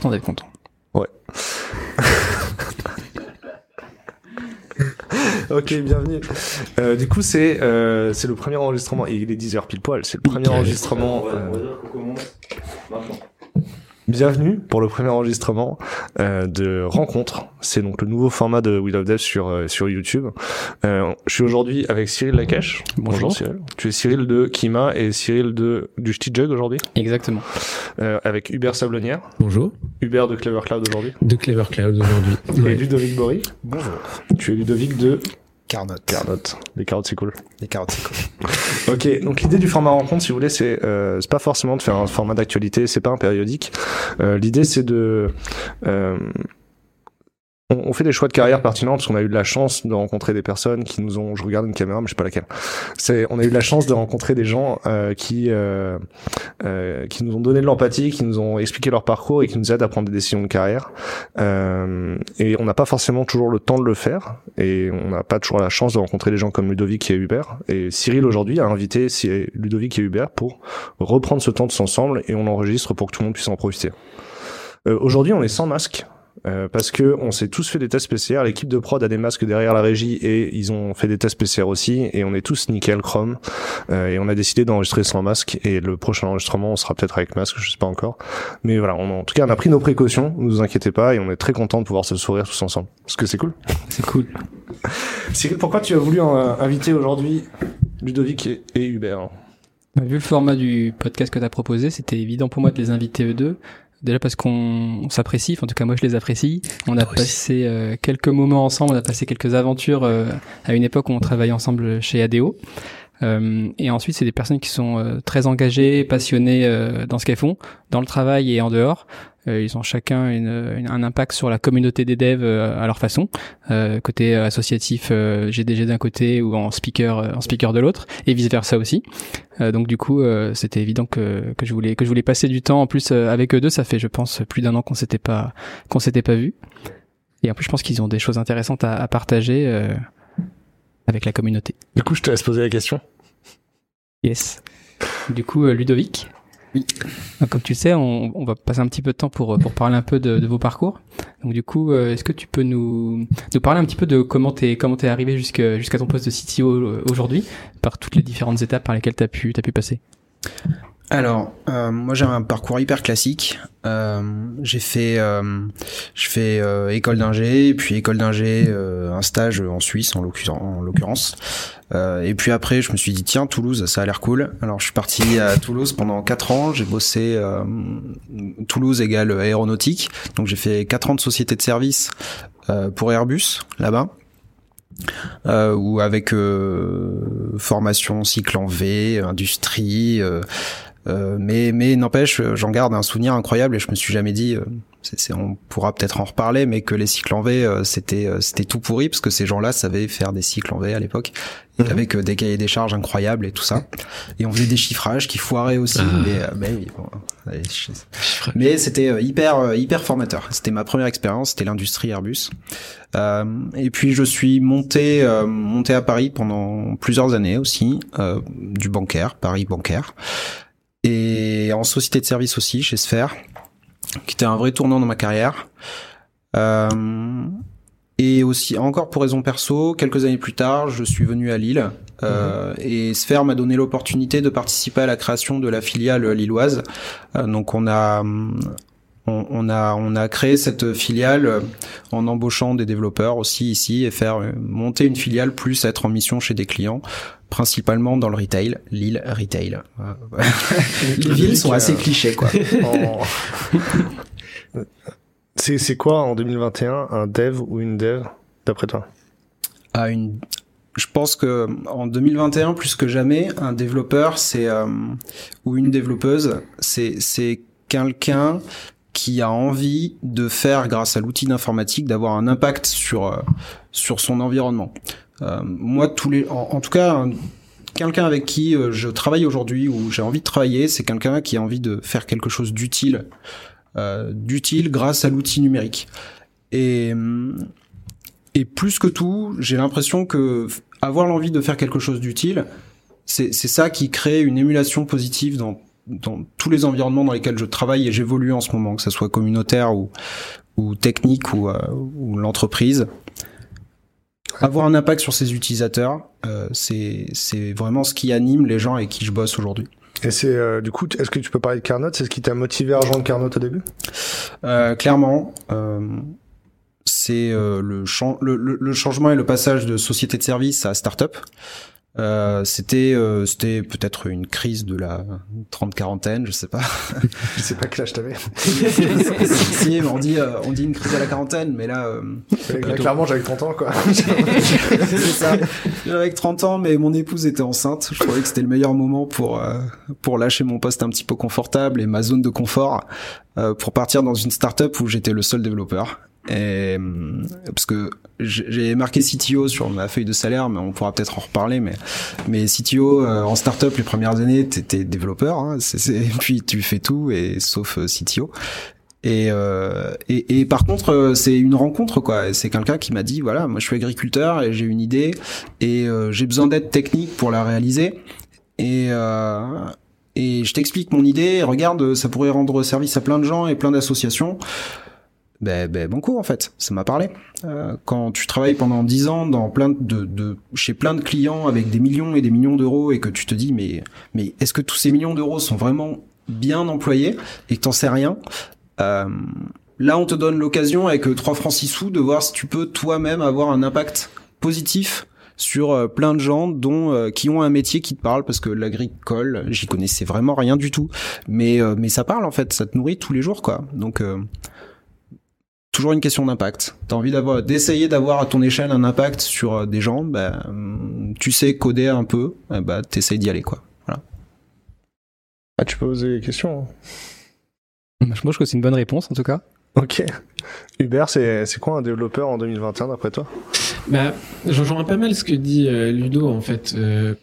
important d'être content. Ouais. ok, bienvenue. Euh, du coup, c'est euh, c'est le premier enregistrement, et il est 10h pile poil, c'est le premier enregistrement. Euh, bienvenue pour le premier enregistrement euh, de Rencontre. C'est donc le nouveau format de Wheel of Death sur, euh, sur YouTube. Euh, je suis aujourd'hui avec Cyril Lacache. Bonjour. Cyril. Tu es Cyril de Kima et Cyril de du Ch'ti Jug aujourd'hui. Exactement. Euh, avec Hubert Sablonnière. Bonjour. Hubert de Clever Cloud aujourd'hui. De Clever Cloud aujourd'hui. Et Ouais. Ludovic Bory. Bonjour. Tu es Ludovic de Carnot. Carnot. Les carottes, c'est cool. Les carottes, c'est cool. Ok, donc l'idée du format rencontre, si vous voulez, c'est euh, c'est pas forcément de faire un format d'actualité, c'est pas un périodique. Euh, l'idée, c'est de euh, on, on fait des choix de carrière pertinents parce qu'on a eu de la chance de rencontrer des personnes qui nous ont. Je regarde une caméra, mais je sais pas laquelle. C'est on a eu de la chance de rencontrer des gens euh, qui euh, euh, qui nous ont donné de l'empathie, qui nous ont expliqué leur parcours et qui nous aident à prendre des décisions de carrière. Euh, et on n'a pas forcément toujours le temps de le faire et on n'a pas toujours la chance de rencontrer des gens comme Ludovic et Hubert. Et Cyril aujourd'hui a invité Ludovic et Hubert pour reprendre ce temps tous ensemble et on l'enregistre pour que tout le monde puisse en profiter. Euh, aujourd'hui, on est sans masque. Euh, parce que on s'est tous fait des tests PCR, l'équipe de prod a des masques derrière la régie et ils ont fait des tests PCR aussi et on est tous nickel chrome euh, et on a décidé d'enregistrer sans masque et le prochain enregistrement on sera peut-être avec masque, je sais pas encore. Mais voilà, on, en tout cas on a pris nos précautions, ne vous inquiétez pas et on est très content de pouvoir se sourire tous ensemble. Parce que c'est cool. C'est cool. Cyril, pourquoi tu as voulu euh, inviter aujourd'hui Ludovic et, et Hubert? Bah, Vu le format du podcast que tu as proposé, c'était évident pour moi de les inviter eux deux. Déjà parce qu'on on s'apprécie, en tout cas moi je les apprécie. On a passé euh, quelques moments ensemble, on a passé quelques aventures euh, à une époque où on travaillait ensemble chez ADO. Euh, et ensuite, c'est des personnes qui sont euh, très engagées, passionnées euh, dans ce qu'elles font, dans le travail et en dehors. Ils ont chacun un impact sur la communauté des devs à leur façon, côté associatif GDG d'un côté ou en speaker en speaker de l'autre, et vice versa aussi. Donc du coup, c'était évident que, je voulais que je voulais passer du temps en plus avec eux deux. Ça fait, je pense, plus d'un an qu'on s'était pas qu'on s'était pas vu. Et en plus, je pense qu'ils ont des choses intéressantes à, partager avec la communauté. Du coup, je te laisse poser la question. Yes. Du coup, euh, Ludovic. Oui. Donc, Comme tu le sais, on, on va passer un petit peu de temps pour, euh, pour parler un peu de, de vos parcours. Donc du coup, euh, est-ce que tu peux nous, nous parler un petit peu de comment t'es comment t'es arrivé jusqu'à jusqu'à ton poste de CTO aujourd'hui, par toutes les différentes étapes par lesquelles t'as pu t'as pu passer? Alors, euh, moi j'ai un parcours hyper classique. Euh, j'ai fait, euh, je fais euh, école d'ingé, puis école d'ingé, euh, un stage en Suisse en l'occurrence. en l'occurrence. Euh, et puis après, je me suis dit tiens Toulouse, ça a l'air cool. Alors je suis parti à Toulouse pendant quatre ans. J'ai bossé Toulouse égale aéronautique. Donc j'ai fait quatre ans de société de service pour Airbus là-bas. Euh, ou avec euh, formation cycle en V, industrie, euh, euh, mais mais n'empêche, euh, j'en garde un souvenir incroyable et je me suis jamais dit, euh, c'est, c'est- on pourra peut-être en reparler, mais que les cycles en V euh, c'était euh, c'était tout pourri parce que ces gens-là savaient faire des cycles en V à l'époque Mhm. avec des cahiers des charges incroyables et tout ça. Et on faisait des chiffrages qui foiraient aussi, Ah. mais, mais bon, allez, je- mais c'était hyper hyper formateur. C'était ma première expérience, c'était l'industrie Airbus. Euh, et puis je suis monté euh, monté à Paris pendant plusieurs années aussi, euh, du bancaire, Paris bancaire, et en société de service aussi chez Sphère, qui était un vrai tournant dans ma carrière. Euh, et aussi, encore pour raison perso, quelques années plus tard, je suis venu à Lille euh, et Sphère m'a donné l'opportunité de participer à la création de la filiale lilloise. Euh, donc on a on, on a on a créé cette filiale euh, en embauchant des développeurs aussi ici et faire euh, monter une filiale plus être en mission chez des clients principalement dans le retail, Lille retail. Euh, Les villes sont assez clichés quoi. C'est c'est quoi en 2021 un dev ou une dev d'après toi? À une je pense que en 2021 plus que jamais un développeur c'est euh, ou une développeuse c'est c'est quelqu'un qui a envie de faire grâce à l'outil d'informatique d'avoir un impact sur euh, sur son environnement. Euh, moi tous les en, tout cas un- quelqu'un avec qui euh, je travaille aujourd'hui ou j'ai envie de travailler, c'est quelqu'un qui a envie de faire quelque chose d'utile euh, d'utile grâce à l'outil numérique. Et hum, et plus que tout, j'ai l'impression que avoir l'envie de faire quelque chose d'utile, c'est c'est ça qui crée une émulation positive dans dans tous les environnements dans lesquels je travaille et j'évolue en ce moment, que ce soit communautaire ou, ou technique ou, ou l'entreprise. Avoir un impact sur ses utilisateurs, c'est c'est vraiment ce qui anime les gens avec qui je bosse aujourd'hui. Et c'est du coup, est-ce que tu peux parler de Carnot? C'est ce qui t'a motivé à rejoindre Carnot au début? Euh, Clairement, euh, c'est euh, le, le, le, changement et le passage de société de service à start-up. Euh, c'était euh, c'était peut-être une crise de la trente quarantaine je sais pas. Je sais pas quel âge t'avais. Si, on dit euh, on dit une crise à la quarantaine mais là, là clairement j'avais 30 ans quoi. C'est ça. J'avais 30 ans mais mon épouse était enceinte. Je trouvais que c'était le meilleur moment pour pour lâcher mon poste un petit peu confortable et ma zone de confort pour partir dans une start-up où j'étais le seul développeur et, parce que j'ai marqué CTO sur ma feuille de salaire, mais on pourra peut-être en reparler. Mais, mais CTO euh, en startup les premières années, t'étais développeur, hein, c'est puis tu fais tout et sauf euh, CTO. Et, euh, et, et, par contre, euh, c'est une rencontre quoi. C'est quelqu'un qui m'a dit voilà, moi je suis agriculteur et j'ai une idée et j'ai besoin d'aide technique pour la réaliser. Et et je t'explique mon idée. Regarde, ça pourrait rendre service à plein de gens et plein d'associations ben, ben bon cours en fait, ça m'a parlé. Euh, quand tu travailles pendant dix ans dans plein de, de, chez plein de clients avec des millions et des millions d'euros et que tu te dis mais mais est-ce que tous ces millions d'euros sont vraiment bien employés et que t'en sais rien euh, Là, on te donne l'occasion avec 3 francs 6 sous de voir si tu peux toi-même avoir un impact positif sur euh, plein de gens dont euh, qui ont un métier qui te parle parce que l'agricole, j'y connaissais vraiment rien du tout, mais euh, mais ça parle en fait, ça te nourrit tous les jours quoi. Donc toujours une question d'impact. T'as envie d'avoir, d'essayer d'avoir à ton échelle un impact sur euh, des gens, bah, tu sais coder un peu, eh bah, t'essayes d'y aller, quoi. Voilà. Ah, tu peux poser des questions. Hein. Moi, je pense que c'est une bonne réponse, en tout cas. Ok. Hubert, c'est, c'est quoi un développeur en 2021, d'après toi? Bah, j'en pas mal ce que dit euh, Ludo, en fait. Euh,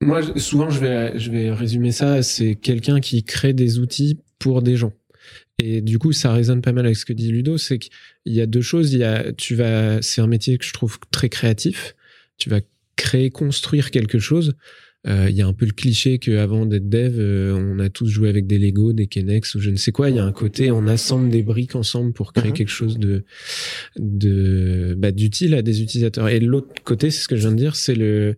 moi, souvent, je vais, je vais résumer ça, c'est quelqu'un qui crée des outils pour des gens. Et du coup, ça résonne pas mal avec ce que dit Ludo, c'est qu'il y a deux choses. Il y a, tu vas, c'est un métier que je trouve très créatif. Tu vas créer, construire quelque chose. Euh, il y a un peu le cliché qu'avant d'être dev, euh, on a tous joué avec des Lego, des Kenex ou je ne sais quoi. Il y a un côté, on assemble des briques ensemble pour créer mhm. quelque chose de, de, bah, d'utile à des utilisateurs. Et l'autre côté, c'est ce que je viens de dire, c'est le,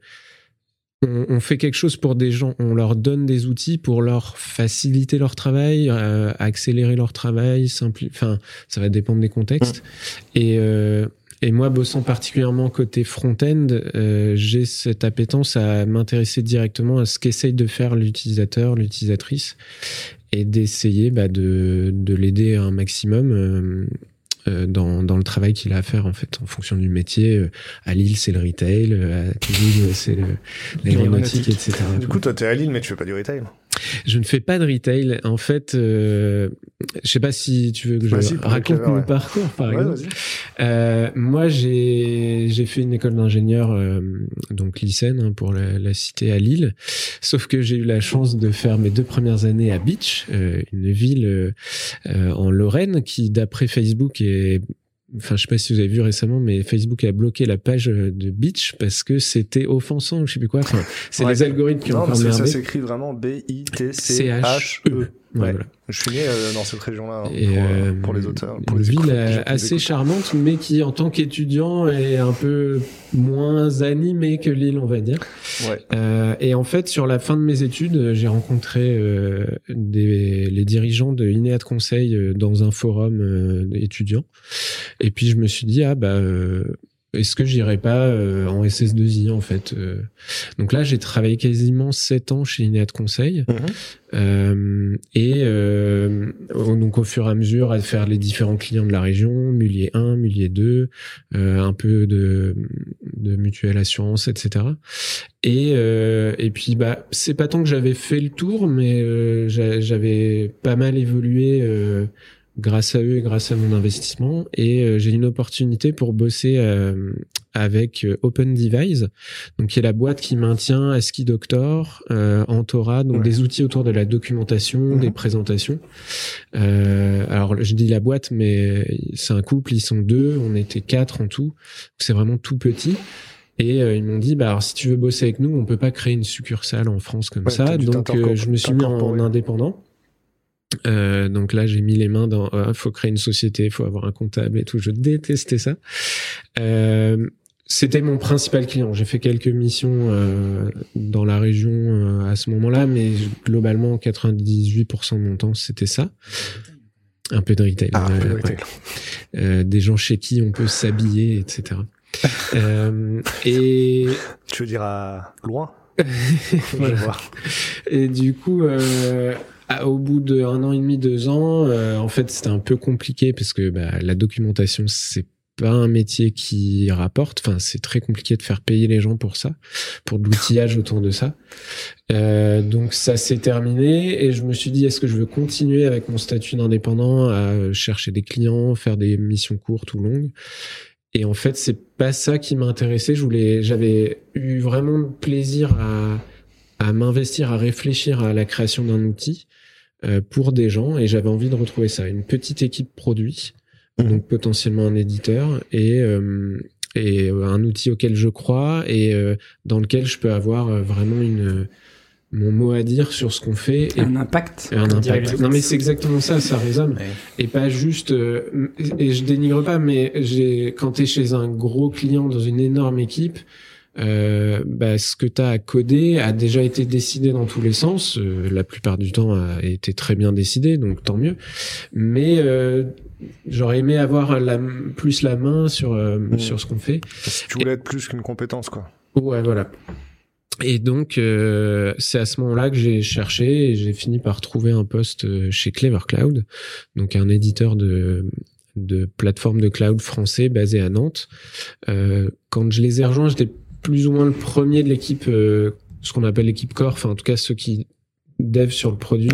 on, fait quelque chose pour des gens, on leur donne des outils pour leur faciliter leur travail, euh, accélérer leur travail, enfin, ça va dépendre des contextes. Mm. Et, euh, et moi, bossant particulièrement côté front-end, euh, j'ai cette appétence à m'intéresser directement à ce qu'essaye de faire l'utilisateur, l'utilisatrice, et d'essayer bah, de, de l'aider un maximum dans, dans le travail qu'il a à faire en fait en fonction du métier. Euh, à Lille, c'est le retail, euh, à Toulouse, c'est l'aéronautique, etc. Du coup, toi, t'es à Lille, mais tu fais pas du retail. Je ne fais pas de retail. En fait, euh, je sais pas si tu veux que je raconte mon parcours, par exemple. Euh, moi, j'ai j'ai fait une école d'ingénieur, euh, donc lycéenne hein, pour la, la, cité à Lille. Sauf que j'ai eu la chance de faire mes deux premières années à Beach, euh, une ville euh, en Lorraine qui, d'après Facebook, est enfin je sais pas si vous avez vu récemment mais Facebook a bloqué la page de Beach parce que c'était offensant je sais plus quoi. Enfin, c'est les algorithmes qui ont encore merdé ça s'écrit vraiment B I T C H E Ouais. Je suis né euh, dans cette région-là hein, pour, euh, pour, les auteurs. Pour une ville euh, assez charmante, mais qui, en tant qu'étudiant, est un peu moins animée que Lille, on va dire. Ouais. Euh, et en fait, sur la fin de mes études, j'ai rencontré des, les dirigeants de INEAD Conseil dans un forum étudiant. Et puis, je me suis dit, ah bah est-ce que j'irai pas euh, en SS2I en fait euh. Donc là, j'ai travaillé quasiment 7 ans chez Ineat Conseil. Mhm. Euh, et donc au fur et à mesure à faire les différents clients de la région, Mulier 1, Mulier 2, un peu de, de mutuelle assurance, etc. Et, et puis bah c'est pas tant que j'avais fait le tour, mais j'avais pas mal évolué grâce à eux et grâce à mon investissement. Et euh, j'ai une opportunité pour bosser euh, avec euh, Open Device, donc qui est la boîte qui maintient ASCII Doctor, Antora, donc des outils autour de la documentation, mhm. des présentations. alors je dis la boîte, mais c'est un couple, ils sont deux, on était quatre en tout. C'est vraiment tout petit. Et ils m'ont dit, bah alors si tu veux bosser avec nous, on peut pas créer une succursale en France comme ça. Donc je me suis mis en indépendant. Euh, donc là, j'ai mis les mains dans. Il faut créer une société, il faut avoir un comptable et tout. Je détestais ça. Euh, c'était mon principal client. J'ai fait quelques missions euh, dans la région euh, à ce moment-là, mais globalement, 98% de mon temps, c'était ça. Un peu de retail. Ah, peu de retail. Euh, des gens chez qui on peut s'habiller, etc. et tu veux dire à loin? Voilà. Et du coup, euh, ah, au bout d'un an et demi, deux ans, euh, en fait, c'était un peu compliqué parce que bah, la documentation, c'est pas un métier qui rapporte. Enfin, c'est très compliqué de faire payer les gens pour ça, pour l'outillage autour de ça. Euh, donc ça s'est terminé et je me suis dit est-ce que je veux continuer avec mon statut d'indépendant à chercher des clients, faire des missions courtes ou longues? Et en fait, c'est pas ça qui m'intéressait. Je voulais, j'avais eu vraiment plaisir à, à m'investir, à réfléchir à la création d'un outil euh, pour des gens et j'avais envie de retrouver ça. Une petite équipe produit, mmh. donc potentiellement un éditeur et, euh, et un outil auquel je crois et euh, dans lequel je peux avoir vraiment une mon mot à dire sur ce qu'on fait et un impact un impact non mais c'est exactement ça ça résonne et pas juste et je dénigre pas mais j'ai quand t'es chez un gros client dans une énorme équipe euh, bah, ce que tu as à coder a déjà été décidé dans tous les sens. Euh, la plupart du temps a été très bien décidé, donc tant mieux. Mais euh, j'aurais aimé avoir la, plus la main sur euh, mmh. sur ce qu'on fait. tu voulais être plus qu'une compétence, quoi. Ouais, voilà. Et donc c'est à ce moment-là que j'ai cherché et j'ai fini par trouver un poste chez Clever Cloud, donc un éditeur de de plateforme de cloud français basé à Nantes. quand je les ai rejoints, j'étais plus ou moins le premier de l'équipe, euh, ce qu'on appelle l'équipe core, enfin en tout cas ceux qui dev sur le produit,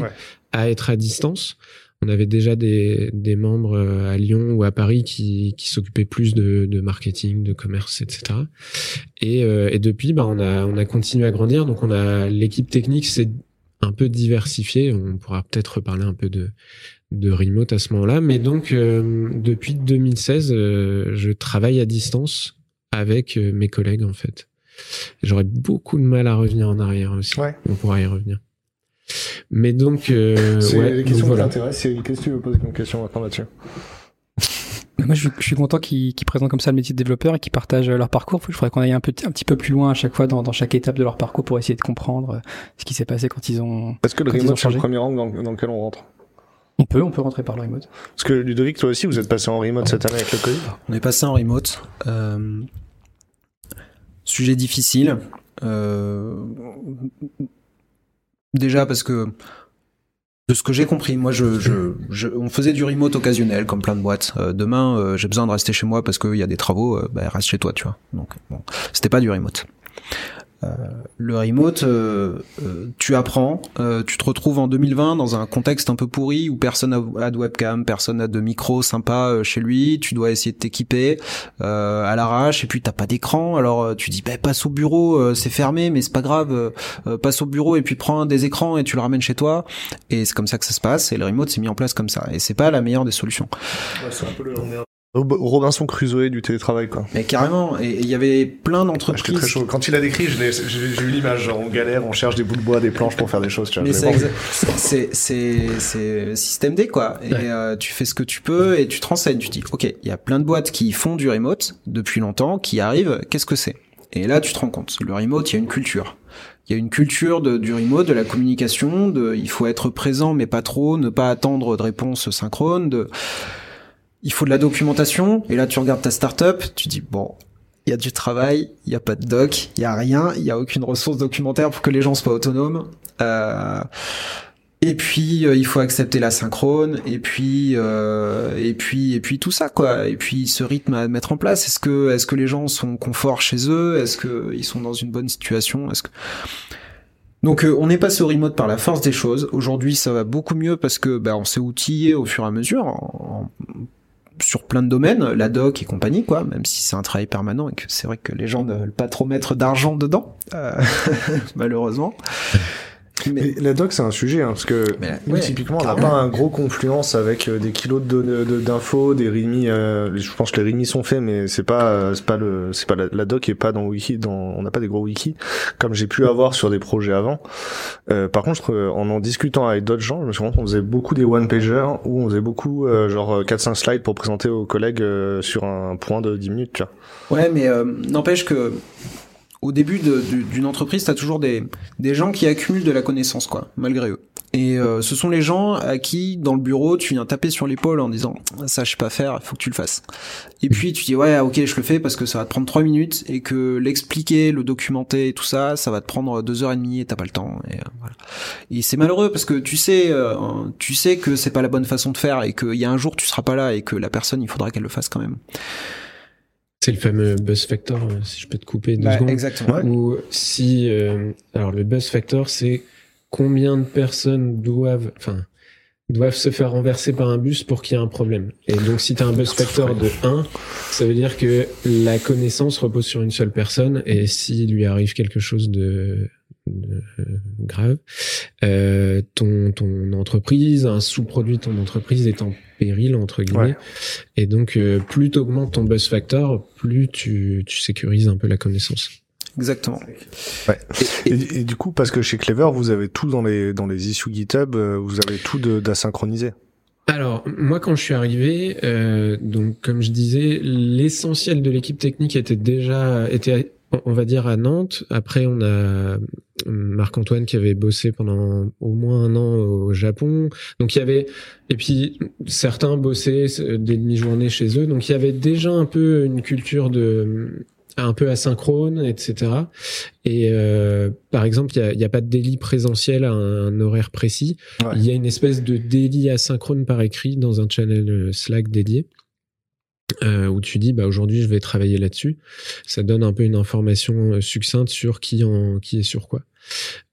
à être à distance. On avait déjà des, des membres euh, à Lyon ou à Paris qui, qui s'occupaient plus de, de marketing, de commerce, etc. Et, euh, et depuis, bah, on a on a continué à grandir. Donc on a l'équipe technique s'est un peu diversifiée. On pourra peut-être reparler un peu de de remote à ce moment-là. Mais donc depuis 2016, je travaille à distance avec euh, mes collègues en fait. J'aurais beaucoup de mal à revenir en arrière aussi. On pourra y revenir. Mais donc, euh, c'est ouais, les questions qui t'intéressent. Qu'est-ce que tu veux poser comme question maintenant là-dessus moi, je, suis content qu'ils présentent comme ça le métier de développeur et qu'ils partagent leur parcours. Il faudrait qu'on aille un, peu, un petit peu plus loin à chaque fois dans, dans chaque étape de leur parcours pour essayer de comprendre euh, ce qui s'est passé quand ils ont. Est-ce que le remote, c'est le premier rang dans, dans lequel on rentre? On peut, on peut rentrer par le remote. Parce que Ludovic, toi aussi, vous êtes passé en remote cette année avec le Covid? On est passé en remote. Euh, Sujet difficile. Euh, déjà parce que de ce que j'ai compris, moi, je, je, on faisait du remote occasionnel, comme plein de boîtes. Euh, demain, euh, j'ai besoin de rester chez moi parce qu'il y a des travaux, bah, reste chez toi, tu vois. Donc, bon, c'était pas du remote. Euh, le remote, euh, euh, tu apprends, tu te retrouves en 2020 dans un contexte un peu pourri où personne a de webcam, personne n'a de micro sympa chez lui, tu dois essayer de t'équiper à l'arrache et puis t'as pas d'écran, alors tu dis bah, passe au bureau, c'est fermé mais c'est pas grave, passe au bureau et puis prends des écrans et tu le ramènes chez toi. Et c'est comme ça que ça se passe et le remote s'est mis en place comme ça. Et c'est pas la meilleure des solutions. Un Robinson Crusoe du télétravail quoi. Mais carrément, et il y avait plein d'entreprises. très chaud. Quand il a décrit, j'ai eu l'image, genre on galère, on cherche des bouts de bois, des planches pour faire des choses. Tu vois, mais c'est c'est système D quoi. Et euh, tu fais ce que tu peux et tu te renseignes. Tu dis, ok, il y a plein de boîtes qui font du remote depuis longtemps, qui arrivent. Qu'est-ce que c'est? Et là, tu te rends compte. Le remote, il y a une culture. Il y a une culture de, du remote, de la communication. De, il faut être présent mais pas trop, ne pas attendre de réponse synchrone. De il faut de la documentation, et là tu regardes ta startup, tu dis bon, il y a du travail, il y a pas de doc, il y a rien, il y a aucune ressource documentaire pour que les gens soient autonomes. Euh, et puis euh, il faut accepter la synchrone, et puis euh, et puis et puis tout ça quoi. Et puis ce rythme à mettre en place. Est-ce que est-ce que les gens sont confort chez eux? Est-ce que ils sont dans une bonne situation? Est-ce que donc on est passé au remote par la force des choses. Aujourd'hui, ça va beaucoup mieux parce que ben, on s'est outillé au fur et à mesure sur plein de domaines, la doc et compagnie, quoi, même si c'est un travail permanent et que c'est vrai que les gens ne veulent pas trop mettre d'argent dedans, euh, malheureusement. Mais, la doc, c'est un sujet, hein, parce que nous, typiquement, on n'a pas un gros confluence avec euh, des kilos de d'infos, des RIMI. Euh, je pense que les RIMI sont faits, mais c'est pas, euh, c'est pas le, c'est pas la, doc est pas dans wiki, dans, on n'a pas des gros wikis comme j'ai pu avoir sur des projets avant. par contre, en en discutant avec d'autres gens, je me suis rendu compte qu'on faisait beaucoup des one pagers où on faisait beaucoup genre 4-5 slides pour présenter aux collègues sur un point de 10 minutes, tu vois. Ouais, mais n'empêche que au début d'une entreprise, tu as toujours des, des gens qui accumulent de la connaissance, quoi, malgré eux. Et euh, ce sont les gens à qui, dans le bureau, tu viens taper sur l'épaule en disant ça je sais pas faire, faut que tu le fasses. Et puis tu dis ouais ok je le fais parce que ça va te prendre trois minutes et que l'expliquer, le documenter, tout ça, ça va te prendre deux heures et demie et t'as pas le temps. Et, euh, voilà. et c'est malheureux parce que tu sais, euh, tu sais que c'est pas la bonne façon de faire et qu'il y a un jour tu seras pas là et que la personne il faudra qu'elle le fasse quand même. C'est le fameux buzz factor, euh, si je peux te couper deux bah, secondes. Exactement. Ou si, euh, alors le buzz factor, c'est combien de personnes doivent, enfin, doivent se faire renverser par un bus pour qu'il y ait un problème. Et donc, si tu as un buzz factor de 1, ça veut dire que la connaissance repose sur une seule personne. Et s'il lui arrive quelque chose de, grave, euh, ton, ton entreprise, un sous-produit de ton entreprise est en péril entre guillemets. Et donc, euh, plus tu augmentes ton buzz factor, plus tu, tu sécurises un peu la connaissance. Exactement. Ouais. Et, du coup, parce que chez Clever, vous avez tout dans les dans les issues GitHub, euh, vous avez tout d'asynchronisé. Alors moi quand je suis arrivé, euh, donc comme je disais, l'essentiel de l'équipe technique était déjà était on va dire à Nantes. Après, on a Marc-Antoine qui avait bossé pendant au moins un an au Japon. Donc il y avait et puis certains bossaient des demi-journées chez eux. Donc il y avait déjà un peu une culture de un peu asynchrone, etc. Et euh, par exemple, il n'y a, a, pas de délit présentiel à un, horaire précis. Il y a une espèce de délit asynchrone par écrit dans un channel Slack dédié euh, où tu dis bah aujourd'hui je vais travailler là-dessus. Ça donne un peu une information euh, succincte sur qui en qui est sur quoi.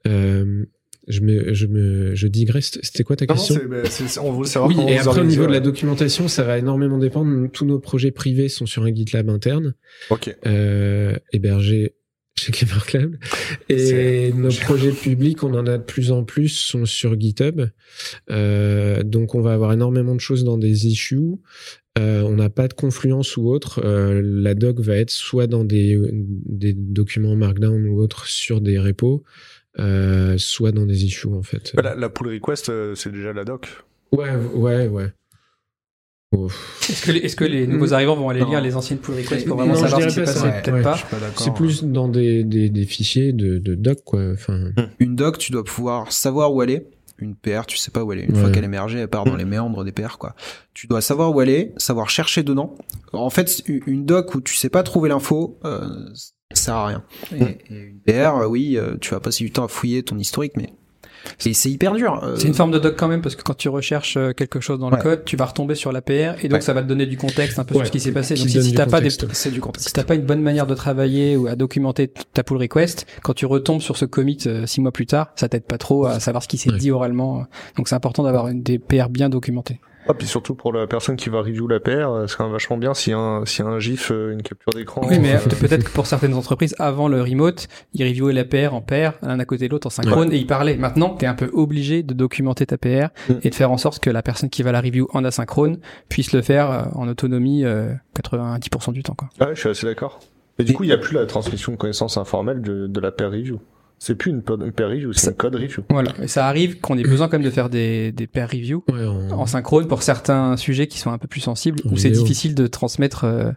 Euh, je me, je me, je digresse. C'était quoi ta question? bah, On veut savoir. Oui, et après au niveau de la documentation, ça va énormément dépendre. Tous nos projets privés sont sur un GitLab interne, ok, euh, hébergé chez Clever Club. Et nos projets publics, on en a de plus en plus, sont sur GitHub. Euh, donc on va avoir énormément de choses dans des issues. Euh, on n'a pas de confluence ou autre. Euh, la doc va être soit dans des, des documents Markdown ou autre sur des repos, euh, soit dans des issues en fait. Bah, la, pull request, c'est déjà la doc. Ouais, ouais, ouais. Est-ce que, les, est-ce que les nouveaux arrivants vont aller lire les anciennes pull requests pour vraiment savoir ce qui s'est passé Peut-être pas. C'est plus dans des, des, des fichiers de, de doc quoi. Enfin. Une doc, tu dois pouvoir savoir où aller une PR, tu sais pas où elle est. Une fois qu'elle est émergée, elle part dans les méandres des PR, quoi. Tu dois savoir où elle est, savoir chercher dedans. En fait, une doc où tu sais pas trouver l'info, euh, ça sert à rien. Et, une PR, oui, euh, tu vas passer du temps à fouiller ton historique, mais et c'est hyper dur. Euh. C'est une forme de doc quand même parce que quand tu recherches euh, quelque chose dans le code, tu vas retomber sur la PR et donc ça va te donner du contexte un peu sur ce qui s'est passé. Donc si, t'as pas des, c'est du contexte. Si t'as pas une bonne manière de travailler ou à documenter ta pull request, quand tu retombes sur ce commit euh, six mois plus tard, ça t'aide pas trop à savoir ce qui s'est dit oralement. Donc c'est important d'avoir une des PR bien documentées. Ah, puis surtout pour la personne qui va review la paire, c'est quand même vachement bien s'il y, a un, s'il y a un GIF, euh, une capture d'écran. Oui, mais euh, peut-être que pour certaines entreprises, avant le remote, ils reviewaient la paire en paire, l'un à côté de l'autre en synchrone, et ils parlaient. Maintenant, t'es un peu obligé de documenter ta PR mm. et de faire en sorte que la personne qui va la review en asynchrone puisse le faire euh, en autonomie 90% du temps. Quoi. Ouais, je suis assez d'accord. Et du coup, il n'y a plus la transmission de connaissances informelles de, de la paire review. C'est plus une, une pair review, c'est un code review. Voilà. Et ça arrive qu'on ait besoin quand même de faire des, des pair reviews en... synchrone pour certains sujets qui sont un peu plus sensibles, où c'est difficile de transmettre euh,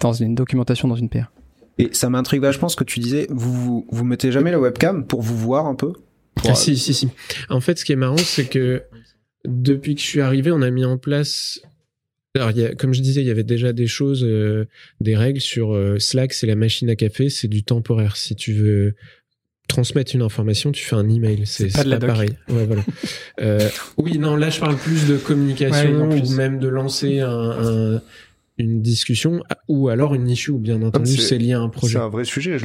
dans une documentation dans une paire. Et ça m'intrigue vachement ce que tu disais. Vous, vous, vous mettez jamais la webcam pour vous voir un peu? Ah, Si, si, si. En fait, ce qui est marrant, c'est que depuis que je suis arrivé, on a mis en place alors, il y a, comme je disais, il y avait déjà des choses, euh, des règles sur euh, Slack, c'est la machine à café, c'est du temporaire. Si tu veux transmettre une information, tu fais un email. C'est pas, pas pareil. Ouais, voilà. euh, oui, non, là je parle plus de communication ou même de lancer un, un, une discussion ou alors une issue bien entendu c'est lié à un projet. C'est un vrai sujet.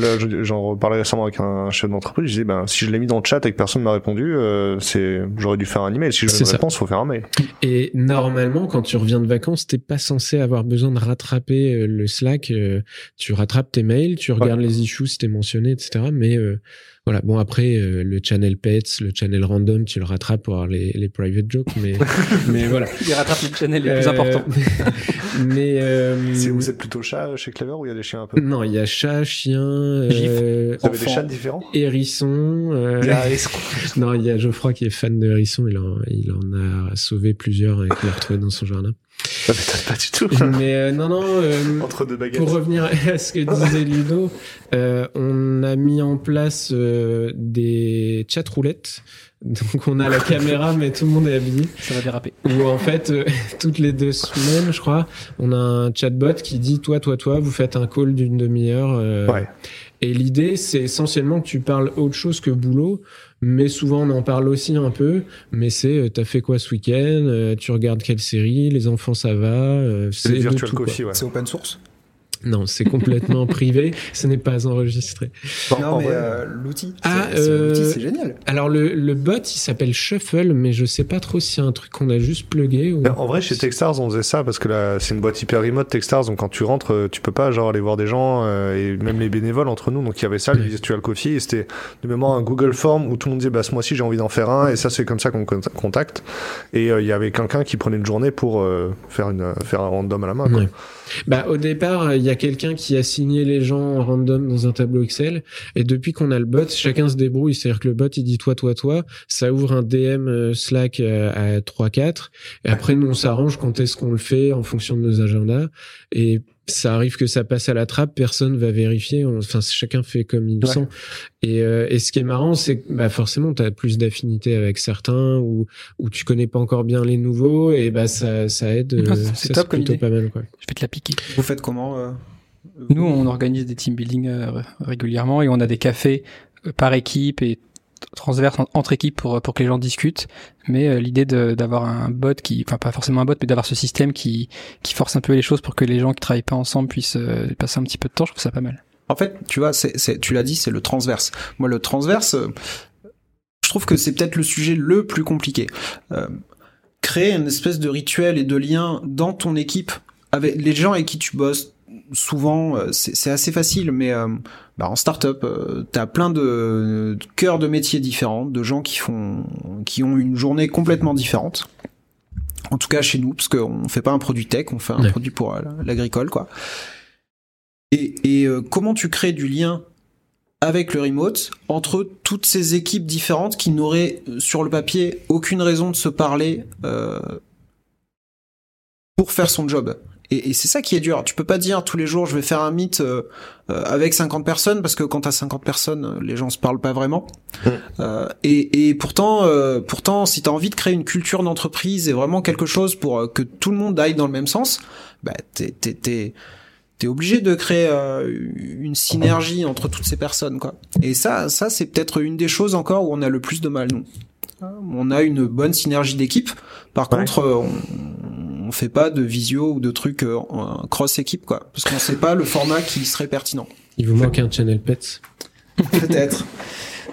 J'en reparlais récemment avec un chef d'entreprise. Je disais ben si je l'ai mis dans le chat et que personne m'a répondu, euh, c'est j'aurais dû faire un email. Si je une réponse, faut faire un mail. Et normalement, quand tu reviens de vacances, t'es pas censé avoir besoin de rattraper euh, le Slack. Euh, tu rattrapes tes mails, tu regardes les issues si t'es mentionné, etc. Mais voilà. Bon après euh, le channel pets, le channel random, tu le rattrapes pour avoir les, les private jokes, mais mais voilà. Il rattrape les channels les plus importants. mais euh, vous êtes plutôt chat chez Clever ou il y a des chiens un peu? Non, il y a chat, chien, euh, vous avez des chats différents? Hérisson. Euh... Il y a hérisson. non, il y a Geoffroy qui est fan de hérisson. Il en il en a sauvé plusieurs et qu'il a retrouvé dans son jardin. Ça m'étonne pas du tout. Mais euh, non, non. Euh, Entre deux baguettes. Pour revenir à ce que disait Ludo, euh, on a mis en place euh, des chat roulettes. Donc on a la caméra, mais tout le monde est habillé. Ça va déraper. Où en fait, euh, toutes les deux semaines, je crois, on a un chatbot qui dit toi, toi, toi, vous faites un call d'une demi-heure. euh, Ouais. Et l'idée, c'est essentiellement que tu parles autre chose que boulot, mais souvent on en parle aussi un peu. Mais c'est, euh, t'as fait quoi ce week-end? Euh, Tu regardes quelle série? Les enfants, ça va? Euh, C'est virtual tout, quoi. coffee, ouais. C'est open source? Non, c'est complètement privé. Ce n'est pas enregistré. Bon, Non, en mais vrai, euh, l'outil, Ah, c'est- euh, l'outil, c'est génial. Alors le, le bot, il s'appelle Shuffle, mais je sais pas trop si c'est un truc qu'on a juste plugué ou. Mais En vrai, chez Techstars, on faisait ça parce que là, c'est une boîte hyper remote Techstars, donc quand tu rentres, euh, tu peux pas genre aller voir des gens euh, et même les bénévoles entre nous. Donc il y avait ça, le virtual coffee, et c'était de mémoire un Google Form où tout le monde disait bah ce mois-ci j'ai envie d'en faire un, et ça c'est comme ça qu'on con- contacte. Et euh, il y avait quelqu'un qui prenait une journée pour euh, faire une faire un random à la main. Quoi. Ouais. Bah au départ, il y a quelqu'un qui a signé les gens en random dans un tableau Excel, et depuis qu'on a le bot, chacun se débrouille. C'est-à-dire que le bot, il dit toi, toi, toi, ça ouvre un DM euh, Slack euh, à 3-4, et après nous on s'arrange quand est-ce qu'on le fait en fonction de nos agendas, et ça arrive que ça passe à la trappe, personne va vérifier, on- enfin chacun fait comme il le Ouais. sent. Et, euh, et ce qui est marrant, c'est que bah, forcément, tu as plus d'affinité avec certains ou, ou tu connais pas encore bien les nouveaux et bah ça, ça aide. Ah, euh, c'est top comme plutôt idée. pas mal. Quoi. Je vais te la piquer. Vous faites comment euh, Nous, on organise des team building euh, régulièrement et on a des cafés par équipe et transverse en- entre équipes pour que les gens discutent. Mais euh, l'idée d'avoir un bot qui, enfin pas forcément un bot, mais d'avoir ce système qui force un peu les choses pour que les gens qui travaillent pas ensemble puissent euh, passer un petit peu de temps, je trouve ça pas mal. En fait, tu vois, c'est, tu l'as dit, c'est le transverse. Moi, le transverse, euh, je trouve que c'est peut-être le sujet le plus compliqué. Créer une espèce de rituel et de lien dans ton équipe avec les gens avec qui tu bosses. Souvent, euh, c'est, assez facile, mais euh, bah, en startup, euh, t'as plein de, de cœurs de métiers différents, de gens qui font, qui ont une journée complètement différente. En tout cas chez nous, parce qu'on fait pas un produit tech, on fait un Ouais. produit pour euh, l'agricole, quoi. Et, et comment tu crées du lien avec le remote entre toutes ces équipes différentes qui n'auraient sur le papier aucune raison de se parler pour faire son job? Et, et c'est ça qui est dur. Tu peux pas dire tous les jours je vais faire un meet euh, euh, avec 50 personnes parce que quand t'as 50 personnes, les gens se parlent pas vraiment. Euh, et, et pourtant, euh, pourtant, si t'as envie de créer une culture d'entreprise et vraiment quelque chose pour euh, que tout le monde aille dans le même sens, bah t'es t'es t'es t'es obligé de créer euh, une synergie entre toutes ces personnes quoi. Et ça, ça c'est peut-être une des choses encore où on a le plus de mal nous. On a une bonne synergie d'équipe. Par Ouais. contre, on, on fait pas de visio ou de trucs euh, en- cross équipe quoi, parce qu'on sait pas le format qui serait pertinent. Il vous manque un channel pets. Peut-être.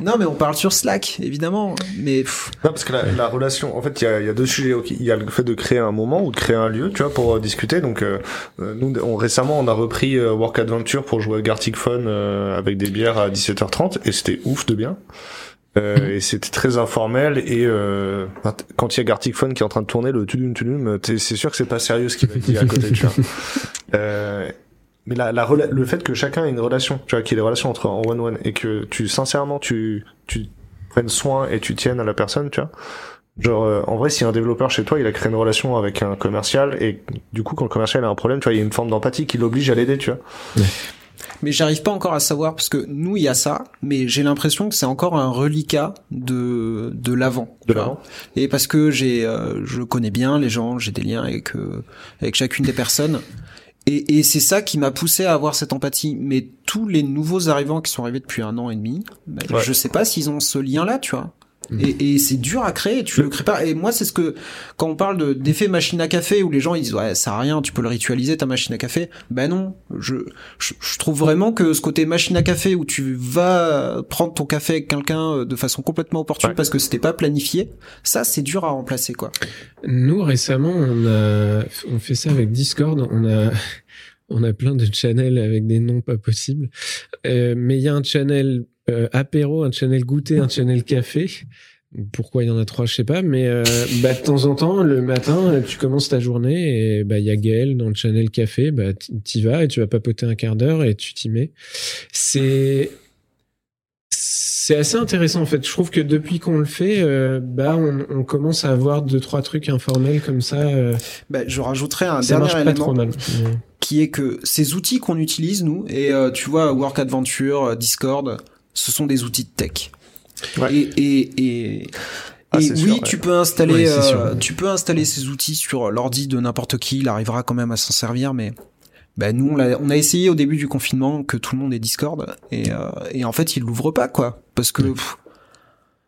Non, mais on parle sur Slack, évidemment. Mais pff, Non, parce que la, la relation, en fait, il y a, il y a deux sujets. Il y a le fait de créer un moment ou de créer un lieu, tu vois, pour euh, discuter. Donc, euh, euh, nous, on, récemment, on a repris euh, Work Adventure pour jouer à Gartic Phone euh, avec des bières à 17h30 et c'était ouf de bien. Euh, et c'était très informel et euh, quand il y a Gartic Phone qui est en train de tourner le tudum tudum, t'es- c'est sûr que c'est pas sérieux ce qu'il va dire à côté, tu vois. Euh, mais la, le fait que chacun ait une relation, tu vois, qu'il y ait des relations entre en one one et que tu sincèrement tu tu prennes soin et tu tiennes à la personne, tu vois. Genre euh, en vrai si un développeur chez toi il a créé une relation avec un commercial et du coup quand le commercial a un problème, tu vois, il y a une forme d'empathie qui l'oblige à l'aider, tu vois. Mais j'arrive pas encore à savoir parce que nous il y a ça, mais j'ai l'impression que c'est encore un reliquat de de l'avant. De l'avant. Et parce que j'ai, euh, je connais bien les gens, j'ai des liens avec euh, avec chacune des personnes. Et, et c'est ça qui m'a poussé à avoir cette empathie. Mais tous les nouveaux arrivants qui sont arrivés depuis un an et demi, ben, Ouais. je sais pas s'ils ont ce lien-là, tu vois. Et, et c'est dur à créer, tu le crées pas. Et moi, c'est ce que quand on parle de d'effet machine à café où les gens ils disent ouais ça sert à rien, tu peux le ritualiser ta machine à café. Ben non, je je, je trouve vraiment que ce côté machine à café où tu vas prendre ton café avec quelqu'un euh, de façon complètement opportune Ouais. parce que c'était pas planifié, ça c'est dur à remplacer quoi. Nous récemment, on a on fait ça avec Discord. On a on a plein de channels avec des noms pas possibles. Euh, mais il y a un channel euh, apéro, un channel goûter, un channel café. Pourquoi il y en a trois, je sais pas, mais euh, bah, de temps en temps, le matin, tu commences ta journée et bah il y a Gaël dans le channel café, bah t'y vas et tu vas papoter un quart d'heure et tu t'y mets. C'est c'est assez intéressant en fait. Je trouve que depuis qu'on le fait, euh, bah on, on, commence à avoir deux trois trucs informels comme ça. Euh, bah, je rajouterais un dernier élément mal, qui est que ces outils qu'on utilise nous et euh, tu vois Work Adventure, Discord, ce sont des outils de tech. Ouais. Et, et, et ah, et oui, tu peux installer, tu peux installer ces outils sur l'ordi de n'importe qui. Il arrivera quand même à s'en servir, mais ben nous on a, on a, essayé au début du confinement que tout le monde ait Discord et, euh, et en fait il l'ouvre pas quoi parce que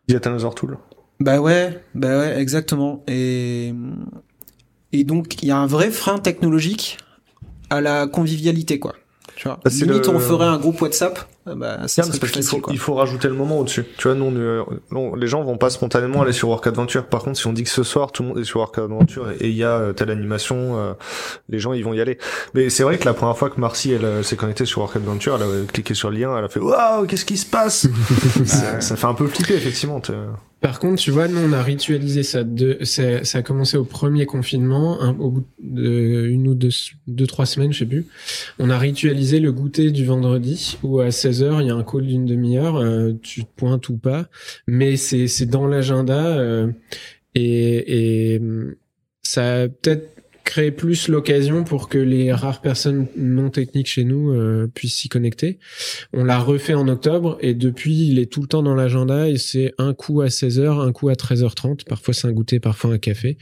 il y a Dinosaur Tool. Bah ouais, bah ouais, exactement. Et et donc il y a un vrai frein technologique à la convivialité quoi. Tu vois, bah, limite on ferait un groupe WhatsApp ah bah, ça parce qu'il faut, il faut rajouter le moment au-dessus. Tu vois, nous, non, les gens vont pas spontanément aller sur Work Adventure. Par contre, si on dit que ce soir tout le monde est sur Work Adventure et il y a euh, telle animation, euh, les gens ils vont y aller. Mais c'est vrai que la première fois que Marcy elle, euh, s'est connectée sur Work Adventure, elle a cliqué sur le lien, elle a fait waouh, qu'est-ce qui se passe? Ça, ça, fait un peu flipper effectivement. Par contre, tu vois, nous, on a ritualisé ça. De, ça, ça a commencé au premier confinement, au bout de une ou deux, deux, trois semaines, je sais plus. On a ritualisé le goûter du vendredi, où à 16h, il y a un call d'une demi-heure, euh, tu te pointes ou pas. Mais c'est, c'est dans l'agenda. Euh, et, et ça a peut-être créer plus l'occasion pour que les rares personnes non techniques chez nous euh, puissent s'y connecter. On l'a refait en octobre et depuis il est tout le temps dans l'agenda et c'est un coup à 16h, un coup à 13h30, parfois c'est un goûter, parfois un café.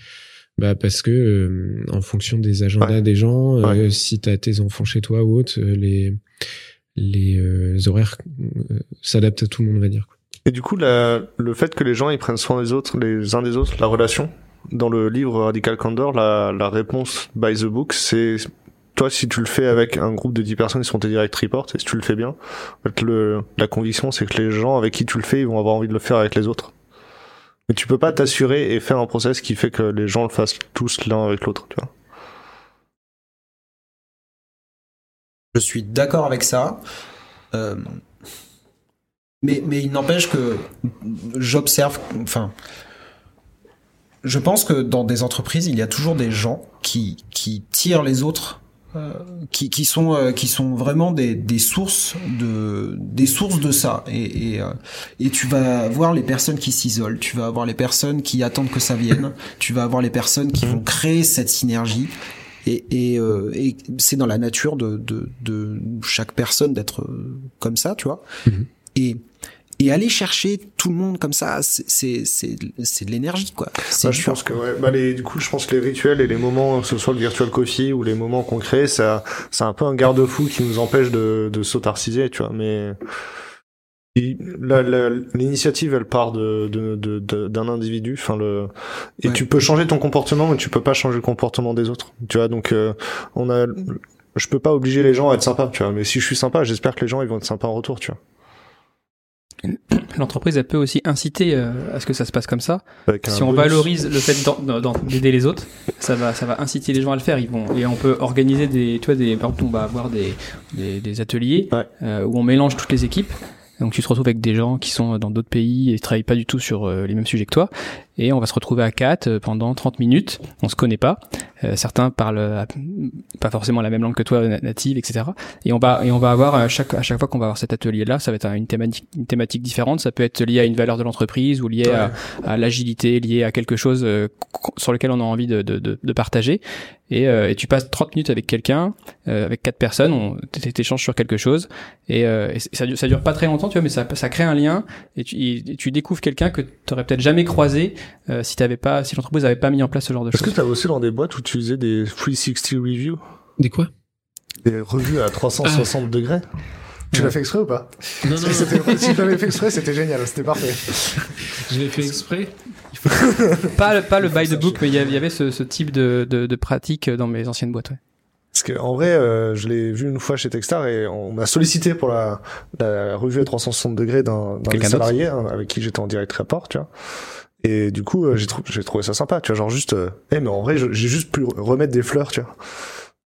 Bah parce que euh, en fonction des agendas des gens, euh, si tu as tes enfants chez toi ou autre, les les horaires s'adaptent à tout le monde, on va dire. Et du coup, la, le fait que les gens ils prennent soin des autres, les uns des autres, la relation, dans le livre Radical Candor, la, réponse by the book, c'est toi, si tu le fais avec un groupe de 10 personnes qui sont tes direct reports, et si tu le fais bien, la conviction, c'est que les gens avec qui tu le fais, ils vont avoir envie de le faire avec les autres. Mais tu peux pas t'assurer et faire un process qui fait que les gens le fassent tous l'un avec l'autre, tu vois. Je suis d'accord avec ça. Euh, mais, mais il n'empêche que j'observe, enfin, je pense que dans des entreprises, il y a toujours des gens qui, qui tirent les autres, euh, qui, qui, sont, euh, qui sont vraiment des, des sources de, des sources de ça. Et, et, euh, et tu vas voir les personnes qui s'isolent, tu vas avoir les personnes qui attendent que ça vienne, tu vas avoir les personnes qui vont créer cette synergie. Et, et, euh, et c'est dans la nature de, de, de chaque personne d'être comme ça, tu vois. Mm-hmm. Et et aller chercher tout le monde comme ça c'est c'est c'est de l'énergie quoi. Bah, je pense que ouais bah les, du coup je pense que les rituels et les moments que ce soit le virtual coffee ou les moments concrets ça c'est un peu un garde-fou qui nous empêche de de s'autarciser tu vois mais l'initiative elle part de d'un de, de, individu enfin le et tu peux changer ton comportement mais tu peux pas changer le comportement des autres tu vois donc euh, on a je peux pas obliger les gens à être sympas tu vois mais si je suis sympa j'espère que les gens ils vont être sympas en retour tu vois l'entreprise elle peut aussi inciter euh, à ce que ça se passe comme ça. Si on valorise le fait d'aider les autres, ça va ça va inciter les gens à le faire. Ils vont et on peut organiser des tu vois des par exemple on va avoir des des, des ateliers euh, où on mélange toutes les équipes. Donc tu te retrouves avec des gens qui sont dans d'autres pays et travaillent pas du tout sur euh, les mêmes sujets que toi et on va se retrouver à quatre euh, pendant 30 minutes. On se connaît pas. Euh, certains parlent euh, pas forcément la même langue que toi, native, etc. Et on va et on va avoir à chaque à chaque fois qu'on va avoir cet atelier-là, ça va être une thématique une thématique différente. Ça peut être lié à une valeur de l'entreprise ou lié à, à l'agilité, lié à quelque chose sur lequel on a envie de, de, de, de partager. Et, et, tu passes 30 minutes avec quelqu'un, avec quatre personnes, on t'échanges sur quelque chose, et, et, ça, dure, ça dure pas très longtemps, tu vois, mais ça, ça crée un lien, et tu, et tu découvres quelqu'un que tu aurais peut-être jamais croisé euh, si t'avais pas, si l'entreprise avait pas mis en place ce genre de choses. Est-ce que tu as bossé dans des boîtes où tu faisais des 360 reviews Des quoi? Des revues à 360 ah. degrés tu l'as fait exprès ou pas? Non, non. Si tu l'avais fait exprès, c'était génial, c'était parfait. Je l'ai fait exprès. pas, pas le by the book, mais il y avait ce, ce type de, de, de, pratique dans mes anciennes boîtes. Ouais. Parce que en vrai, euh, je l'ai vu une fois chez Techstar et on m'a sollicité pour la, la, revue à 360 degrés d'un salarié hein, avec qui j'étais en direct rapport, tu vois. Et du coup, euh, j'ai j'ai trouvé ça sympa, tu vois, genre juste, euh, eh, mais en vrai, j'ai juste pu remettre des fleurs, tu vois.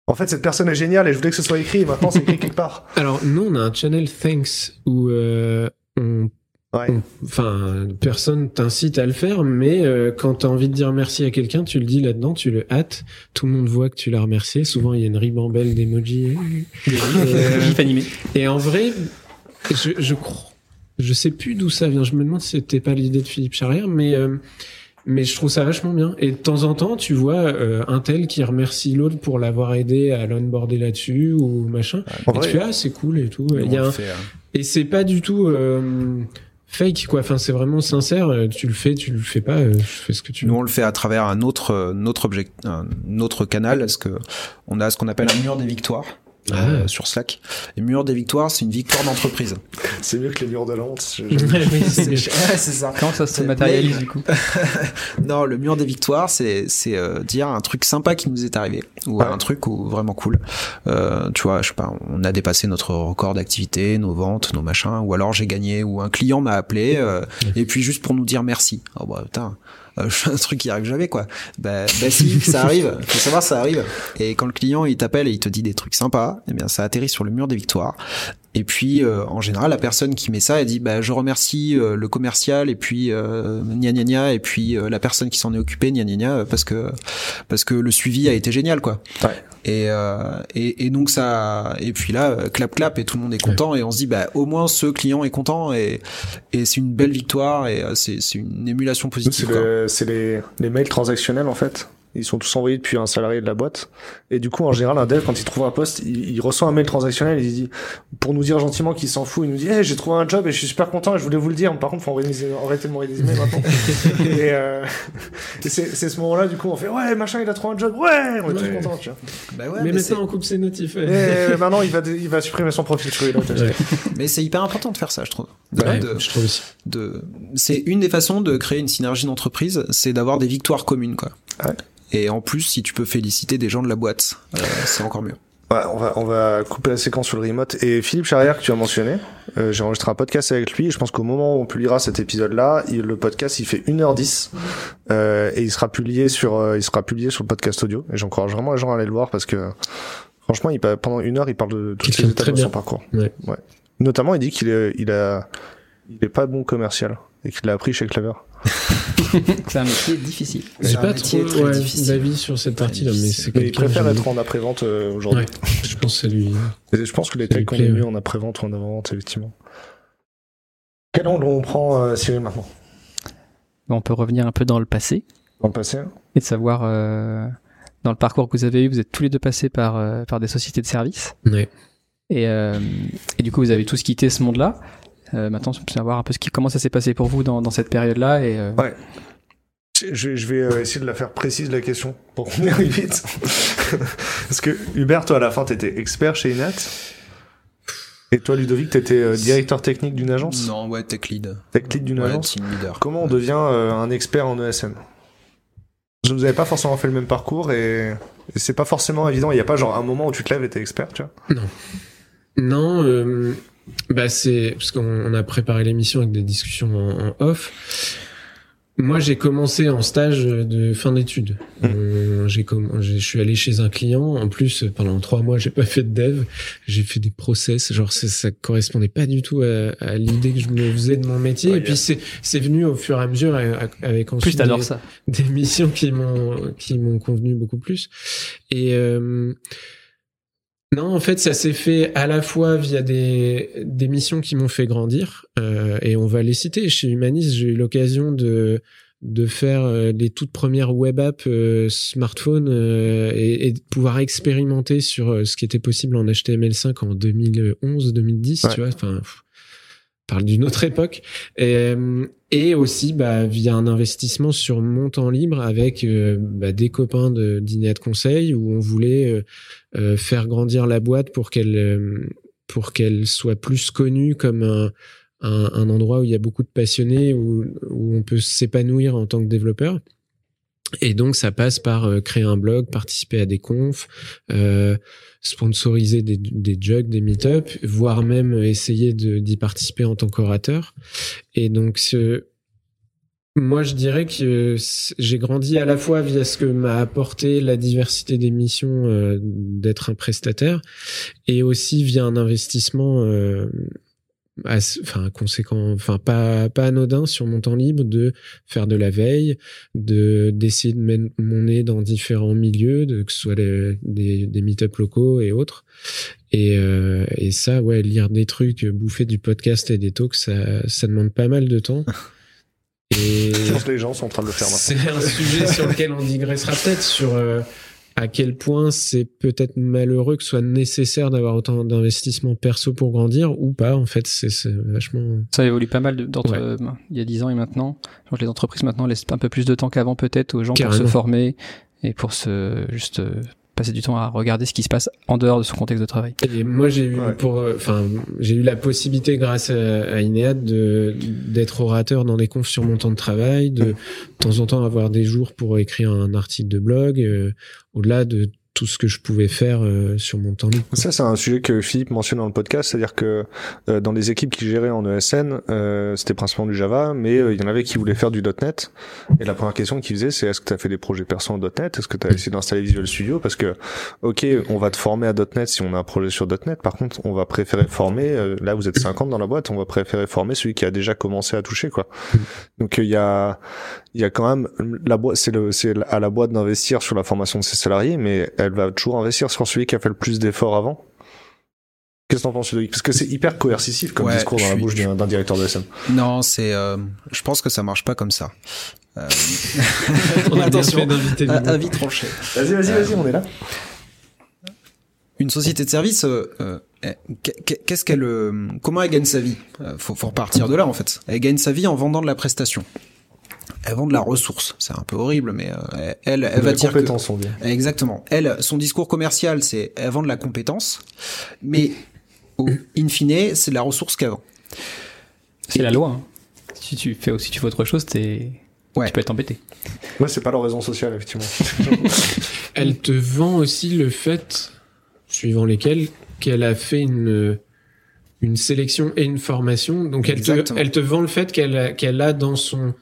En fait, cette personne est géniale et je voulais que ce soit écrit. Et maintenant, c'est écrit quelque part. Alors, nous, on a un channel Thanks où euh, on Enfin, personne t'incite à le faire, mais euh, quand tu as envie de dire merci à quelqu'un, tu le dis là-dedans, tu le hâtes. Tout le monde voit que tu l'as remercié. Souvent, il y a une ribambelle d'emojis. animé. Et en vrai, je, je, je sais plus d'où ça vient. Je me demande si c'était pas l'idée de Philippe Charrière, mais euh, mais je trouve ça vachement bien. Et de temps en temps, tu vois euh, un tel qui remercie l'autre pour l'avoir aidé à l'onboarder là-dessus ou machin. et tu fais ah c'est cool et tout. Il y a un... Hein. Et c'est pas du tout fake quoi enfin c'est vraiment sincère euh, tu le fais tu le fais pas euh, je fais ce que tu nous on le fait à travers un autre euh, notre object un autre canal parce que on a ce qu'on appelle un mur des victoires ah. Euh, sur Slack. Et mur des victoires, c'est une victoire d'entreprise. c'est mieux que les murs de la honte. c'est ça. Comment ça se matérialise du coup Non, le mur des victoires, c'est c'est euh, dire un truc sympa qui nous est arrivé ou un truc ou vraiment cool. Euh, tu vois, je sais pas, on a dépassé notre record d'activité, nos ventes, nos machins, ou alors j'ai gagné, ou un client m'a appelé euh, et puis juste pour nous dire merci. Oh bah putain euh, un truc qui arrive jamais quoi. Bah si, ça arrive. Faut savoir ça arrive. Et quand le client il t'appelle et il te dit des trucs sympas, eh bien ça atterrit sur le mur des victoires. Et puis euh, en général la personne qui met ça elle dit bah je remercie euh, le commercial et puis euh, gna gna gna et puis euh, la personne qui s'en est occupée gna gna gna parce que parce que le suivi a été génial quoi. Ouais. Et, et, et donc ça et puis là clap clap et tout le monde est content et on se dit bah au moins ce client est content et et c'est une belle victoire et c'est c'est une émulation positive. C'est les les mails transactionnels en fait ils sont tous envoyés depuis un salarié de la boîte. Et du coup, en général, un dev, quand il trouve un poste, il, reçoit un mail transactionnel et il dit, pour nous dire gentiment qu'il s'en fout, il nous dit, hey, j'ai trouvé un job et je suis super content et je voulais vous le dire. Par contre, faut arrêter de m'envoyer des emails maintenant. et, euh, et c'est, ce moment-là, du coup, on fait, ouais, machin, il a trouvé un job, ouais, on est tous contents, tu vois. Bah ouais, mais, maintenant, on coupe ses notifs. Et maintenant, il va, il va supprimer son profil sur Mais c'est hyper important de faire ça, je trouve. je trouve aussi. De, c'est une des façons de créer une synergie d'entreprise, c'est d'avoir des victoires communes, quoi. Ouais. Et en plus, si tu peux féliciter des gens de la boîte, euh, c'est encore mieux. Ouais, on va on va couper la séquence sur le remote. Et Philippe Charrière que tu as mentionné, euh, j'ai enregistré un podcast avec lui. Et je pense qu'au moment où on publiera cet épisode-là, le podcast il fait 1h10 euh, et il sera publié sur euh, il sera publié sur le podcast audio. Et j'encourage vraiment les gens à aller le voir parce que franchement, il pendant une heure, il parle de toutes les étapes de son parcours. Ouais. ouais. Notamment, il dit qu'il est il a il est pas bon commercial et qu'il l'a appris chez Clever. c'est un métier difficile. J'ai pas trop d'avis sur cette partie-là, mais c'est Il préfère être en après-vente euh, aujourd'hui. je pense que lui. je pense que les techs qu'on est mieux en après-vente ou en avant-vente, effectivement. Quel angle on prend, euh, Cyril, maintenant? On peut revenir un peu dans le passé. Dans le passé hein. Et de savoir, euh, dans le parcours que vous avez eu, vous êtes tous les deux passés par, par des sociétés de services. Ouais. Et, et du coup, vous avez tous quitté ce monde-là. Euh, maintenant, je peux savoir un peu ce qui, comment ça s'est passé pour vous dans, dans cette période-là. Et, euh... Ouais. Je, je vais euh, essayer de la faire précise la question pour qu'on y arrive vite. Parce que Hubert, toi à la fin, t'étais expert chez Inat. Et toi, Ludovic, t'étais euh, directeur technique d'une agence? Non, ouais, tech lead. Tech lead d'une ouais, agence? Team leader. Comment on devient un expert en ESN Je Vous n'avez pas forcément fait le même parcours et, et c'est pas forcément évident. Il n'y a pas genre un moment où tu te lèves et t'es expert, tu vois? Non. Non, euh, bah c'est parce qu'on a préparé l'émission avec des discussions en, off. Moi, j'ai commencé en stage de fin d'études. Mmh. Euh, j'ai je suis allé chez un client. En plus, pendant trois mois, j'ai pas fait de dev. J'ai fait des process. Genre, ça, ça correspondait pas du tout à, à l'idée que je me faisais de mon métier. et puis, c'est, c'est venu au fur et à mesure avec ensuite des, ça. des missions qui m'ont, qui m'ont convenu beaucoup plus. Et, euh, non, en fait, ça s'est fait à la fois via des, des missions qui m'ont fait grandir, euh, et on va les citer. Chez Humanis, j'ai eu l'occasion de de faire euh, les toutes premières web apps euh, smartphone euh, et, et, de pouvoir expérimenter sur ce qui était possible en HTML5 en 2011-2010, tu vois. Enfin, parle d'une autre époque. Et, et aussi bah, via un investissement sur mon temps libre avec euh, bah, des copains de dîner de conseil où on voulait euh, euh, faire grandir la boîte pour qu'elle pour qu'elle soit plus connue comme un, un, un, endroit où il y a beaucoup de passionnés où, où on peut s'épanouir en tant que développeur. Et donc ça passe par créer un blog, participer à des confs, euh, sponsoriser des, des jugs, des meet-up, voire même essayer d'y participer en tant qu'orateur. Et donc, ce, moi, je dirais que j'ai grandi à la fois via ce que m'a apporté la diversité des missions euh, d'être un prestataire, et aussi via un investissement euh, enfin conséquent, enfin pas pas anodin sur mon temps libre de faire de la veille, de d'essayer de mettre mon nez dans différents milieux, de que ce soit des des meet-up locaux et autres. Et euh, et ça, ouais, lire des trucs, bouffer du podcast et des talks, ça ça demande pas mal de temps. Et je pense que les gens sont en train de le faire. C'est un sujet sur lequel on digressera peut-être sur euh, à quel point c'est peut-être malheureux que ce soit nécessaire d'avoir autant d'investissements perso pour grandir ou pas. En fait, c'est vachement. Ça évolue pas mal d'entre euh, il y a dix ans et maintenant. Genre, les entreprises maintenant laissent un peu plus de temps qu'avant peut-être aux gens pour se former et pour se juste euh, passer du temps à regarder ce qui se passe en dehors de son contexte de travail. Et moi, j'ai eu pour, euh, enfin, j'ai eu la possibilité grâce à, à Inead de d'être orateur dans des confs sur mon temps de travail, de, de temps en temps avoir des jours pour écrire un article de blog, euh, au-delà de tout ce que je pouvais faire euh, sur mon temps libre. Ça, c'est un sujet que Philippe mentionne dans le podcast, c'est-à-dire que euh, dans les équipes qui géraient en ESN, euh, c'était principalement du Java, mais il y en avait qui voulaient faire du .NET. Et la première question qu'ils faisaient, c'est est-ce que tu as fait des projets perso en .NET? Est-ce que tu as essayé d'installer Visual Studio? Parce que, ok, on va te former à .NET si on a un projet sur .NET. Par contre, on va préférer former, là vous êtes 50 dans la boîte, on va préférer former celui qui a déjà commencé à toucher, quoi. Donc il y a il y a quand même la boîte, c'est le, c'est à la boîte d'investir sur la formation de ses salariés, mais elle va toujours investir sur celui qui a fait le plus d'efforts avant. Qu'est-ce que t'en penses, Parce que c'est hyper coercitif comme discours dans la bouche d'un directeur de SM. Non, c'est, euh, je pense que ça marche pas comme ça. Euh... on attention, d'inviter avis tranché. Vas-y, vas-y, vas-y, on est là. Une société de service, euh, euh qu'est-ce qu'elle, euh, comment elle gagne sa vie? Faut, faut repartir de là en fait. Elle gagne sa vie en vendant de la prestation elle vend de la ressource. C'est un peu horrible, mais euh, elle, elle va dire que... on dit. Exactement. Elle, son discours commercial, c'est elle vend de la compétence, mais au in fine, c'est de la ressource qu'elle vend. C'est la loi. Hein. Si tu fais aussi tu fais autre chose, t'es ouais. tu peux être embêté. Ouais, c'est pas leur raison sociale, effectivement. elle te vend aussi le fait, suivant lesquels, qu'elle a fait une une sélection et une formation. Donc elle te, elle te vend le fait qu'elle qu'elle a dans son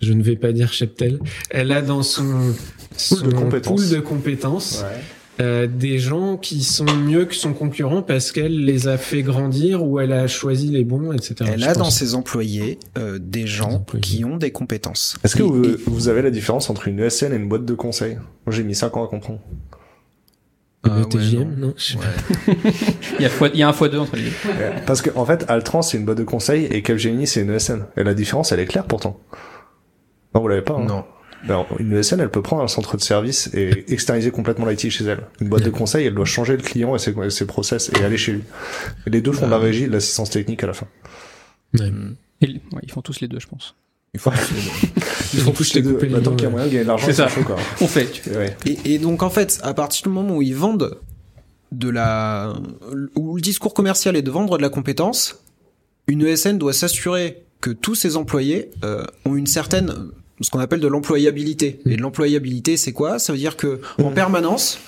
je ne vais pas dire cheptel, elle a dans son, son pool de compétences, euh, des gens qui sont mieux que son concurrent parce qu'elle les a fait grandir ou elle a choisi les bons, etc. Elle a dans ses employés euh, des gens qui ont des compétences. Est-ce que vous, vous, avez la différence entre une ESN et une boîte de conseil? Moi j'ai mis 5 ans à comprendre. Euh, TGM, non, il, y a il y a un fois deux entre les deux. Parce que en fait, Altran c'est une boîte de conseil et Capgemini c'est une ESN. Et la différence, elle est claire pourtant. Non, vous l'avez pas. Hein non. Alors, une ESN, elle peut prendre un centre de service et externaliser complètement l'IT chez elle. Une boîte de conseil, elle doit changer le client et ses, ses process et aller chez lui. Et les deux font de la régie et de l'assistance technique à la fin. Ouais. ouais, ils font tous les deux, je pense. Il faut Ils font tous les deux. Bah, tant qu'il y a moyen de gagner de l'argent, c'est ça. quoi. On fait. Tu ouais. et, et donc en fait, à partir du moment où ils vendent de la, où le discours commercial est de vendre de la compétence, une ESN doit s'assurer que tous ses employés euh, ont une certaine ce qu'on appelle de l'employabilité. Et de l'employabilité, c'est quoi? Ça veut dire que en mmh. permanence,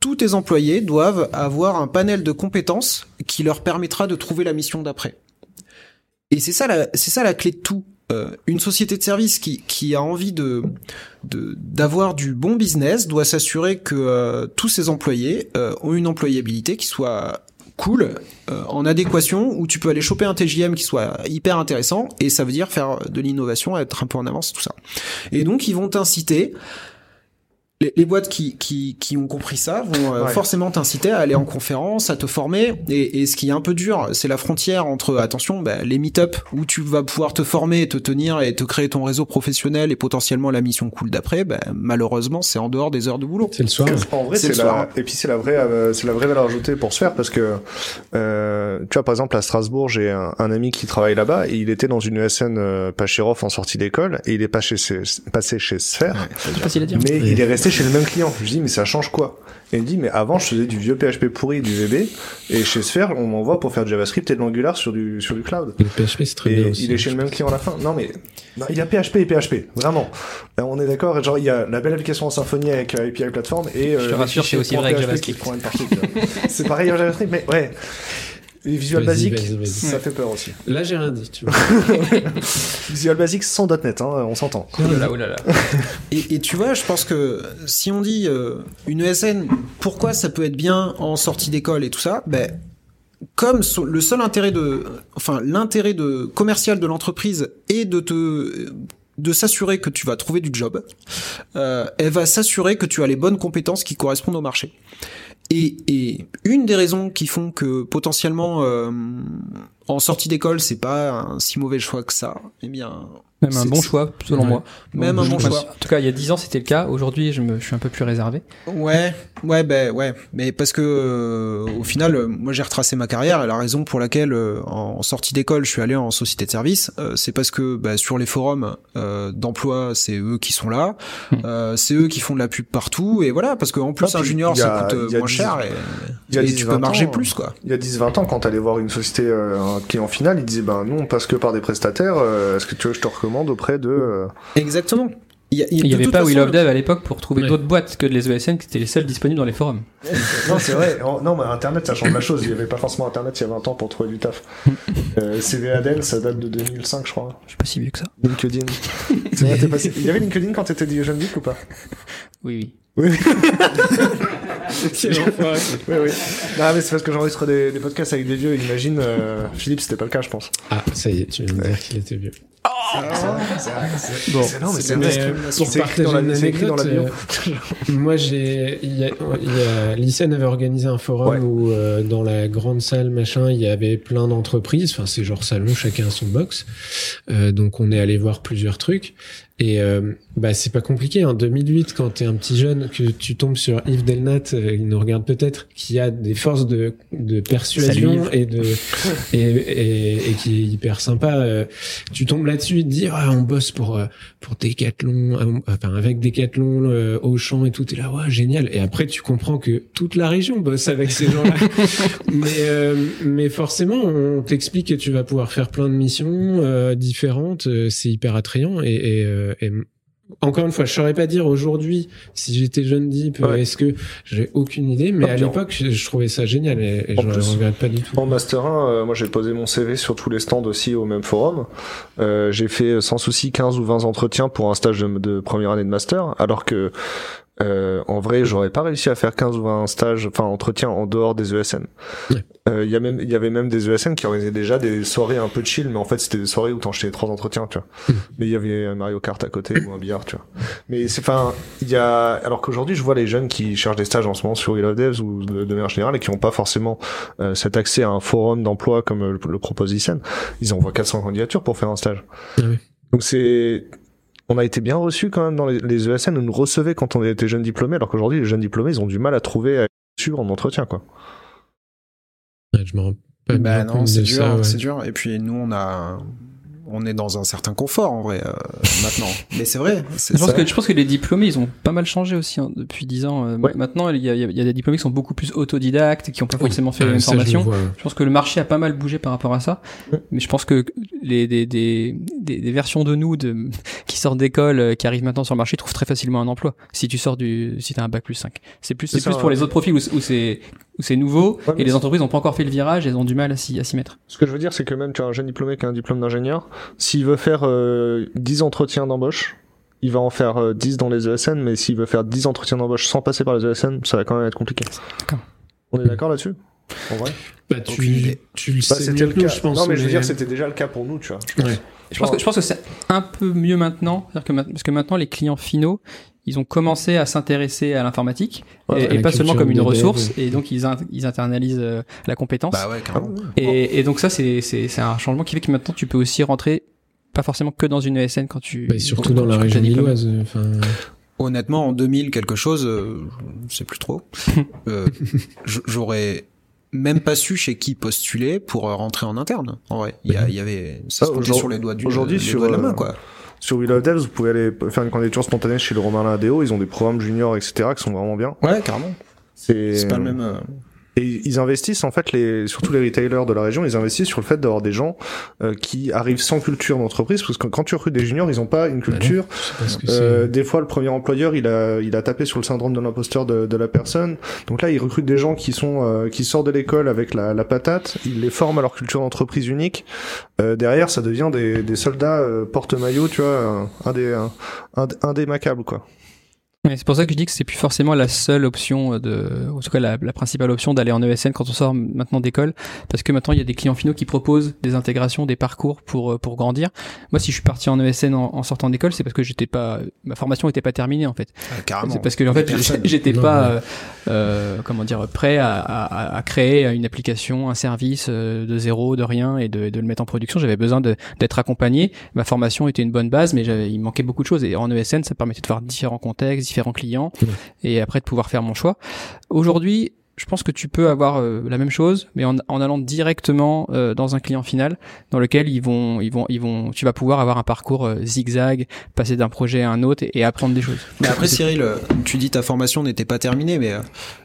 tous tes employés doivent avoir un panel de compétences qui leur permettra de trouver la mission d'après. Et c'est ça la, c'est ça la clé de tout. Euh, une société de service qui, qui a envie de d'avoir du bon business doit s'assurer que euh, tous ses employés euh, ont une employabilité qui soit cool, en adéquation, où tu peux aller choper un TJM qui soit hyper intéressant, et ça veut dire faire de l'innovation, être un peu en avance, tout ça. Et donc ils vont t'inciter les, boîtes qui, qui, qui, ont compris ça vont euh, forcément t'inciter à aller en conférence, à te former. Et, et ce qui est un peu dur, c'est la frontière entre, attention, bah, les meet-up où tu vas pouvoir te former, te tenir et te créer ton réseau professionnel et potentiellement la mission cool d'après. Bah, malheureusement, c'est en dehors des heures de boulot. C'est le soir. En vrai, c'est la... et puis c'est la vraie, euh, c'est la vraie valeur ajoutée pour se faire parce que, euh, tu vois, par exemple à Strasbourg, j'ai un, ami qui travaille là-bas et il était dans une ESN euh, Pachérov en sortie d'école et il est passé chez, passé chez Sphère. mais il est resté chez le même client. Je dis, mais ça change quoi? Et il me dit, mais avant, je faisais du vieux PHP pourri, du VB, et chez Sphere, on m'envoie pour faire du JavaScript et de l'Angular sur du, sur du cloud. Le PHP, c'est très et bien aussi. Il est chez le même client à la fin. Non, mais, non, il y a PHP et PHP. Vraiment. on est d'accord. Genre, il y a la belle application en Symfony avec API Platform et, euh, je te rassure, c'est aussi vrai avec JavaScript. c'est pareil en JavaScript, mais ouais. Les Visual Basic, ça fait peur aussi. Là, j'ai rien dit, tu vois. Visual Basic sans .NET, hein, on s'entend. Oh là là, oh là là. Et, et, tu vois, je pense que si on dit euh, une ESN, pourquoi ça peut être bien en sortie d'école et tout ça, ben comme le seul intérêt de, enfin l'intérêt de commercial de l'entreprise est de te de s'assurer que tu vas trouver du job, euh, elle va s'assurer que tu as les bonnes compétences qui correspondent au marché. Et, et une des raisons qui font que potentiellement euh, en sortie d'école c'est pas un si mauvais choix que ça, eh bien même un bon choix, selon moi. Même un bon choix. En tout cas, il y a 10 ans, c'était le cas. Aujourd'hui, je, me, je suis un peu plus réservé. Ouais, ouais, ben ouais. Mais parce que euh, au final, euh, moi, j'ai retracé ma carrière. Et la raison pour laquelle, euh, en sortie d'école, je suis allé en société de service, c'est parce que bah, sur les forums d'emploi, c'est eux qui sont là. Hmm. c'est eux qui font de la pub partout. Et voilà, parce qu'en plus, un junior, ça coûte moins cher. Et, et tu peux marger plus, quoi. Il y a 10-20 ans, quand t'allais voir une société, un client final, il disait, ben non, parce que par des prestataires. Est-ce que tu veux je te recommande auprès de. Euh, Exactement. Il n'y avait pas We Love Dev à l'époque pour trouver d'autres boîtes que les ESN qui étaient les seules disponibles dans les forums. non, c'est vrai. Non, mais Internet, ça change la chose. Il n'y avait pas forcément Internet il y a 20 ans pour trouver du taf. euh, CV Adel, ça date de 2005, je crois. Je suis pas si vieux que ça. LinkedIn. Il y avait LinkedIn quand t'étais jeune geek ou pas? Oui, oui. Oui, oui. oui, oui. Non, mais c'est parce que j'enregistre des, des podcasts avec des vieux. Imagine, euh, Philippe, c'était pas le cas, je pense. Ah, ça y est, tu viens de dire qu'il était vieux. Oh, bon, non, mais c'est pour partager une anecdote. Euh, moi, j'ai, il y a, il avait organisé un forum où euh, dans la grande salle machin, il y avait plein d'entreprises. Enfin, c'est genre salon, chacun a son box. Euh, donc, on est allé voir plusieurs trucs. Et euh, bah c'est pas compliqué. En 2008, quand t'es un petit jeune, que tu tombes sur Yves Delnat, euh, il nous regarde peut-être, qui a des forces de, de persuasion et de et, et, et, qui est hyper sympa. Euh, tu tombes là-dessus, et te dis ah, on bosse pour euh, pour Decathlon, enfin avec Decathlon, Auchan et tout. T'es là ouais génial. Et après tu comprends que toute la région bosse avec ces gens-là. mais mais forcément, on t'explique que tu vas pouvoir faire plein de missions différentes. c'est hyper attrayant et, et euh, et encore une fois, je saurais pas dire aujourd'hui si j'étais jeune deep, est-ce que j'ai aucune idée, mais à l'époque, je, trouvais ça génial et, je ne regrette pas du tout. En master 1, euh, moi j'ai posé mon CV sur tous les stands aussi au même forum. Euh, j'ai fait sans souci 15 ou 20 entretiens pour un stage de, de première année de master, alors que euh, en vrai, j'aurais pas réussi à faire 15 ou 20 stages, enfin entretiens en dehors des ESN. Euh, il y a même, il y avait même des ESN qui organisaient déjà des soirées un peu chill, mais en fait c'était des soirées où t'enchaînais trois entretiens, tu vois. Hmm. mais il y avait un Mario Kart à côté ou un billard, tu vois. Mais c'est, enfin, il y a, alors qu'aujourd'hui je vois les jeunes qui cherchent des stages en ce moment sur Will of Devs ou de, de manière générale et qui ont pas forcément euh, cet accès à un forum d'emploi comme le, le propose Ils envoient 400 candidatures pour faire un stage. Ah Donc c'est on a été bien reçus quand même dans les, les ESN, on nous recevait quand on était jeunes diplômés, alors qu'aujourd'hui les jeunes diplômés ils ont du mal à trouver à suivre en entretien quoi. je pas bah non, c'est dur, c'est dur. Et puis nous on a on est dans un certain confort en vrai euh, maintenant. Mais c'est vrai. Je pense, que, je pense que les diplômés, ils ont pas mal changé aussi hein, depuis dix ans. Euh, maintenant, il y, a, il y, a, des diplômés qui sont beaucoup plus autodidactes, qui ont pas forcément fait une formation. Je, pense que le marché a pas mal bougé par rapport à ça. Mais je pense que les des, des, des, des versions de nous de, qui sortent d'école, euh, qui arrivent maintenant sur le marché, trouvent très facilement un emploi. Si tu sors du, si t'as un bac plus 5. C'est plus, c'est plus pour les autres profils où, où c'est où c'est nouveau et les entreprises n'ont pas encore fait le virage, elles ont du mal à s'y, à s'y mettre. Ce que je veux dire, c'est que même tu as un jeune diplômé qui a un diplôme d'ingénieur, s'il veut faire euh, 10 entretiens d'embauche, il va en faire euh, 10 dans les ESN, mais s'il veut faire 10 entretiens d'embauche sans passer par les ESN, ça va quand même être compliqué. D'accord. On est d'accord là-dessus? En vrai? Bah, tu, tu le bah, sais le cas. je pense. Non, mais, je veux dire, c'était déjà le cas pour nous, tu vois. Je pense, ouais. je pense que, je pense que c'est un peu mieux maintenant, que, parce que maintenant, les clients finaux, ils ont commencé à s'intéresser à l'informatique et, pas seulement comme une ressource et donc ils, ils internalisent euh, la compétence. Bah ouais, et, et, donc ça c'est c'est un changement qui fait que maintenant tu peux aussi rentrer pas forcément que dans une ESN quand tu bah, surtout dans la région lilloise enfin honnêtement en 2000 quelque chose euh, je sais plus trop. Euh, j'aurais même pas su chez qui postuler pour euh, rentrer en interne en vrai. Il y, a, il y avait ça se sur les doigts du aujourd'hui sur de la main quoi sur Will of Devs, vous pouvez aller faire une candidature spontanée chez le Romain Ladeo. Ils ont des programmes juniors, etc., qui sont vraiment bien. Ouais, carrément. C'est pas le même. Euh, et ils investissent en fait les surtout les retailers de la région, ils investissent sur le fait d'avoir des gens euh, qui arrivent sans culture d'entreprise parce que quand tu recrutes des juniors, ils ont pas une bah culture. euh, des fois le premier employeur, il a il a tapé sur le syndrome de l'imposteur de, de, la personne. Donc là, ils recrutent des gens qui sont euh, qui sortent de l'école avec la, la, patate, ils les forment à leur culture d'entreprise unique. Euh, derrière, ça devient des, des soldats porte-maillot, tu vois, un, des un, un, un des quoi. C'est pour ça que je dis que c'est plus forcément la seule option de, en tout cas la, la principale option d'aller en ESN quand on sort maintenant d'école, parce que maintenant il y a des clients finaux qui proposent des intégrations, des parcours pour pour grandir. Moi, si je suis parti en ESN en, sortant d'école, c'est parce que j'étais pas, ma formation était pas terminée en fait. Ah, carrément. C'est parce que en fait j'étais pas, euh, euh, comment dire, prêt à, à, à, créer une application, un service euh, de zéro, de rien et de, de le mettre en production. J'avais besoin d'être accompagné. Ma formation était une bonne base, mais il manquait beaucoup de choses. Et en ESN, ça permettait de voir différents contextes différents clients et après de pouvoir faire mon choix. Aujourd'hui, je pense que tu peux avoir euh, la même chose, mais en, en allant directement euh, dans un client final, dans lequel ils vont, ils vont, ils vont, tu vas pouvoir avoir un parcours euh, zigzag, passer d'un projet à un autre et, apprendre des choses. Mais après, Cyril, tu dis ta formation n'était pas terminée, mais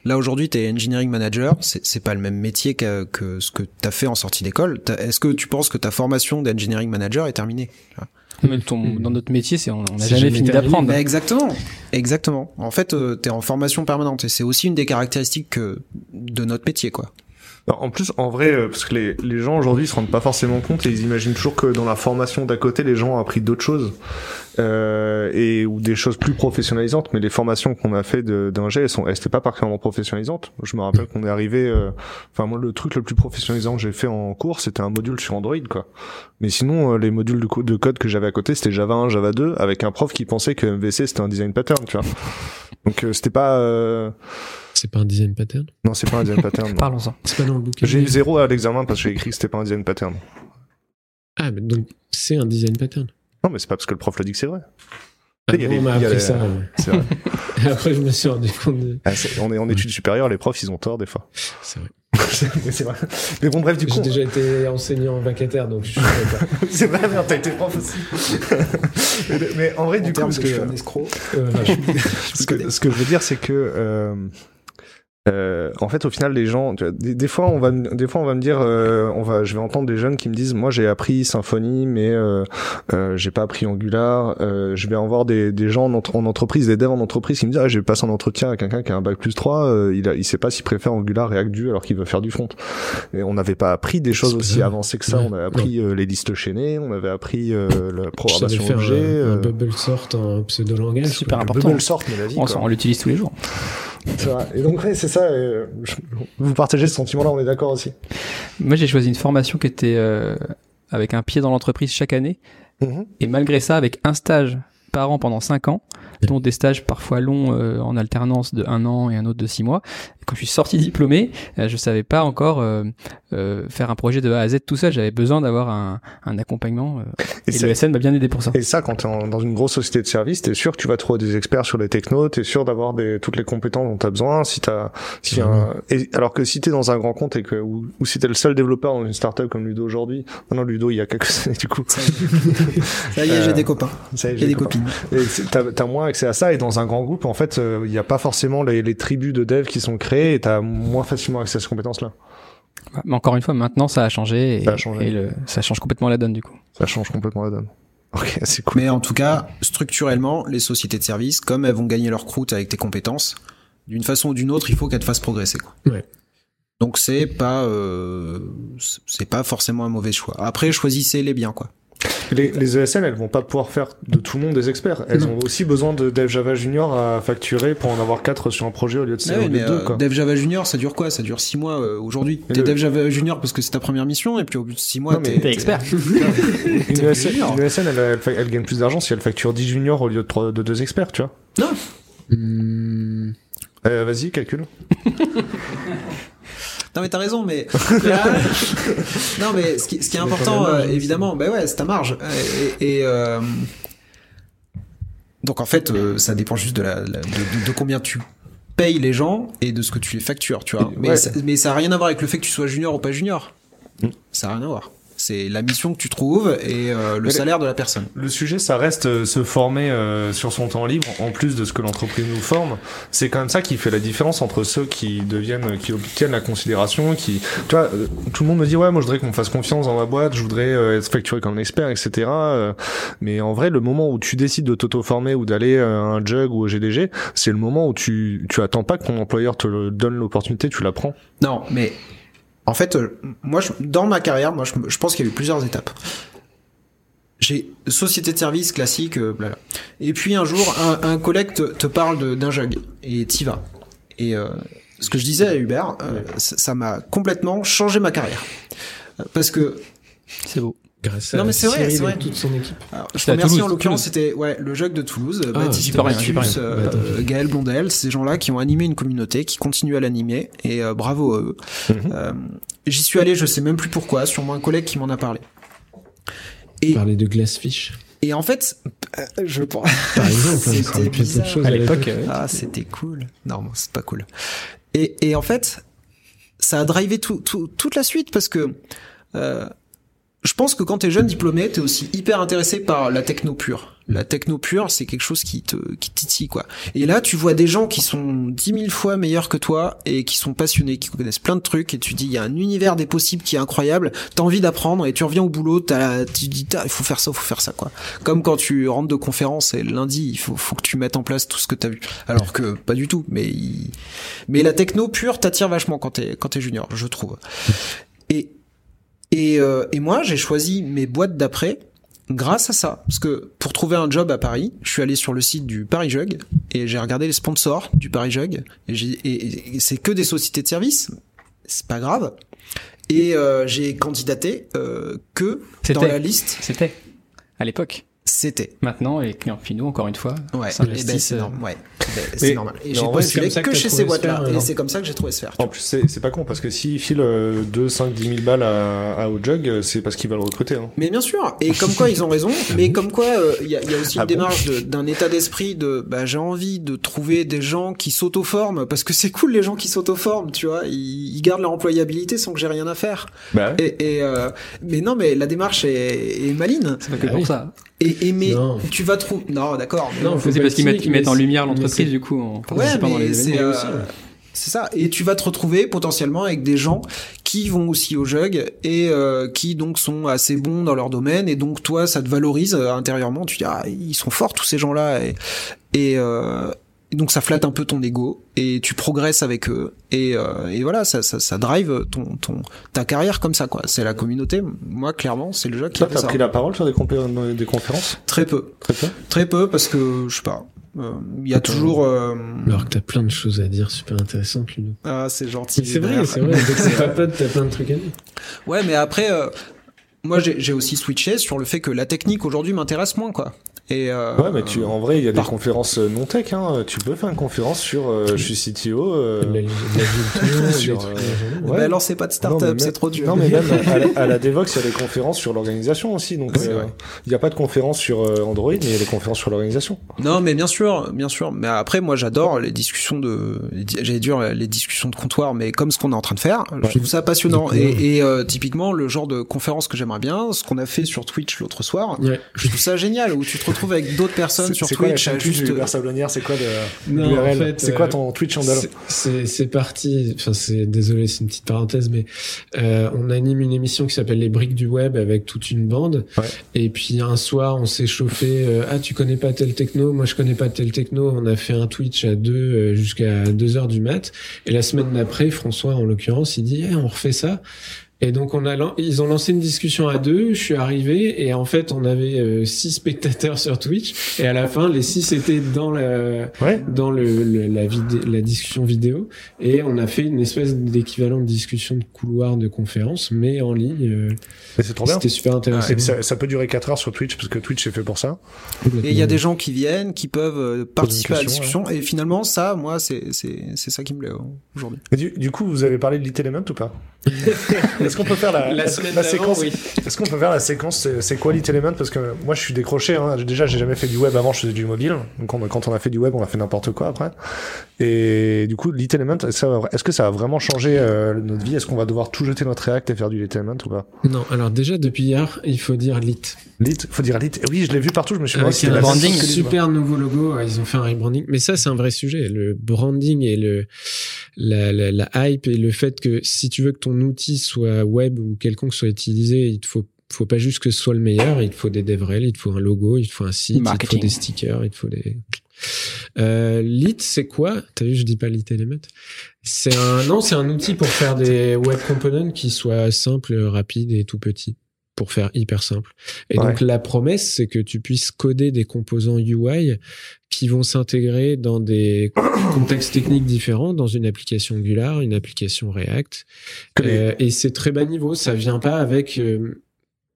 là aujourd'hui, tu es engineering manager, c'est pas le même métier que, que ce que tu as fait en sortie d'école. Est-ce que tu penses que ta formation d'engineering manager est terminée dans notre métier, c'est on n'a jamais, fini d'apprendre. exactement, exactement. En fait, euh, tu es en formation permanente et c'est aussi une des caractéristiques de notre métier, quoi. En plus, en vrai, euh, parce que les, les gens aujourd'hui se rendent pas forcément compte et ils imaginent toujours que dans la formation d'à côté, les gens ont appris d'autres choses euh, et ou des choses plus professionnalisantes. Mais les formations qu'on a fait d'ingé, elles sont, elles étaient pas particulièrement professionnalisantes. Je me rappelle qu'on est arrivé. Euh, enfin, moi, le truc le plus professionnalisant que j'ai fait en cours, c'était un module sur Android, quoi. Mais sinon, euh, les modules de, de code que j'avais à côté, c'était Java 1, Java 2, avec un prof qui pensait que MVC c'était un design pattern, tu vois. Donc c'était pas c'est pas un design pattern Non, c'est pas un design pattern. Parlons-en. C'est pas dans le bouquin. J'ai eu zéro à l'examen parce que j'ai écrit que c'était pas un design pattern. Ah, mais donc c'est un design pattern Non, mais c'est pas parce que le prof l'a dit que c'est vrai. Ah, on m'a appris ça. C'est vrai. Et après, je me suis rendu compte de... ah, on est en études supérieures, les profs, ils ont tort des fois. C'est vrai. mais c'est vrai. Mais bon, bref, du coup. J'ai déjà été enseignant vacataire, donc je suis C'est vrai, mais t'as été prof aussi. mais, mais, en vrai, en du coup, parce que. Je suis un escroc. Euh, ce, que, ce que je veux dire, c'est que, euh, euh, en fait, au final, les gens, des, des, fois, on va, des fois, on va me dire, euh, on va, je vais entendre des jeunes qui me disent, moi, j'ai appris Symfony, mais euh, euh j'ai pas appris Angular. Euh, je vais en voir des, des gens en, en, entreprise, des devs en entreprise, qui me disent, ah, j'ai passé un entretien avec quelqu'un qui a un bac plus 3, il, a, il sait pas s'il préfère Angular, React Vue, alors qu'il veut faire du front. Et on n'avait pas appris des choses aussi avancées que ça. On avait appris les listes chaînées, on avait appris la programmation objet. Un, un bubble sort, un pseudo langage. Super important. Bubble sort, mais la vie. On, on l'utilise tous les jours. Et donc, ouais, c'est ça. Euh, vous partagez ce sentiment-là, on est d'accord aussi. Moi, j'ai choisi une formation qui était euh, avec un pied dans l'entreprise chaque année. Mhm. Et malgré ça, avec un stage par an pendant 5 ans, dont des stages parfois longs euh, en alternance de un an et un autre de six mois. quand je suis sorti diplômé, euh, je savais pas encore euh, faire un projet de A à Z tout seul. J'avais besoin d'avoir un, un, accompagnement. et, et le SN m'a bien aidé pour ça. Et ça, quand tu es dans une grosse société de service, tu es sûr que tu vas trouver des experts sur les technos, tu es sûr d'avoir toutes les compétences dont tu as besoin. Si t'as, si un, et, alors que si tu es dans un grand compte et que, ou, ou si tu es le seul développeur dans une startup comme Ludo aujourd'hui, non, non, Ludo, il y a quelques années du coup. Ça y est, j'ai des copains. Ça y est, j'ai des copines. Et t'as as moins accès à ça. Et dans un grand groupe en fait euh, il n'y a pas forcément les, les, tribus de devs qui sont créées et t'as moins facilement accès à ces compétences là mais encore une fois maintenant ça a changé et, ça, a changé. et le, ça change complètement la donne du coup. Ça change complètement la donne. Ok c'est cool. Mais en tout cas structurellement les sociétés de services comme elles vont gagner leur croûte avec tes compétences d'une façon ou d'une autre il faut qu'elles te fassent progresser quoi. Ouais. donc c'est pas euh, c'est pas forcément un mauvais choix. Après choisissez les biens quoi les, les ESN, elles vont pas pouvoir faire de tout le monde des experts. Elles ont aussi besoin de Dev Java Junior à facturer pour en avoir 4 sur un projet au lieu de, ah oui, mais deux, euh, Dev Java Junior, ça dure quoi? Ça dure 6 mois euh, aujourd'hui. T'es Dev Java Junior parce que c'est ta première mission, et puis au bout de 6 mois, t'es expert. une, ESN, une ESN, elle, elle, gagne plus d'argent si elle facture 10 juniors au lieu de, 3, de 2 experts, tu vois. Non. Euh, Vas-y, calcule. Non mais t'as raison, mais non mais ce qui, ce qui est important, euh, évidemment, bah ouais, c'est ta marge. Et, et euh... donc en fait, euh, ça dépend juste de, la, de, de, combien tu payes les gens et de ce que tu les factures, tu vois. Mais, ça, mais ça a rien à voir avec le fait que tu sois junior ou pas junior. Mm. Ça a rien à voir. C'est la mission que tu trouves et euh, le salaire de la personne. Le sujet, ça reste euh, se former euh, sur son temps libre, en plus de ce que l'entreprise nous forme. C'est quand même ça qui fait la différence entre ceux qui deviennent, qui obtiennent la considération, qui, tu vois, tout le monde me dit ouais, moi je voudrais qu'on me fasse confiance dans ma boîte, je voudrais être facturé comme un expert, etc. mais en vrai, le moment où tu décides de t'auto-former ou d'aller à un jug ou au GDG, c'est le moment où tu, tu attends pas que ton employeur te donne l'opportunité, tu la prends. Non, mais en fait, euh, moi, je, dans ma carrière, moi, je, je pense qu'il y a eu plusieurs étapes. j'ai société de service classique, euh, blabla. Et puis un jour, un, un collègue te, te parle d'un jug et t'y vas. Et euh, ce que je disais à Hubert, euh, ça m'a complètement changé ma carrière. Euh, Parce que C'est beau. Grâce Non, à mais c'est vrai, Cyril c'est vrai. et toute son équipe. alors, je à remercie en l'occurrence, c'était ouais, le jug de Toulouse, Ah, Baptiste rien. euh, Bah, euh, Gaël Blondel, ces gens-là qui ont animé une communauté, qui continuent à l'animer, et euh, bravo à eux. Mhm. Euh, J'y suis allé, je sais même plus pourquoi, sûrement un collègue qui m'en a parlé. Et, Parler de Glassfish, et en fait, euh, je pense. par exemple. hein, C'était À l'époque, Ah, c'était cool. Non, bon, c'est pas cool. Et, et en fait, ça a drivé tout, tout- toute la suite parce que euh, je pense que quand t'es jeune diplômé, t'es aussi hyper intéressé par la techno pure. La techno pure, c'est quelque chose qui te qui titille quoi. Et là, tu vois des gens qui sont dix mille fois meilleurs que toi et qui sont passionnés, qui connaissent plein de trucs et tu dis il y a un univers des possibles qui est incroyable. T'as envie d'apprendre et tu reviens au boulot, t'as tu dis il faut faire ça, il faut faire ça quoi. Comme quand tu rentres de conférence et lundi, il faut faut que tu mettes en place tout ce que t'as vu. Alors que pas du tout. Mais mais la techno pure t'attire vachement quand t'es quand t'es junior, je trouve. Et et, euh, et moi, j'ai choisi mes boîtes d'après grâce à ça. Parce que pour trouver un job à Paris, je suis allé sur le site du Paris Jug et j'ai regardé les sponsors du Paris Jug. Et, et- et c'est que des sociétés de services. C'est pas grave. Et euh, j'ai candidaté euh, que dans la liste, C'était. À l'époque. C'était. Maintenant, les clients finaux, encore une fois, Ouais, eh s'investissent, ben, c'est euh, normal. Ouais, Ben, c'est normal. Et j'ai postulé que chez ces boîtes-là. Et c'est comme ça que j'ai trouvé Sphère. En plus, c'est pas con parce que s'ils filent euh, 2, 5, 10 000 balles à, à Ojug, euh, c'est parce qu'ils veulent recruter. Hein. Mais bien sûr, et comme quoi ils ont raison, mais comme quoi euh, il y, a, il y a aussi Ah une bon démarche de- d'un état d'esprit de bah, j'ai envie de trouver des gens qui s'auto-forment parce que c'est cool les gens qui s'auto-forment, tu vois, ils, ils gardent leur employabilité sans que j'ai rien à faire. Bah ouais. Et, et, euh, mais non, mais la démarche est, est maline. c'est pas que Ah pour oui. ça. Et, et mais Non. tu vas trouver non d'accord. Non, faut C'est parce qu'ils mettent, mettent en lumière l'entreprise, du coup, en Ouais, mais c'est euh, ça. Et tu vas te retrouver potentiellement avec des gens qui vont aussi au jug et euh, qui donc sont assez bons dans leur domaine et donc toi ça te valorise euh, intérieurement. Tu dis ah ils sont forts tous ces gens-là et et, euh, et donc ça flatte un peu ton ego et tu progresses avec eux et, euh, et voilà ça, ça ça drive ton ton ta carrière comme ça quoi. C'est la communauté. Moi clairement c'est le jeu qui Toi, fait t'as ça. pris la parole sur des, compé- des conférences? Très peu, Très peu? Très peu parce que je sais pas. euh, Il y a toujours. euh, Alors que t'as plein de choses à dire super intéressantes, Ludo. Ah, c'est gentil. C'est vrai, c'est vrai. Dès que c'est papote, t'as plein de trucs à dire. Ouais, mais après, euh, moi, j'ai j'ai aussi switché sur le fait que la technique aujourd'hui m'intéresse moins, quoi. Et euh, Ouais, mais tu, en vrai, il y a des par- conférences euh, non tech. Hein. Tu peux faire une conférence sur euh, je suis CTO. euh, La, la, Sur, trucs, euh, bah, ouais. alors c'est pas de start-up, c'est trop dur. Non, mais même à la, à la Devox, il y a des conférences sur l'organisation aussi. Donc, euh, il n'y a pas de conférence sur Android, mais il y a des conférences sur l'organisation. Non, mais bien sûr, bien sûr. Mais après, moi, j'adore les discussions de, j'allais dire les discussions de comptoir, mais comme ce qu'on est en train de faire, je trouve ça passionnant. Et, et, euh, typiquement, le genre de conférence que j'aimerais bien, ce qu'on a fait sur Twitch l'autre soir, Ouais. je trouve ça génial, où tu te retrouves avec d'autres personnes C'est sur c'est quoi Twitch, Twitch juste. Hubert Sablonnière C'est quoi de Non, en l'URL fait, C'est quoi euh, ton Twitch handle C'est- C'est c'est parti. Enfin, c'est désolé, c'est une petite parenthèse, mais euh, on anime une émission qui s'appelle Les briques du web avec toute une bande. Ouais. Et puis un soir, on s'est chauffé. euh, ah, tu connais pas tel techno? Moi, je connais pas tel techno. On a fait un Twitch à deux euh, jusqu'à deux heures du mat. Et la semaine d'après, François, en l'occurrence, il dit Eh, on refait ça. Et donc on a ils ont lancé une discussion à deux, je suis arrivé et en fait on avait euh, six spectateurs sur Twitch et à la fin les six étaient dans la Ouais. dans le, le- la, la discussion vidéo et on a fait une espèce d'équivalent de discussion de couloir de conférence mais en ligne euh, Mais c'est trop bien. c'était super intéressant Et ça, ça peut durer 4 heures sur Twitch parce que Twitch est fait pour ça. Et il y a des gens qui viennent, qui peuvent euh, participer à la discussion. Et finalement, ça, moi, c'est c'est c'est ça qui me plaît euh, aujourd'hui. Du, du coup, vous avez parlé de Lit Element ou pas? Est-ce qu'on peut faire la, séquence oui. Est-ce qu'on peut faire la séquence C'est c'est quoi Lit Element Parce que moi, je suis décroché. Hein. Déjà, j'ai jamais fait du web avant. Je faisais du mobile. Donc, on- quand on a fait du web, on a fait n'importe quoi après. Et du coup, Lit Element, est-ce que ça a vraiment changé euh, notre vie? Est-ce qu'on va devoir tout jeter notre React et faire du Lit Element ou pas? Non alors déjà depuis hier il faut dire lit Lit, faut dire Lit. Oui, je l'ai vu partout. Je me suis demandé Avec si c'était un la même branding, super nouveau logo ils ont fait un rebranding mais ça c'est un vrai sujet le branding et le la, la, la hype et le fait que si tu veux que ton outil soit web ou quelconque soit utilisé il te faut faut pas juste que ce soit le meilleur il te faut des devrels il te faut un logo il te faut un site il te faut des stickers il te faut des euh, Lit, c'est quoi? T'as vu, je dis pas Lit Element. C'est un non, c'est un outil pour faire des web components qui soient simples, rapides et tout petits. Pour faire hyper simple. Et donc la promesse, c'est que tu puisses coder des composants UI qui vont s'intégrer dans des contextes techniques différents, dans une application Angular, une application React. Euh, et c'est très bas niveau. Ça vient pas avec euh,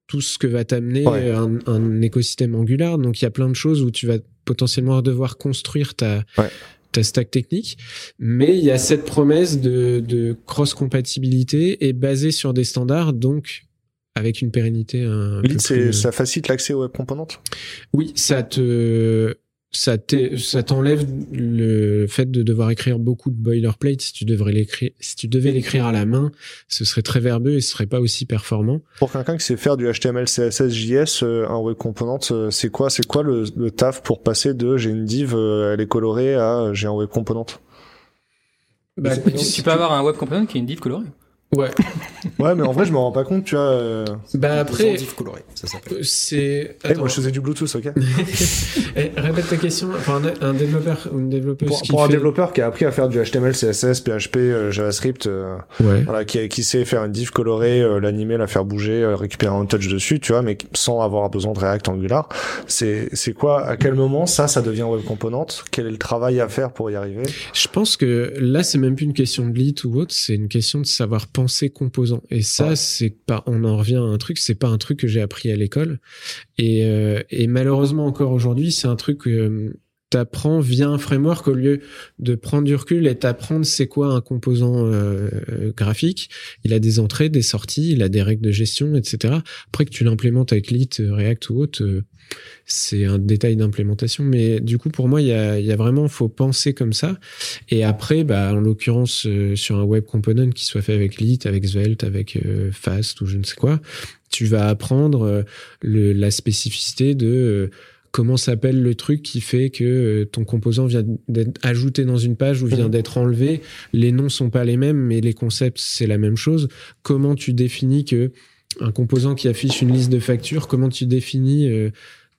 tout ce que va t'amener un, un, écosystème Angular. Donc il y a plein de choses où tu vas potentiellement devoir construire ta ta stack technique, mais il y a cette promesse de, de cross-compatibilité et basée sur des standards, donc avec une pérennité un ça facilite l'accès aux web componentes Oui, ça te ça t'enlève le fait de devoir écrire beaucoup de boilerplate si tu devrais l'écrire si tu devais l'écrire à la main ce serait très verbeux et ce serait pas aussi performant. Pour quelqu'un qui sait faire du HTML CSS JS euh, un web component euh, c'est quoi c'est quoi le, taf pour passer de j'ai une div euh, elle est colorée à j'ai un web component bah, tu, peux avoir un web component qui est une div colorée Ouais. ouais, mais en vrai, je me rends pas compte, tu vois. Euh... Bah après, coloré, ça s'appelle. C'est. Eh, moi, je faisais du Bluetooth, ok. Eh, répète ta question. Enfin, un, développeur ou une développeuse. Pour, pour un développeur qui a appris à faire du HTML, CSS, PHP, euh, JavaScript, euh, ouais. voilà, qui, qui sait faire une div colorée, euh, l'animer, la faire bouger, récupérer un touch dessus, tu vois, mais sans avoir besoin de React Angular. C'est c'est quoi À quel moment ça, ça devient web component Quel est le travail à faire pour y arriver? Je pense que là, c'est même plus une question de lit ou autre, c'est une question de savoir penser ces composants. Et ça, c'est pas, on en revient à un truc, c'est pas un truc que j'ai appris à l'école. Et, euh, et malheureusement encore aujourd'hui, c'est un truc que euh, t'apprends via un framework au lieu de prendre du recul et t'apprendre c'est quoi un composant euh, graphique. Il a des entrées, des sorties, il a des règles de gestion, etc. Après que tu l'implémentes avec Lit, React ou autre, c'est un détail d'implémentation. Mais du coup, pour moi, il y a, il y a vraiment, faut penser comme ça. Et après, bah, en l'occurrence, euh, sur un web component qui soit fait avec Lit, avec Svelte, avec euh, Fast ou je ne sais quoi, tu vas apprendre euh, le, la spécificité de comment s'appelle le truc qui fait que ton composant vient d'être ajouté dans une page ou vient mmh. d'être enlevé. Les noms sont pas les mêmes, mais les concepts c'est la même chose. Comment tu définis que un composant qui affiche une liste de factures, comment tu définis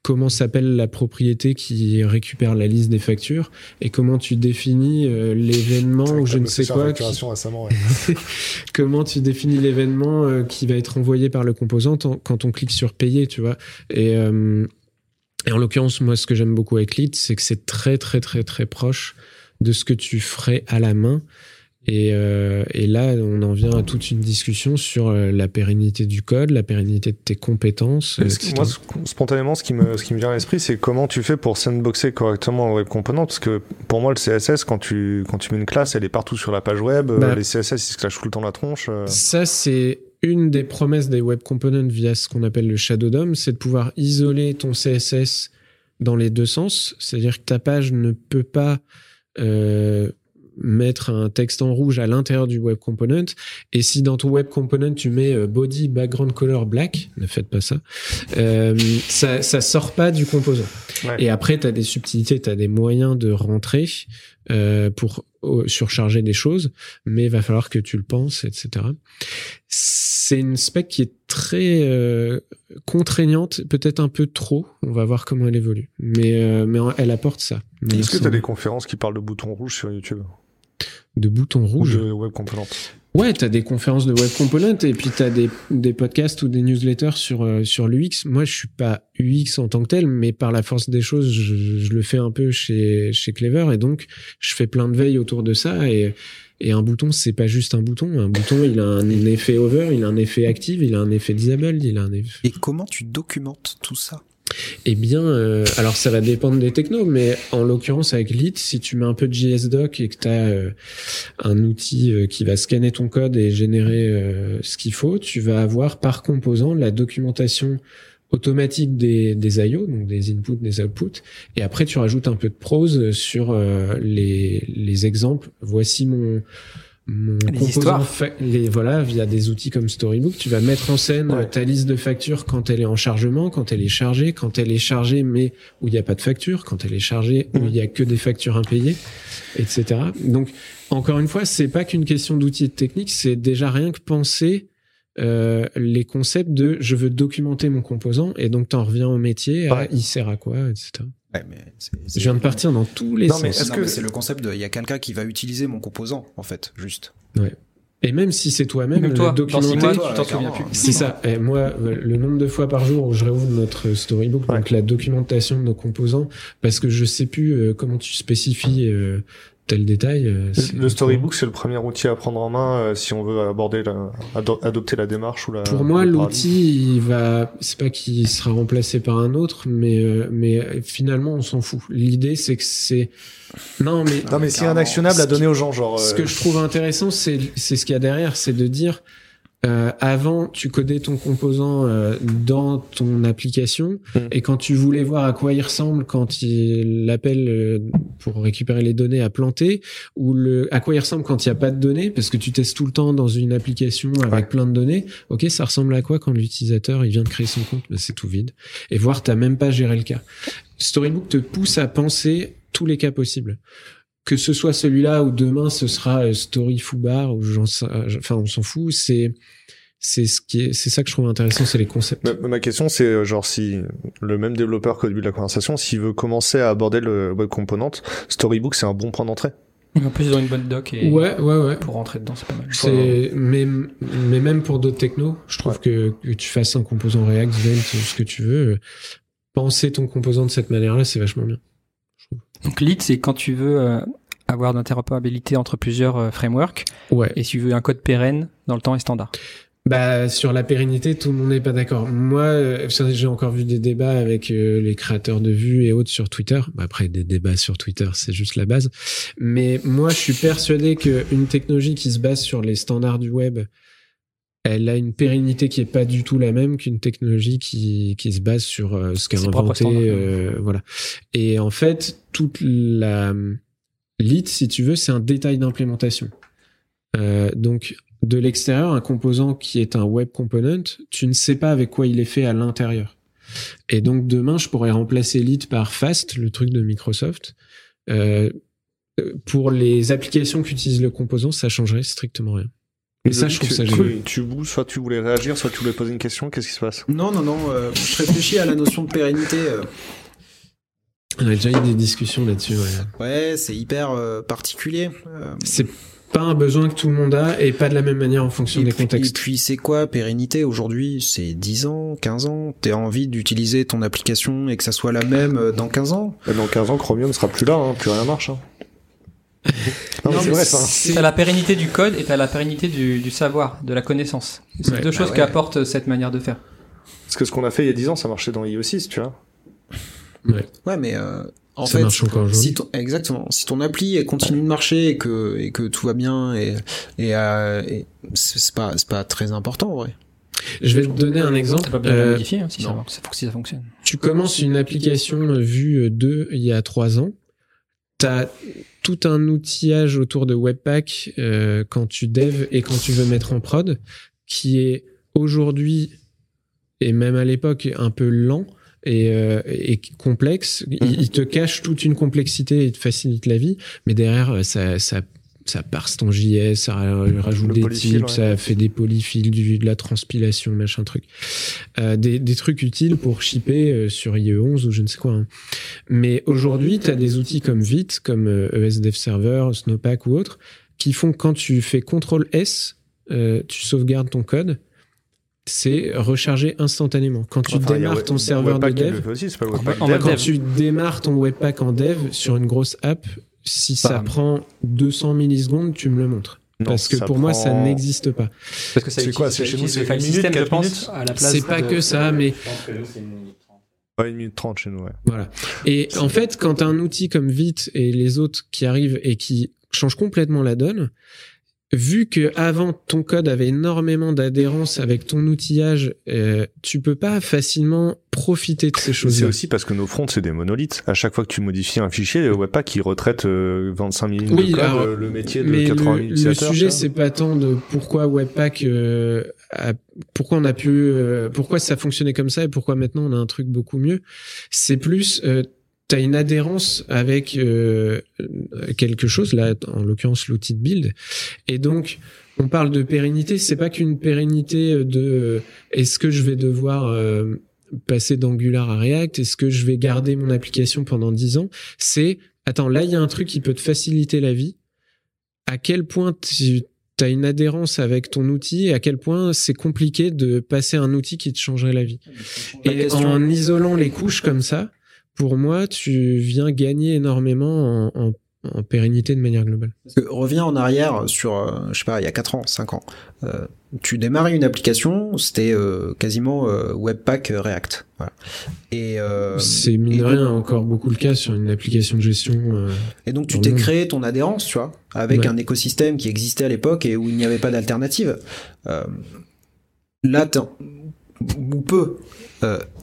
comment s'appelle la propriété qui récupère la liste des factures et comment tu définis euh, l'événement ou je ne sais quoi. comment tu définis l'événement euh, qui va être envoyé par le composant quand on clique sur payer, tu vois. Et, euh, et en l'occurrence, moi, ce que j'aime beaucoup avec Lead, c'est que c'est très, très, très, très proche de ce que tu ferais à la main. Et, euh, et, là, on en vient à toute une discussion sur euh, la pérennité du code, la pérennité de tes compétences. moi, spontanément, ce qui me, ce qui me vient à l'esprit, c'est comment tu fais pour sandboxer correctement un web component? Parce que pour moi, le CSS, quand tu, quand tu mets une classe, elle est partout sur la page web. Bah, les CSS, ils se clashent tout le temps la tronche. Euh. Ça, c'est une des promesses des web components via ce qu'on appelle le Shadow DOM, c'est de pouvoir isoler ton CSS dans les deux sens. C'est-à-dire que ta page ne peut pas euh, mettre un texte en rouge à l'intérieur du web component. Et si dans ton web component tu mets euh, body background color black, ne faites pas ça, euh, ça, ça sort pas du composant. Et après, tu as des subtilités, tu as des moyens de rentrer euh, pour surcharger des choses, mais il va falloir que tu le penses, etc. C'est une spec qui est très euh, contraignante, peut-être un peu trop. On va voir comment elle évolue, mais euh, mais elle apporte ça. Est-ce que tu as des conférences qui parlent de boutons rouges sur YouTube? De boutons rouges. de web components. Ouais, t'as des conférences de web components et puis t'as des, des podcasts ou des newsletters sur euh, sur l'UX. Moi, je suis pas UX en tant que tel, mais par la force des choses, je, je, le fais un peu chez chez Clever et donc je fais plein de veille autour de ça et et un bouton, c'est pas juste un bouton. Un bouton, il a un effet over, il a un effet active, il a un effet disable, il a un effet. Et comment tu documentes tout ça? Eh bien, euh, alors ça va dépendre des technos, mais en l'occurrence avec Lit, si tu mets un peu de JSDoc et que tu as euh, un outil euh, qui va scanner ton code et générer ce qu'il faut, tu vas avoir par composant la documentation automatique des, des IO, donc des inputs, des outputs, et après tu rajoutes un peu de prose sur les, les exemples. Voici mon mon les les, voilà, via des outils comme Storybook, tu vas mettre en scène ta liste de factures quand elle est en chargement, quand elle est chargée, quand elle est chargée mais où il n'y a pas de facture, quand elle est chargée où il n'y a que des factures impayées, etc. Donc, encore une fois, c'est pas qu'une question d'outils et de techniques, c'est déjà rien que penser euh, les concepts de je veux documenter mon composant et donc t'en reviens au métier, il sert à quoi, etc. Ouais, mais je viens de partir dans tous les non, sens. Mais est-ce que c'est le concept de il y a quelqu'un qui va utiliser mon composant en fait, juste. Ouais. Et même si c'est toi-même, toi, mois, tu t'en souviens plus. c'est ça. Et moi, euh, le nombre de fois par jour où je réouvre notre storybook, donc la documentation de nos composants, parce que je sais plus euh, comment tu spécifies euh, tel détail. euh, c'est- Le storybook, c'est le premier outil à prendre en main euh, si on veut aborder la, ado- adopter la démarche ou la. Pour moi, l'outil, il va, c'est pas qu'il sera remplacé par un autre, mais euh, mais euh, finalement, on s'en fout. L'idée, c'est que c'est non, mais Non, mais a un actionnable à donner aux gens, genre. Ce que je trouve intéressant, c'est c'est ce qu'il y a derrière, c'est de dire euh, avant tu codais ton composant euh, dans ton application Mm. et quand tu voulais voir à quoi il ressemble quand il l'appelle euh, pour récupérer les données à planter ou le à quoi il ressemble quand il n'y a pas de données parce que tu testes tout le temps dans une application avec Ouais. plein de données. Ok, ça ressemble à quoi quand l'utilisateur il vient de créer son compte? Ben, C'est tout vide et voir t'as même pas géré le cas. Storybook te pousse à penser tous les cas possibles que ce soit celui-là ou demain ce sera euh, Story Foobar ou j'en sais- euh, enfin on s'en fout. C'est c'est ce qui est c'est ça que je trouve intéressant c'est les concepts. Ma, ma question, c'est euh, genre si le même développeur qu'au début de la conversation, s'il veut commencer à aborder le web component, Storybook, c'est un bon point d'entrée. En plus, ils ont une bonne doc et ouais ouais ouais. pour rentrer dedans, c'est pas mal. c'est mais mais même pour d'autres technos je trouve que, que tu fasses un composant React Svelte ce que tu veux penser ton composant de cette manière-là c'est vachement bien Donc lead, c'est quand tu veux euh, avoir d'interopérabilité entre plusieurs euh, frameworks ouais et si tu veux un code pérenne dans le temps et standard. Bah sur la pérennité, tout le monde n'est pas d'accord. Moi, euh, j'ai encore vu des débats avec euh, les créateurs de vues et autres sur Twitter. Bah, après, des débats sur Twitter, c'est juste la base. Mais moi, je suis persuadé qu'une technologie qui se base sur les standards du web, elle a une pérennité qui est pas du tout la même qu'une technologie qui, qui se base sur euh, ce qu'a inventé. euh, voilà. Et en fait, toute la lit, si tu veux, c'est un détail d'implémentation. Euh, donc, de l'extérieur, un composant qui est un web component, tu ne sais pas avec quoi il est fait à l'intérieur. Et donc demain, je pourrais remplacer Lit par Fast, le truc de Microsoft. Euh, euh, pour les applications qui utilisent le composant, ça changerait strictement rien. Et ça, je trouve tu, ça tu- génial. Tu bouges, soit tu voulais réagir, soit tu voulais poser une question. Qu'est-ce qui se passe? Non, non, non. euh, je réfléchis à la notion de pérennité. euh. On a déjà eu des discussions là-dessus. ouais. Ouais, c'est hyper euh, particulier. Euh, C'est pas un besoin que tout le monde a et pas de la même manière en fonction et des puis, et contextes. puis c'est quoi pérennité? Aujourd'hui C'est 10 ans, 15 ans? T'as envie d'utiliser ton application et que ça soit la même euh, dans 15 ans? Et Dans 15 ans, Chromium sera plus là, hein, plus rien marche. Hein. Non, mais Non, c'est mais vrai ça. c'est- T'as la pérennité du code et t'as la pérennité du, du savoir, de la connaissance. C'est Ouais, deux bah choses ouais. qu'apporte cette manière de faire. Parce que ce qu'on a fait il y a 10 ans, ça marchait dans IO6, tu vois. Ouais, mais euh, en Ça fait, marche encore aujourd'hui. si ton, exactement, si ton appli elle continue de marcher et que et que tout va bien et et, euh, et c'est pas c'est pas très important en vrai. Je vais te donner un exemple. T'as pas besoin de la Euh, modifier hein, si, ça, marche, faut que si ça fonctionne. tu commences une application vue 2 il y a trois ans, tu as tout un outillage autour de Webpack euh, quand tu dev et quand tu veux mettre en prod qui est aujourd'hui et même à l'époque un peu lent et, euh, complexe. Il, te cache toute une complexité et te facilite la vie, mais derrière euh, ça ça parse ton JS, ça ra- rajoute Le des types, ouais. ça fait des polyfills, du, de la transpilation, machin truc. Euh, des, des trucs utiles pour shipper euh, sur IE11 ou je ne sais quoi. hein. Mais aujourd'hui, tu as des outils comme Vite, comme euh, ESDev Server, Snowpack ou autres, qui font que quand tu fais CTRL S, euh, tu sauvegardes ton code, c'est rechargé instantanément. Quand tu Enfin, démarres Web- ton serveur de Webpack dev, aussi, pas En en quand tu démarres ton Webpack en dev sur une grosse app, si ça prend 200 millisecondes, tu me le montres. Non, Parce que pour moi, ça n'existe pas. Parce que ça C'est quoi, c'est chez nous, c'est une minute, quatre pense, minutes à la place. C'est pas de- que ça, mais Ouais, une minute trente chez nous, ouais. Voilà. Et en fait, quand un outil comme Vite et les autres qui arrivent et qui changent complètement la donne, vu que avant ton code avait énormément d'adhérence avec ton outillage, euh, tu peux pas facilement profiter de ces C'est choses-là. aussi parce que nos fronts, c'est des monolithes. À chaque fois que tu modifies un fichier, le Webpack, il retraite euh, 25 000 lignes Oui, de code, alors, euh, le métier de Mais 80 000 le, sujet, c'est pas tant de pourquoi Webpack, euh, a- pourquoi on a pu, euh, pourquoi ça fonctionnait comme ça et pourquoi maintenant on a un truc beaucoup mieux. C'est plus, euh, t'as une adhérence avec euh, quelque chose là, en l'occurrence l'outil de build, et donc on parle de pérennité. C'est pas qu'une pérennité de euh, est-ce que je vais devoir euh, passer d'Angular à React, est-ce que je vais garder mon application pendant 10 ans? C'est attends là il y a un truc qui peut te faciliter la vie à quel point tu t'as une adhérence avec ton outil et à quel point c'est compliqué de passer un outil qui te changerait la vie? Et en isolant les couches comme ça, pour moi, tu viens gagner énormément en, en en pérennité de manière globale. reviens en arrière sur, euh, je sais pas, il y a 4 ans, 5 ans. Euh, tu démarrais une application, c'était euh, quasiment Webpack React. Voilà. Et c'est mine de rien encore beaucoup le cas sur une application de gestion. et donc tu t'es créé ton adhérence, tu vois, avec un écosystème qui existait à l'époque et où il n'y avait pas d'alternative. là, ou peu.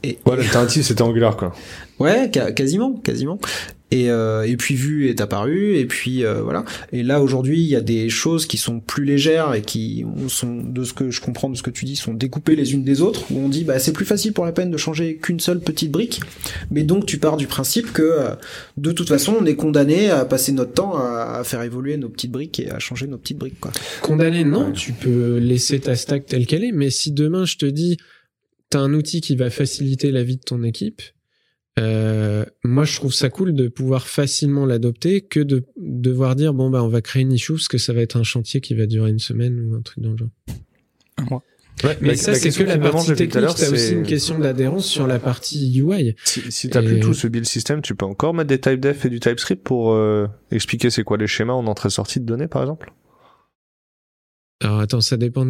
et, ouais, l'alternative c'était Angular quoi. Ouais, quasiment, quasiment. Et, euh, et puis Vue est apparu, et puis euh, voilà. Et là aujourd'hui, il y a des choses qui sont plus légères et qui sont, de ce que je comprends de ce que tu dis, sont découpées les unes des autres. Où on dit, bah c'est plus facile pour la peine de changer qu'une seule petite brique. Mais donc tu pars du principe que euh, de toute façon, on est condamné à passer notre temps à, faire évoluer nos petites briques et à changer nos petites briques. Quoi. Condamné, non. Tu peux laisser ta stack telle qu'elle est, mais si demain je te dis, t'as un outil qui va faciliter la vie de ton équipe euh, moi, je trouve ça cool de pouvoir facilement l'adopter que de devoir dire bon bah on va créer une issue parce que ça va être un chantier qui va durer une semaine ou un truc dans le genre. Un mois. mais ça, c'est que la partie technique. T'as aussi une question d'adhérence sur la partie UI. Si, si t'as plus tout ce build system, tu peux encore mettre des type def et du TypeScript pour euh, expliquer c'est quoi les schémas en entrée-sortie de données, par exemple. Alors attends, ça dépend.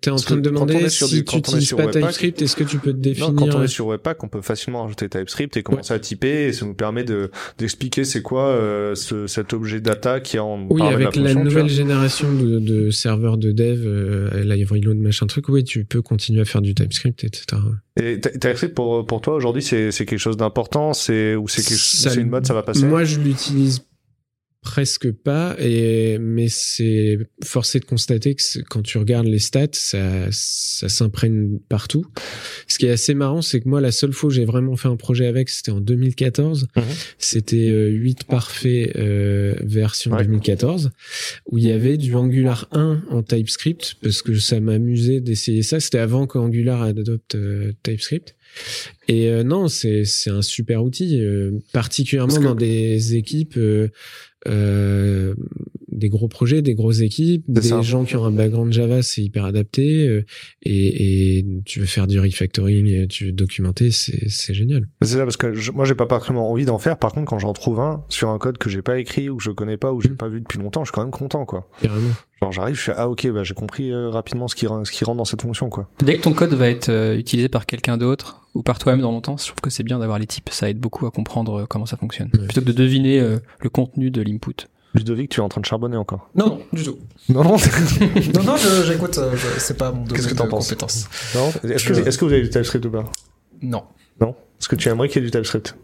T'es en train de demander si tu n'utilises pas TypeScript, est-ce que tu peux te définir non, Quand on est sur Webpack, on peut facilement rajouter TypeScript et commencer à typer, et ça nous permet de d'expliquer c'est quoi euh, ce, cet objet data qui est en. Oui, avec la, nouvelle génération de, de, serveurs de dev, euh, library load machin truc, oui, tu peux continuer à faire du TypeScript, etc. Et TypeScript pour pour toi aujourd'hui, c'est c'est quelque chose d'important, c'est ou c'est c'est une mode, ça va passer? Moi, je l'utilise presque pas et mais c'est forcé de constater que quand tu regardes les stats ça ça s'imprègne partout. Ce qui est assez marrant c'est que moi la seule fois où j'ai vraiment fait un projet avec c'était en 2014 mhm. c'était 8 euh, parfaits euh, version 2014 où il y avait du Angular 1 en TypeScript parce que ça m'amusait d'essayer ça. C'était avant qu'Angular adopte euh, TypeScript. Et euh, non, c'est c'est un super outil, particulièrement dans des équipes Um. Des gros projets, des grosses équipes, des gens qui ont un background Java, c'est hyper adapté. Euh, et, et, tu veux faire du refactoring, tu veux documenter, c'est génial. C'est ça parce que moi j'ai pas particulièrement envie d'en faire. Par contre, quand j'en trouve un sur un code que j'ai pas écrit ou que je connais pas ou j'ai mm. pas vu depuis longtemps, je suis quand même content quoi. Carrément. Genre j'arrive, je fais ah ok, bah j'ai compris euh, rapidement ce qui ce qui rentre dans cette fonction quoi. Dès que ton code va être utilisé par quelqu'un d'autre ou par toi-même dans longtemps, je trouve que c'est bien d'avoir les types. Ça aide beaucoup à comprendre comment ça fonctionne, plutôt que de deviner le contenu de l'input. Ludovic, tu es en train de charbonner encore Non, non, du tout. Non, non, non, non j'écoute, euh, c'est pas mon domaine de compétence. Non Est-ce que, est que, vous avez du TypeScript ou pas? Non. Non? Est-ce que tu aimerais qu'il y ait du TypeScript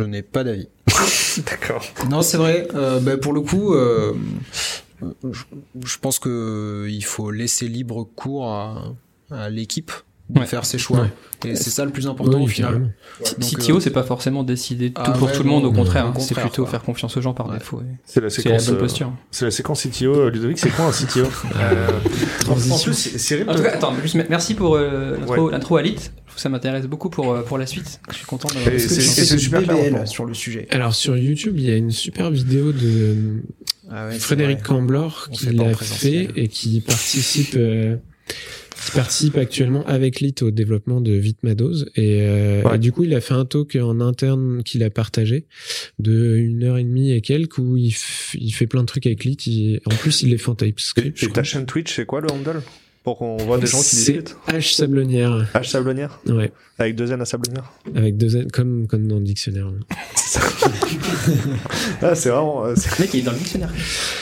Je n'ai pas d'avis. D'accord. Non, c'est vrai. Euh, bah, pour le coup, euh, je, je, pense que il faut laisser libre cours à, à l'équipe de faire ses choix. Et c'est ça le plus important au final. CTO, euh, c'est pas forcément décider tout ah pour tout le monde, au contraire. Hein. c'est plutôt faire confiance aux gens par défaut. C'est la séquence. bonne posture. c'est la séquence CTO. Euh, Ludovic, c'est quoi un CTO euh, En plus, c'est attends, merci pour l'intro à lit. Ça m'intéresse beaucoup pour pour la suite. Je suis content d'avoir. C'est super BBL sur le sujet. Alors sur YouTube, il y a une super vidéo de ah Frédéric Camblor qui l'a fait et qui participe qui participe actuellement avec Lit au développement de Vitmados et, euh, et, du coup il a fait un talk en interne qu'il a partagé de une heure et demie et quelques où il, il fait plein de trucs avec Lit. en plus il les fait en TypeScript. Et, ta chaîne Twitch c'est quoi le handle? Pour qu'on voit des gens qui discutent H Sablonnière. H Sablonnière Ouais. Avec deux N à Sablonnière Avec deux N, comme, comme dans le dictionnaire. ah, c'est vraiment. Euh, le mec, il est dans le dictionnaire.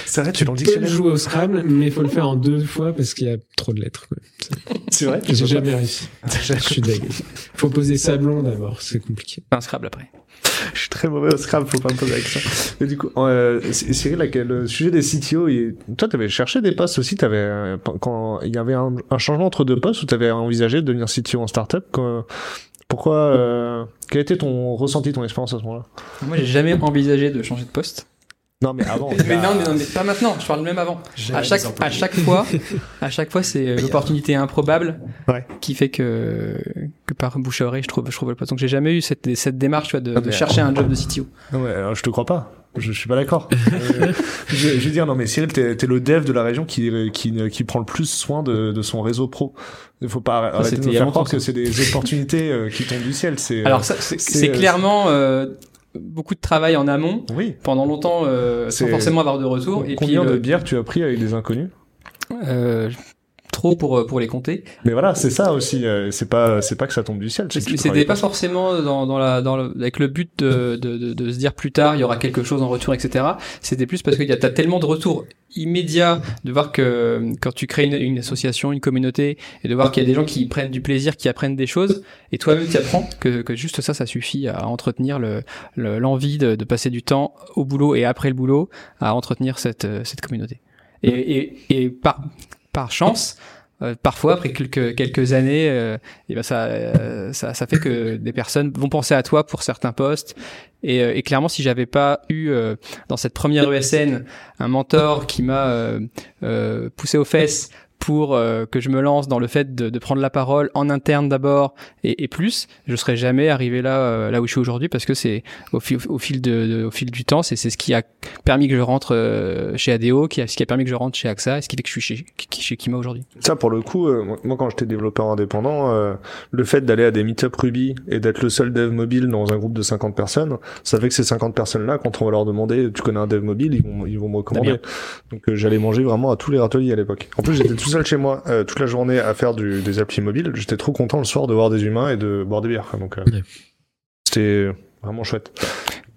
C'est vrai, tu es dans le dictionnaire. jouer au Scrabble, mais il faut le faire en deux fois parce qu'il y a trop de lettres. C'est vrai J'ai jamais réussi. Je suis Il Faut poser Sablon d'abord, c'est compliqué. Un Scrabble après je suis très mauvais au Scrabble, faut pas me poser la question. Mais du coup, euh, Cyril, le sujet des CTO, et toi, t'avais cherché des postes aussi, t'avais, euh, quand il y avait un, changement entre deux postes, ou t'avais envisagé de devenir CTO en startup, pourquoi, euh, quel était ton ressenti, ton expérience à ce moment-là? Moi, j'ai jamais envisagé de changer de poste. Non, mais avant. mais non, mais non, mais pas maintenant. Je parle même avant. À chaque, à chaque fois, à chaque fois, c'est l'opportunité improbable Ouais. qui fait que, que par bouche à oreille, je trouve, je trouve le poisson. Donc j'ai jamais eu cette, cette démarche, tu vois, de, de chercher un job de CTO. Non, mais alors, je te crois pas. Je, je suis pas d'accord. Euh, je, je veux dire, non, mais Cyril, t'es es le dev de la région qui, qui, qui prend le plus soin de, de son réseau pro. Il faut pas arrêter de faire croire que c'est des opportunités euh, qui tombent du ciel. C'est. Alors ça, c'est c'est, c'est euh, clairement euh, beaucoup de travail en amont Oui. pendant longtemps euh, sans C'est- forcément avoir de retour. Et puis Combien de le- bières tu as pris avec des inconnus? Euh, trop pour euh, pour les compter. Mais voilà, c'est ça aussi. euh, c'est pas, c'est pas que ça tombe du ciel. c'était pas forcément dans, dans la, dans le, avec le but de, de, de, de se dire plus tard il y aura quelque chose en retour, etc. C'était plus parce que y a- t'as tellement de retours immédiats de voir que quand tu crées une, une association, une communauté, et de voir qu'il y a des gens qui prennent du plaisir, qui apprennent des choses, et toi-même tu apprends que, que juste ça, ça suffit à entretenir le le- l'envie de, de passer du temps au boulot et après le boulot à entretenir cette, euh, cette communauté. Et, et, et par, par chance, euh, parfois après quelques quelques années euh, et ben ça, euh, ça ça fait que des personnes vont penser à toi pour certains postes. Et, euh, et clairement si j'avais pas eu euh, dans cette première ESN un mentor qui m'a poussé aux fesses pour euh, que je me lance dans le fait de, de prendre la parole en interne d'abord et, et plus, je serais jamais arrivé là euh, là où je suis aujourd'hui parce que c'est au fil au fil de, de- au fil du temps c'est c'est ce qui a permis que je rentre euh, chez ADO, qui a ce qui a permis que je rentre chez AXA, et ce qui fait que je suis chez chez Kima aujourd'hui. Ça, pour le coup, euh, moi- quand j'étais développeur indépendant, euh, le fait d'aller à des meet-up Ruby et d'être le seul dev mobile dans un groupe de 50 personnes, ça fait que ces 50 personnes-là, quand on va leur demander, tu connais un dev mobile, ils vont, ils vont me recommander. Donc, j'allais manger vraiment à tous les râteliers à l'époque. En plus, j'étais tout seul chez moi, euh, toute la journée à faire du, des applis mobiles. J'étais trop content le soir de voir des humains et de boire des bières. Donc, euh, Ouais. c'était vraiment chouette.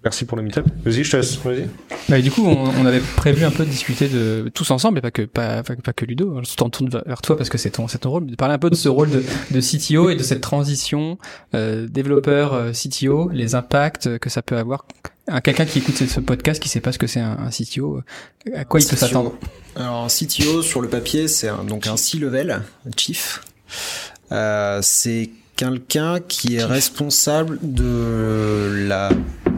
Merci pour le meet-up. Vas-y, je te laisse. Vas-y. Bah, du coup, on, on avait prévu un peu de discuter de tous ensemble, et pas que pas, pas, pas que Ludo. Je t'en tourne vers toi parce que c'est ton c'est ton rôle, de parler un peu de ce rôle de, de CTO et de cette transition euh, développeur CTO, les impacts que ça peut avoir. Un quelqu'un qui écoute ce, podcast qui sait pas ce que c'est un, un CTO, à quoi il peut s'attendre? Alors un CTO sur le papier, c'est un, donc un C-level, un chief. Euh, c'est quelqu'un qui est responsable de la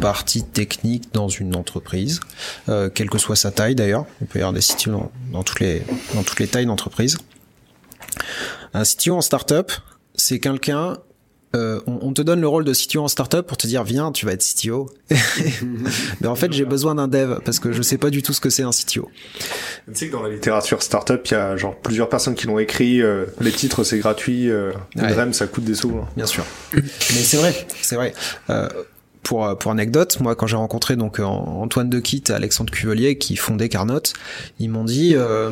partie technique dans une entreprise, euh, quelle que soit sa taille d'ailleurs. Il peut y avoir des CTO dans, dans toutes les dans toutes les tailles d'entreprise. Un CTO en startup, c'est quelqu'un euh, on, on te donne le rôle de CTO en startup pour te dire viens, tu vas être CTO. Mais en fait, j'ai besoin d'un dev parce que je sais pas du tout ce que c'est un CTO. Tu sais que dans la littérature startup, il y a genre plusieurs personnes qui l'ont écrit. euh, les titres, c'est gratuit. Euh, Ouais. le REM, ça coûte des sous. hein. Bien sûr. Mais c'est vrai, c'est vrai. Euh, pour, euh, pour anecdote, moi quand j'ai rencontré donc euh, Antoine Dequitte et Alexandre Cuvelier qui fondaient Carnot, ils m'ont dit euh,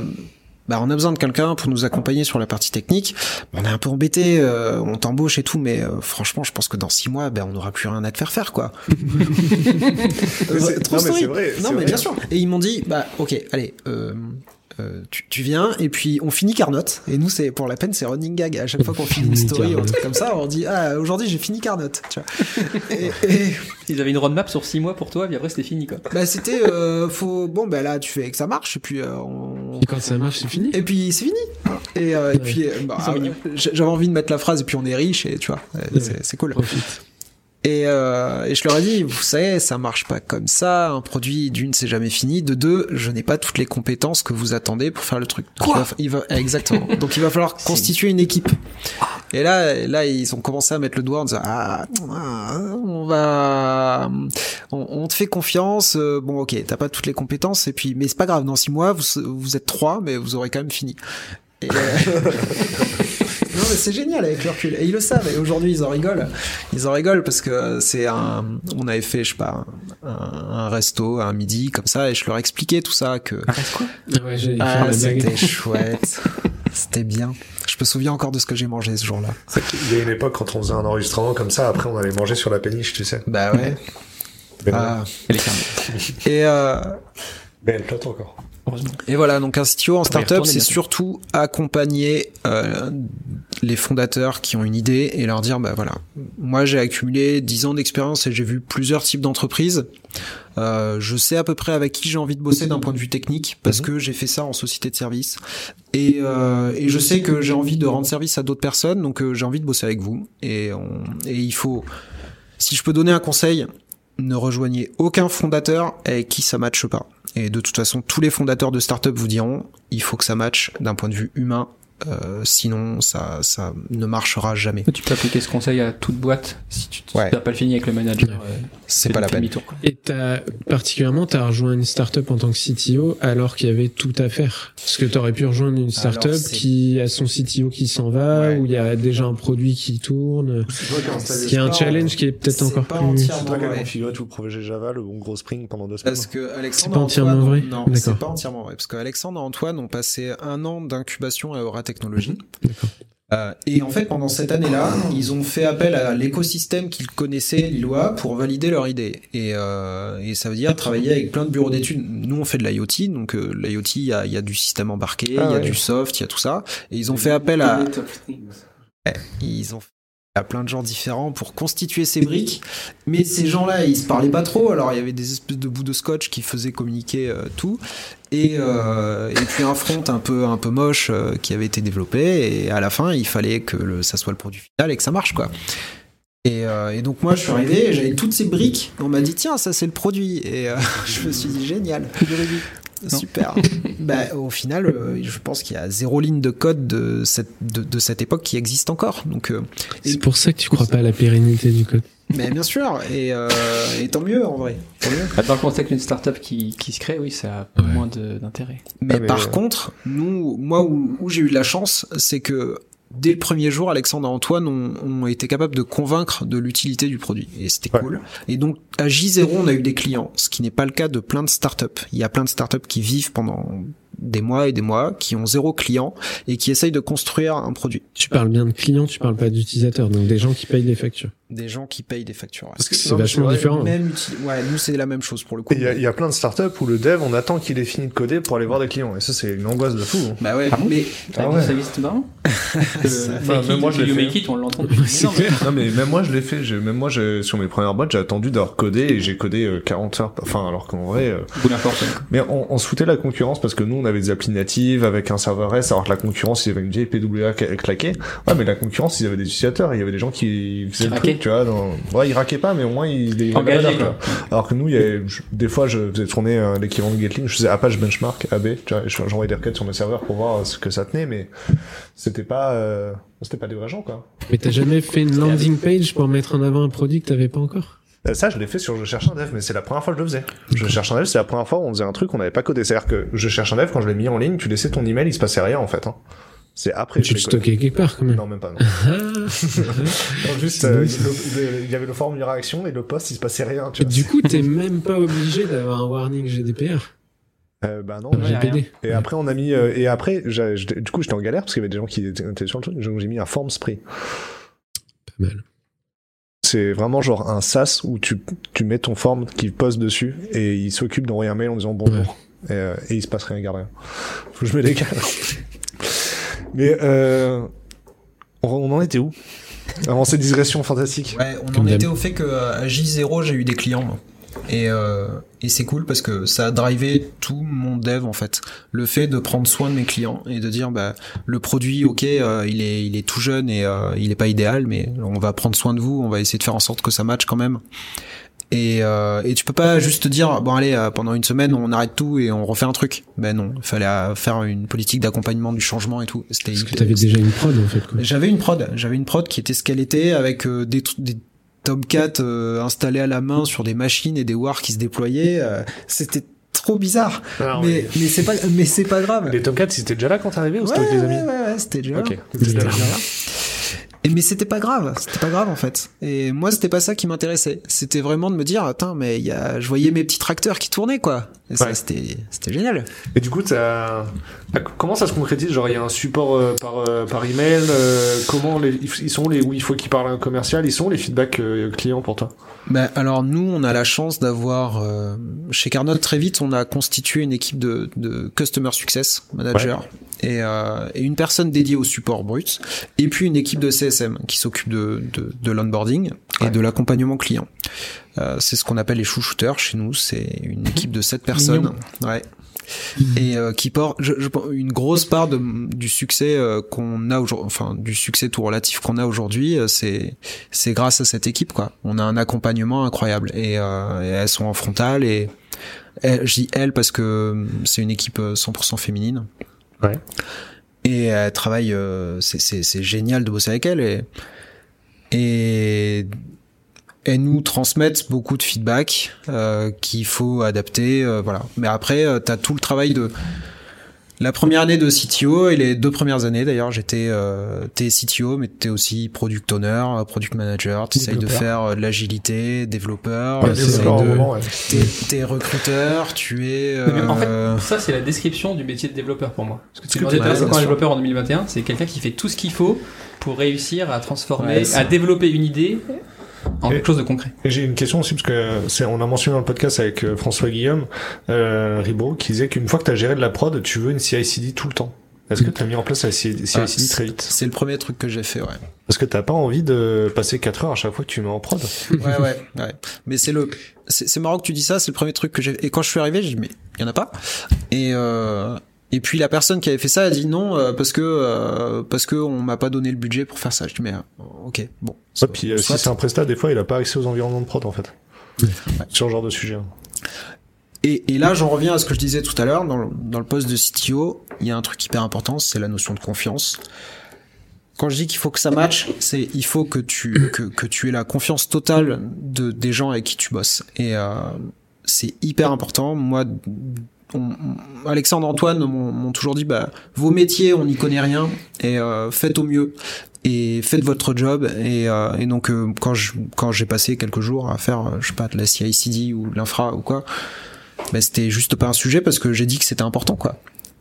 bah on a besoin de quelqu'un pour nous accompagner sur la partie technique. On est un peu embêté, euh, on t'embauche et tout, mais euh, franchement je pense que dans six mois, ben on n'aura plus rien à te faire faire quoi. Trop non, mais c'est vrai, Non mais vrai. bien sûr. Et ils m'ont dit bah ok allez. Euh, tu, tu viens et puis on finit Carnot et nous c'est pour la peine c'est running gag à chaque fois qu'on finit une story ou un truc comme ça on dit ah aujourd'hui j'ai fini Carnot tu vois et, et- Ils avaient une roadmap sur six mois pour toi, puis après c'était fini quoi. bah c'était euh, faut bon bah là tu fais que ça marche et puis euh, on... Et quand ça marche, c'est fini. et puis c'est fini et, euh, et Ouais. puis bah, j'avais envie de mettre la phrase et puis on est riche et tu vois Ouais. c'est- c'est cool Profite. Et, euh, et je leur ai dit, vous savez, ça marche pas comme ça. Un produit, d'une, c'est jamais fini. De deux, je n'ai pas toutes les compétences que vous attendez pour faire le truc. Donc, Quoi il va, il va- exactement. Donc il va falloir constituer une équipe. Et là, là, ils ont commencé à mettre le doigt en disant, ah, ah, on va, on, on te fait confiance. euh, Bon, ok, t'as pas toutes les compétences. Et puis, mais c'est pas grave. Dans six mois, vous, vous êtes trois, mais vous aurez quand même fini. Et, euh, mais c'est génial avec le recul et ils le savent et aujourd'hui ils en rigolent ils en rigolent parce que c'est un on avait fait je sais pas un, un resto un midi comme ça et je leur expliquais tout ça que Ah ouais, ah, blague. c'était chouette c'était bien je me souviens encore de ce que j'ai mangé ce jour-là Il y a une époque, quand on faisait un enregistrement comme ça, après on allait manger sur la péniche, tu sais. bah ouais non. Ah. Et les et euh, flotte encore. Heureusement. Et voilà, donc un CTO en startup, c'est surtout accompagner euh, les fondateurs qui ont une idée et leur dire, bah voilà, moi j'ai accumulé 10 ans d'expérience et j'ai vu plusieurs types d'entreprises. Euh, je sais à peu près avec qui j'ai envie de bosser d'un point de vue technique parce que j'ai fait ça en société de service. Et, euh, et je sais que j'ai envie de rendre service à d'autres personnes donc euh, j'ai envie de bosser avec vous. Et, on, et il faut si je peux donner un conseil ne rejoignez aucun fondateur avec qui ça matche pas Et de toute façon, tous les fondateurs de startup vous diront, il faut que ça matche d'un point de vue humain euh, sinon, ça, ça ne marchera jamais. Tu peux appliquer ce conseil à toute boîte si tu n'as pas le fini avec le manager. Euh, c'est pas la peine. Et as, particulièrement, tu as rejoint une startup en tant que CTO alors qu'il y avait tout à faire. Parce que tu aurais pu rejoindre une startup qui a son CTO qui s'en va, où il y a déjà un produit qui tourne, qui a un challenge qui est peut-être encore pas plus. Configuré tout le projet Java, le bon gros Spring pendant deux semaines. Parce que Alexandre c'est pas entièrement vrai. Non, c'est pas entièrement vrai. Parce que Alexandre et Antoine ont passé un an d'incubation à Eura technologie. Euh, et en fait, pendant cette année-là, ils ont fait appel à l'écosystème qu'ils connaissaient, Lillois, pour valider leur idée. Et, euh, et, ça veut dire travailler avec plein de bureaux d'études. Nous, on fait de l'IoT, donc euh, l'IoT, il y a, y a, du système embarqué, il ah y a du soft, il y a tout ça. Et ils ont fait appel à... ils ont à plein de gens différents pour constituer ces briques. Mais ces gens-là, ils se parlaient pas trop. Alors il y avait des espèces de bouts de scotch qui faisaient communiquer euh, tout. Et, euh, et puis un front un peu un peu moche euh, qui avait été développé. Et à la fin, il fallait que le, ça soit le produit final et que ça marche quoi. Et, et donc moi, je suis arrivé, j'avais toutes ces briques. On m'a dit tiens, ça c'est le produit. Et je me suis dit génial. Super. Bah, au final, euh, je pense qu'il y a zéro ligne de code de cette, de, de cette époque qui existe encore. Donc, euh, c'est pour ça que tu crois pas à la pérennité du code. Mais bien sûr, et, euh, et tant mieux en vrai. Tant mieux. Bah, dans le qu'une startup qui, qui se crée, oui, ça a moins d'intérêt. Mais, ah, mais, par contre, nous, moi où, où j'ai eu de la chance, c'est que dès le premier jour, Alexandre et Antoine ont, ont été capables de convaincre de l'utilité du produit. Et c'était cool. Et donc, à J0, on a eu des clients, ce qui n'est pas le cas de plein de startups. Il y a plein de startups qui vivent pendant des mois et des mois, qui ont zéro client et qui essayent de construire un produit. Tu parles bien de clients, tu parles pas d'utilisateurs, donc des gens qui payent des factures. Des gens qui payent des factures. Parce que c'est vachement différent. Même ouais, nous c'est la même chose pour le coup. Il y, a plein de startups où le dev, on attend qu'il ait fini de coder pour aller voir des clients. Et ça, c'est une angoisse de fou. Hein. Bah ouais, ah mais ah ouais. ça existe marrant. enfin, même moi je l'ai fait. It, on l'entend Non mais même moi je l'ai fait. Même moi, sur mes premières boîtes, j'ai attendu d'avoir codé et j'ai codé 40 euh, heures. Enfin, alors qu'en vrai. Euh... Mais on, on se foutait la concurrence parce que nous, on avait des applis natives avec un serveur REST, alors que la concurrence, il y avait une vieille PWA claquée. Ouais, mais la concurrence, ils avaient des utilisateurs, il y avait des gens qui faisaient le truc, tu vois. Dans... Ouais, ils raquaient pas, mais au moins ils les Alors que nous, il y avait, des fois, je faisais tourner euh, l'équivalent de Gatling, je faisais Apache Benchmark AB, tu vois, j'envoyais des requêtes sur mes serveurs pour voir ce que ça tenait, mais c'était pas, euh, c'était pas des vrais gens, quoi. Mais t'as jamais fait une landing page pour mettre en avant un produit que t'avais pas encore? Euh, ça, je l'ai fait sur Je cherche un dev, mais c'est la première fois que je le faisais. Je cherche un dev, c'est la première fois où on faisait un truc qu'on n'avait pas codé. C'est-à-dire que Je cherche un dev, quand je l'ai mis en ligne, tu laissais ton email, il se passait rien en fait. Hein. C'est après. Tu le stockais quelque part quand même. Non, même pas. Non. juste, euh, il y avait le forum de réaction et le post, il se passait rien. Tu vois. Du coup, t'es même pas obligé d'avoir un warning GDPR. Euh, bah non, GPD. Et après on a mis euh, et après du coup j'étais en galère parce qu'il y avait des gens qui étaient sur le truc. Donc j'ai mis un form spray. Pas mal. C'est vraiment genre un SaaS où tu, tu mets ton form qui pose dessus et il s'occupe d'envoyer un mail en disant bonjour. Et, euh, et, il se passe rien, garde rien. Faut que je me décale. Mais euh, on, en était où? Avant cette digression fantastique. Ouais, on en était au fait que à J0 j'ai eu des clients. Et, euh, et c'est cool parce que ça a drivé tout mon dev en fait. Le fait de prendre soin de mes clients et de dire bah le produit ok euh, il est il est tout jeune et euh, il est pas idéal mais on va prendre soin de vous, on va essayer de faire en sorte que ça matche quand même. Et, euh, et tu peux pas juste te dire bon allez euh, pendant une semaine on arrête tout et on refait un truc. Ben non, il fallait faire une politique d'accompagnement du changement et tout. C'était. Parce que t'avais déjà une prod en fait. J'avais une prod, j'avais une prod qui était ce qu'elle était avec des, des Tomcat installés à la main sur des machines et des wars qui se déployaient. C'était trop bizarre. Ah mais mais c'est pas mais c'est pas grave. Les Tomcats, c'était déjà là quand t'es arrivé ou c'était avec les amis Ouais ouais, c'était déjà, okay. déjà là mais c'était pas grave, c'était pas grave en fait. Et moi c'était pas ça qui m'intéressait. C'était vraiment de me dire attends mais il y a je voyais mes petits tracteurs qui tournaient quoi. Et ça c'était c'était génial. Et du coup as... comment ça se concrétise? Genre il y a un support euh, par euh, par email euh, comment les... ils sont les où il faut qu'ils parlent un commercial, ils sont les feedbacks clients pour toi? Ben, alors nous, on a la chance d'avoir chez Carnot très vite, on a constitué une équipe de, de customer success manager et, euh, et, une personne dédiée au support brut, et puis une équipe de CSM qui s'occupe de, de, de l'onboarding et de l'accompagnement client. Euh, c'est ce qu'on appelle les chouchouteurs chez nous. C'est une équipe de sept personnes. Ouais. Et euh, qui porte je, je, une grosse part de, du succès euh, qu'on a aujourd'hui, enfin du succès tout relatif qu'on a aujourd'hui, euh, c'est c'est grâce à cette équipe quoi. On a un accompagnement incroyable et, et elles sont en frontal et je dis elle parce que c'est une équipe 100% féminine. Ouais. Et elle travaille, c'est, c'est, c'est génial de bosser avec elle et, et elles nous transmettent beaucoup de feedback euh, qu'il faut adapter, euh, voilà. Mais après, euh, tu as tout le travail de la première année de CTO et les deux premières années d'ailleurs, j'étais euh, t'es CTO mais t'es aussi product owner, product manager, tu de faire euh, de l'agilité, développeur, Ouais, t'essayes t'es, recruteur, tu es Mais en fait, ça c'est la description du métier de développeur pour moi. Parce que ouais, c'est bien quoi un développeur en 2021 C'est quelqu'un qui fait tout ce qu'il faut pour réussir à transformer, Ouais, à développer une idée en Et- quelque chose de concret. Et j'ai une question aussi parce que c'est on a mentionné dans le podcast avec euh, François Guillaume euh, Ribot qui disait qu'une fois que tu as géré de la prod, tu veux une CI/CD tout le temps. Est-ce que tu as mis en place la CI/CD ah, très vite c'est le premier truc que j'ai fait, ouais. Parce que t'as pas envie de passer 4 heures à chaque fois que tu mets en prod. ouais, ouais, ouais. Mais c'est le, c'est c'est marrant que tu dis ça. C'est le premier truc que j'ai. Et quand je suis arrivé, j'ai dit mais il y en a pas. Et euh, et puis la personne qui avait fait ça a dit non euh, parce que euh, parce que on m'a pas donné le budget pour faire ça. Je dis mais euh, ok, bon. Ouais, puis euh, si c'est un prestat, des fois il a pas accès aux environnements de prod en fait. Sur ce genre de sujet. hein. Et, et là, j'en reviens à ce que je disais tout à l'heure. Dans, le- dans le poste de CTO, il y a un truc hyper important, c'est la notion de confiance. Quand je dis qu'il faut que ça matche, c'est il faut que tu que, que tu aies la confiance totale de des gens avec qui tu bosses. Et euh, c'est hyper important. Moi, on- on- Alexandre Antoine m'ont toujours dit bah vos métiers, on n'y connaît rien et euh, faites au mieux et faites votre job. Et, euh, et donc euh, quand je quand j'ai passé quelques jours à faire euh, je sais pas de la CI/CD ou l'infra ou quoi, bah, c'était juste pas un sujet parce que j'ai dit que c'était important quoi.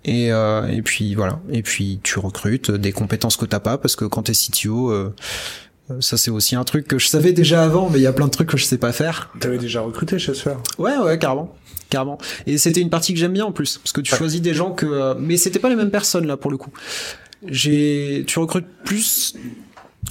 Et, euh, et puis voilà. Et puis tu recrutes des compétences que t'as pas parce que quand t'es CTO, euh, euh, ça c'est aussi un truc que je savais déjà avant, mais il y a plein de trucs que je sais pas faire. T'avais déjà recruté chez Sphere Ouais, ouais, carrément. Carrément. Et c'était une partie que j'aime bien en plus, parce que tu choisis des gens que, euh, mais c'était pas les mêmes personnes là pour le coup. J'ai, tu recrutes plus.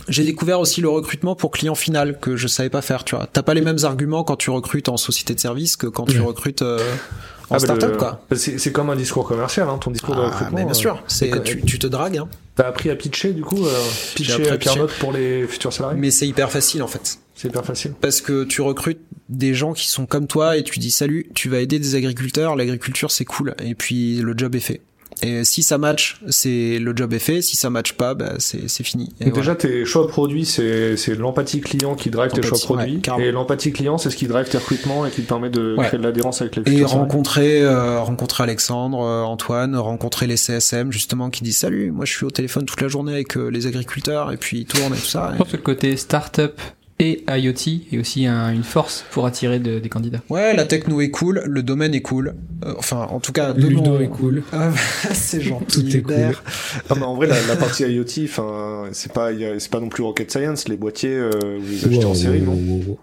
J'ai découvert aussi le recrutement pour client final que je savais pas faire. Tu vois, t'as pas les mêmes arguments quand tu recrutes en société de service que quand tu recrutes euh, en Ah, bah, startup le- quoi. C'est c'est comme un discours commercial, hein, ton discours de Ah, recrutement. mais bien euh, sûr, c'est tu, tu te dragues, hein. T'as appris à pitcher du coup, euh, pitcher à Pierre pour les futurs salariés. mais c'est hyper facile en fait. C'est hyper facile. parce que tu recrutes des gens qui sont comme toi et tu dis salut, tu vas aider des agriculteurs, l'agriculture c'est cool et puis le job est fait. Et si ça match, c'est le job est fait. Si ça match pas, bah, c'est c'est fini. Et voilà. déjà, tes choix produits, c'est c'est l'empathie client qui drive tes choix produits. ouais, et l'empathie client, c'est ce qui drive tes recrutements et qui te permet de Ouais. créer de l'adhérence avec les Et rencontrer, euh, rencontrer Alexandre, euh, Antoine, rencontrer les CSM justement qui disent salut, moi je suis au téléphone toute la journée avec euh, les agriculteurs et puis ils tournent et tout ça. Je pense que le côté startup et IoT est aussi un- une force pour attirer de- des candidats. Ouais, la techno est cool, le domaine est cool. Euh, enfin, en tout cas, Ludo mon- est cool. Ah, c'est gentil. Tout est Hubert. Non, mais en vrai, la, la partie IoT, enfin, c'est pas, c'est pas non plus rocket science. Les boîtiers, euh, vous les achetez en série, wow, non wow, wow.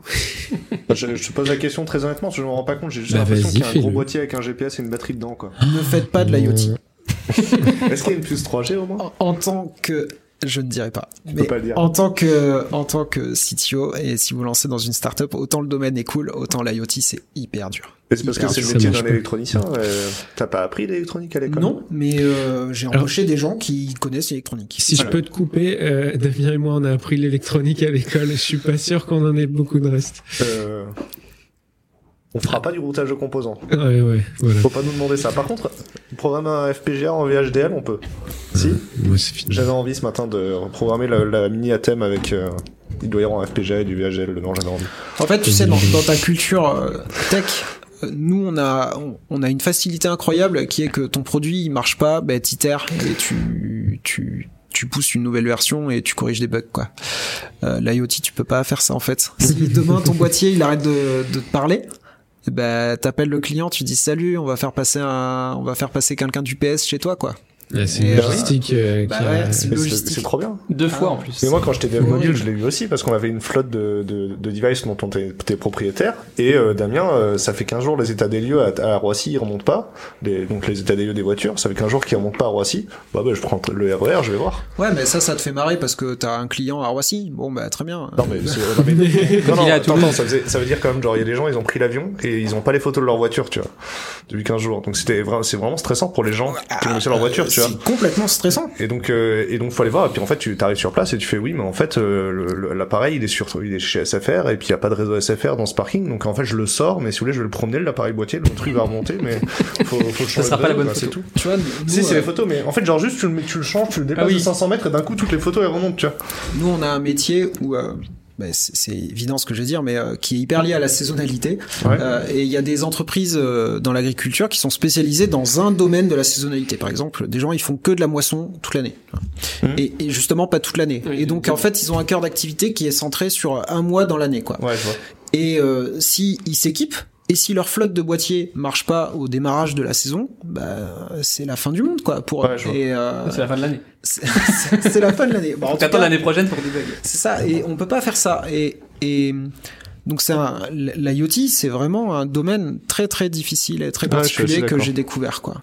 je, je te pose la question très honnêtement, parce que je me rends pas compte. J'ai juste Bah, l'impression qu'il y a un gros boîtier avec un GPS et une batterie dedans, quoi. Ne faites pas de l'IoT. Est-ce qu'il y a une puce 3G au moins? En, en tant que je ne dirais pas. Mais pas le dire. en tant que en tant que CTO et si vous lancez dans une startup, autant le domaine est cool, autant l'IoT c'est hyper dur. C'est parce que c'est le métier d'un électronicien. euh, T'as pas appris l'électronique à l'école Non, mais euh, j'ai Alors- embauché des gens qui connaissent l'électronique. Si je peux te couper, euh, Damien et moi, on a appris l'électronique à l'école. Je suis pas sûr qu'on en ait beaucoup de reste. On fera pas du routage de composants. Ouais, ouais, voilà. Faut pas nous demander ça. Par contre, programmer un FPGA en VHDL, on peut. Si. Fini. J'avais envie ce matin de reprogrammer la, la mini Atem avec. euh, il doit y avoir un FPGA et du VHDL dedans, j'avais envie. En fait, tu sais, dans, dans ta culture euh, tech, euh, nous, on a, on, on a une facilité incroyable qui est que ton produit, il marche pas, bah, t'itères et tu, tu, tu pousses une nouvelle version et tu corriges des bugs, quoi. Euh, L'IoT, tu peux pas faire ça, en fait. Si demain, ton boîtier, il arrête de, de te parler, ben, t'appelles le client, tu dis salut, on va faire passer un, on va faire passer quelqu'un du PS chez toi, quoi. C'est une logistique euh, bah qui a- ouais, c'est- trop bien. Deux fois Ah. en plus. Mais moi, quand j'étais dev Ouais. module, je l'ai eu aussi parce qu'on avait une flotte de, de, de devices dont on était, propriétaire. Et euh, Damien, euh, ça fait 15 jours les états des lieux à, à Roissy, ils remontent pas. Les, donc les états des lieux des voitures, ça fait 15 jours qu'ils remontent pas à Roissy. Bah, bah je prends le RER, je vais voir. Ouais, mais ça, ça te fait marrer parce que t'as un client à Roissy. Bon, bah, très bien. Non mais, c'est- non, mais- non, non, attends, ça, faisait- ça veut dire quand même genre il y a des gens ils ont pris l'avion et ils ont pas les photos de leur voiture tu vois depuis 15 jours donc c'était vraiment c'est vraiment stressant pour les gens qui ont laissé leur voiture tu vois. C'est complètement stressant. Et donc, euh, et donc, faut aller voir. Et puis en fait, tu arrives sur place et tu fais oui, mais en fait, euh, l'appareil il est sur, il est chez SFR et puis il y a pas de réseau SFR dans ce parking. Donc en fait, je le sors, mais si vous voulez, je vais le promener l'appareil boîtier, le truc va remonter, mais faut, faut le changer. sera de pas la bonne c'est photo. tout. Tu vois, nous, Si, c'est euh, les photos, mais en fait, genre juste tu le, mets- tu le changes, tu le déplaces Ah oui. de 500 mètres et d'un coup, toutes les photos elles remontent, tu vois. nous, on a un métier où euh, bah, c'est c'est évident ce que je vais dire, mais euh, qui est hyper lié à la saisonnalité. Ouais. Euh, et il y a des entreprises euh, dans l'agriculture qui sont spécialisées dans un domaine de la saisonnalité. Par exemple, des gens ils font que de la moisson toute l'année, Mhm. et, et justement pas toute l'année. Oui, et donc en fait, ils ont un cœur d'activité qui est centré sur un mois dans l'année, quoi. Ouais, je vois. Et euh, si ils s'équipent et si leur flotte de boîtiers marche pas au démarrage de la saison, bah c'est la fin du monde quoi pour. Ouais, euh, C'est la fin de l'année. c'est la fin de l'année. Bon, T'attends l'année prochaine pour débugger. c'est ça, et on peut pas faire ça. Et, et donc c'est l'IoT, c'est vraiment un domaine très très difficile et très particulier que j'ai découvert quoi.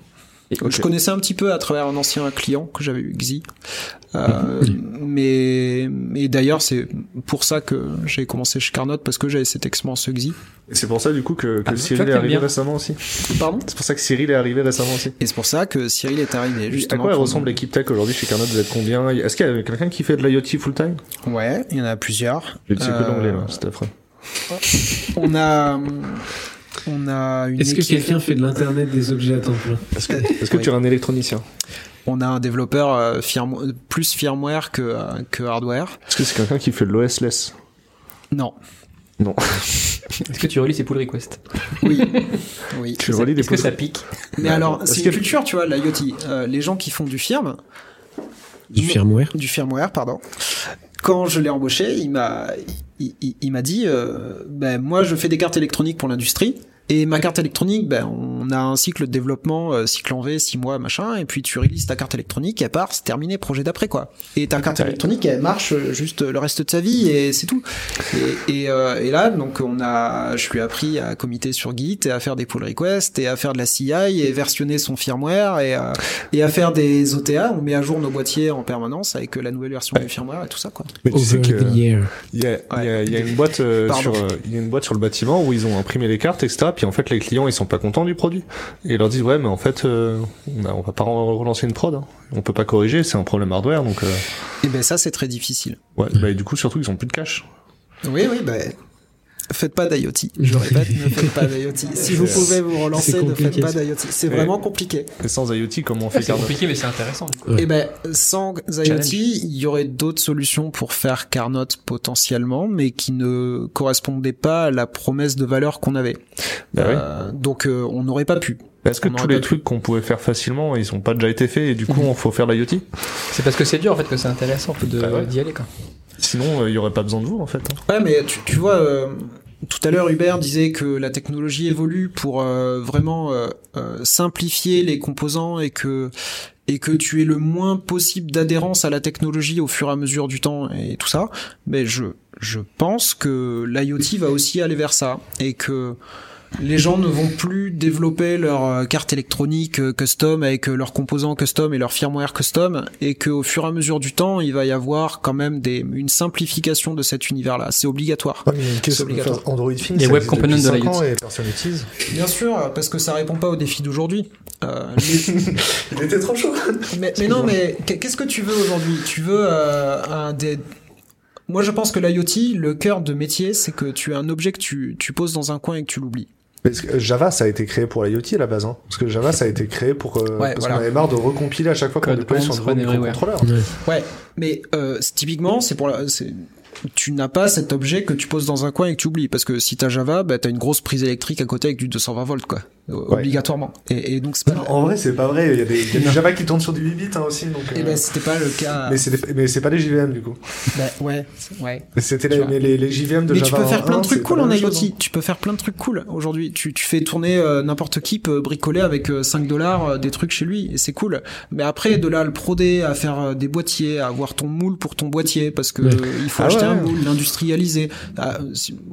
Je connaissais un petit peu à travers un ancien client que j'avais eu, Xi. Euh, mais, mais d'ailleurs, c'est pour ça que j'ai commencé chez Carnot parce que j'avais cette expérience Xi. Et c'est pour ça du coup que, que Ah, Cyril est arrivé bien. récemment aussi. Pardon? C'est pour ça que Cyril est arrivé récemment aussi. Et c'est pour ça que Cyril est arrivé à justement. quoi elle ressemble l'équipe tech aujourd'hui chez Carnot? Vous êtes combien? Est-ce qu'il y a quelqu'un qui fait de l'IoT full time Ouais, il y en a plusieurs. Je sais que l'anglais là, c'est affreux. On a, on a une Est-ce que quelqu'un fait de l'internet des objets à temps plein Est-ce que, tu es un électronicien On a un développeur euh, firm- plus firmware que, euh, que hardware. Est-ce que c'est quelqu'un qui fait de l'OS-less Non. Non. Est-ce que tu relis ces pull requests Oui. oui. Tu relis des Est-ce que ça pique Mais alors, c'est que- une culture, tu vois, l'IoT. Euh, les gens qui font du firm, Du firmware du firmware, pardon. Quand je l'ai embauché, il m'a, il, dit, euh, ben moi je fais des cartes électroniques pour l'industrie. Et ma carte électronique, ben, on a un cycle de développement, euh, cycle en V, 6 mois, machin, et puis tu releases ta carte électronique, elle part, c'est terminé, projet d'après, quoi. Et ta carte électronique, elle marche euh, juste le reste de sa vie, et c'est tout. Et, et, euh, et là, donc, on a, je lui ai appris à commiter sur Git, et à faire des pull requests, et à faire de la CI, et versionner son firmware, et, euh, et à faire des OTA, on met à jour nos boîtiers en permanence avec euh, la nouvelle version du firmware et tout ça, quoi. Mais tu sais il y a, il y a- il y a une boîte euh, sur euh, il y a une boîte sur le bâtiment où ils ont imprimé les cartes etc. Puis en fait les clients ils sont pas contents du produit et ils leur disent ouais mais en fait euh, on, a- on va pas re- relancer une prod. Hein. On peut pas corriger c'est un problème hardware donc euh, Et ben ça, c'est très difficile. ouais bah, et du coup surtout ils ont plus de cash. Oui, oui, ben. Faites pas d'IoT. Je répète, ne faites pas d'IoT. Si vous pouvez vous relancer, ne faites pas d'IoT. C'est Ouais. vraiment compliqué. Et sans IoT comment on fait C'est Carnot compliqué, mais c'est intéressant. du coup. Ouais. Et ben, sans IoT, il y aurait d'autres solutions pour faire Carnot potentiellement, mais qui ne correspondaient pas à la promesse de valeur qu'on avait. Bah ouais. Euh, donc, euh, on n'aurait pas pu. Est-ce que on tous les trucs qu'on pouvait faire facilement ils ont pas déjà été faits et du coup on faut faire l'IoT? C'est parce que c'est dur en fait que c'est intéressant Bah ouais. d'y aller quoi. Sinon euh, il y aurait pas besoin de vous en fait. hein. Ouais, mais tu, tu vois, euh, tout à l'heure, Hubert disait que la technologie évolue pour euh, vraiment euh, euh, simplifier les composants et que et que tu aies le moins possible d'adhérence à la technologie au fur et à mesure du temps et tout ça. Mais je je pense que l'IoT va aussi aller vers ça et que les gens ne vont plus développer leur euh, carte électronique euh, custom avec euh, leurs composants custom et leur firmware custom et qu'au fur et à mesure du temps, il va y avoir quand même des, une simplification de cet univers-là. C'est obligatoire. qu'est-ce- obligatoire. Android Les web components de l'IoT. ans et personne l'utilise. Bien sûr, parce que ça répond pas aux défis d'aujourd'hui. Euh, les- Il était trop chaud. mais, mais non, mais qu'est-ce que tu veux aujourd'hui? Tu veux euh, un des... Moi, je pense que l'IoT, le cœur de métier, c'est que tu as un objet que tu, tu poses dans un coin et que tu l'oublies. Parce que Java, ça a été créé pour l'IoT à la base. Hein. Parce que Java, ça a été créé pour. euh, Ouais, parce voilà. qu'on avait marre de recompiler à chaque fois qu'on déployait sur un microcontrôleur. Ouais, mais euh, typiquement, c'est pour la, c'est- tu n'as pas cet objet que tu poses dans un coin et que tu oublies parce que si t'as Java, bah t'as une grosse prise électrique à côté avec du 220 volts quoi, obligatoirement. Et, et donc c'est pas. En vrai, c'est pas vrai. Il y a des, y a du Java qui tourne sur du 8 bits hein, aussi. Donc, Et euh, ben c'était pas le cas. mais c'est des- mais c'est pas les JVM du coup. Bah, ouais, ouais. Mais C'était les, mais les, les JVM de Mais Java. tu peux faire plein de 1, trucs cool en IoT. hein. Tu peux faire plein de trucs cool aujourd'hui. Tu, tu fais tourner euh, n'importe qui peut bricoler avec euh, 5 dollars euh, des trucs chez lui et c'est cool. Mais après de là à le proder, à faire euh, des boîtiers, à avoir ton moule pour ton boîtier parce que euh, il faut Ah acheter ouais. un moule, l'industrialiser. Ah,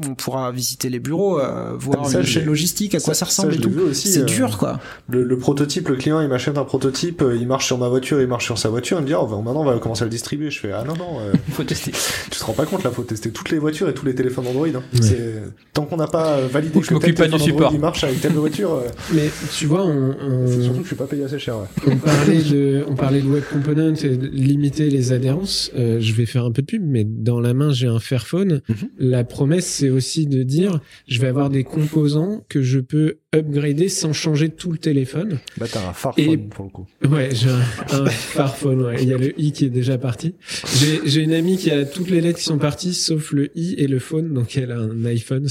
on pourra visiter les bureaux, euh, voir ça, une j'ai- chaîne logistique, à quoi ça, ressemble et tout. Aussi. C'est euh, dur, quoi. Le, le prototype, le client, il m'achète un prototype, euh, il marche sur ma voiture, il marche sur sa voiture, il me dit, oh, bah, maintenant, on va commencer à le distribuer. Je fais, ah non, non, euh, Il faut tester. tu te rends pas compte, là, faut tester toutes les voitures et tous les téléphones Android. Hein. Ouais. C'est- Tant qu'on n'a pas euh, validé Ou que je m'occupe tel pas du téléphone Android, support. il marche avec telle voiture, euh, Mais tu vois, on, c'est on, surtout que je suis pas payé assez cher, ouais. on parlait de, on parlait de web component et de limiter les adhérences. Euh, je vais faire un peu de pub, mais dans la main j'ai un Fairphone. Mhm. La promesse c'est aussi de dire, je vais avoir des composants que je peux upgrader sans changer tout le téléphone. Bah, t'as un Et- pour le coup. Ouais, j'ai un, un Fairphone. Ouais. Il y a le i qui est déjà parti. J'ai, j'ai une amie qui a toutes les lettres qui sont parties sauf le i et le phone, donc elle a un iPhone.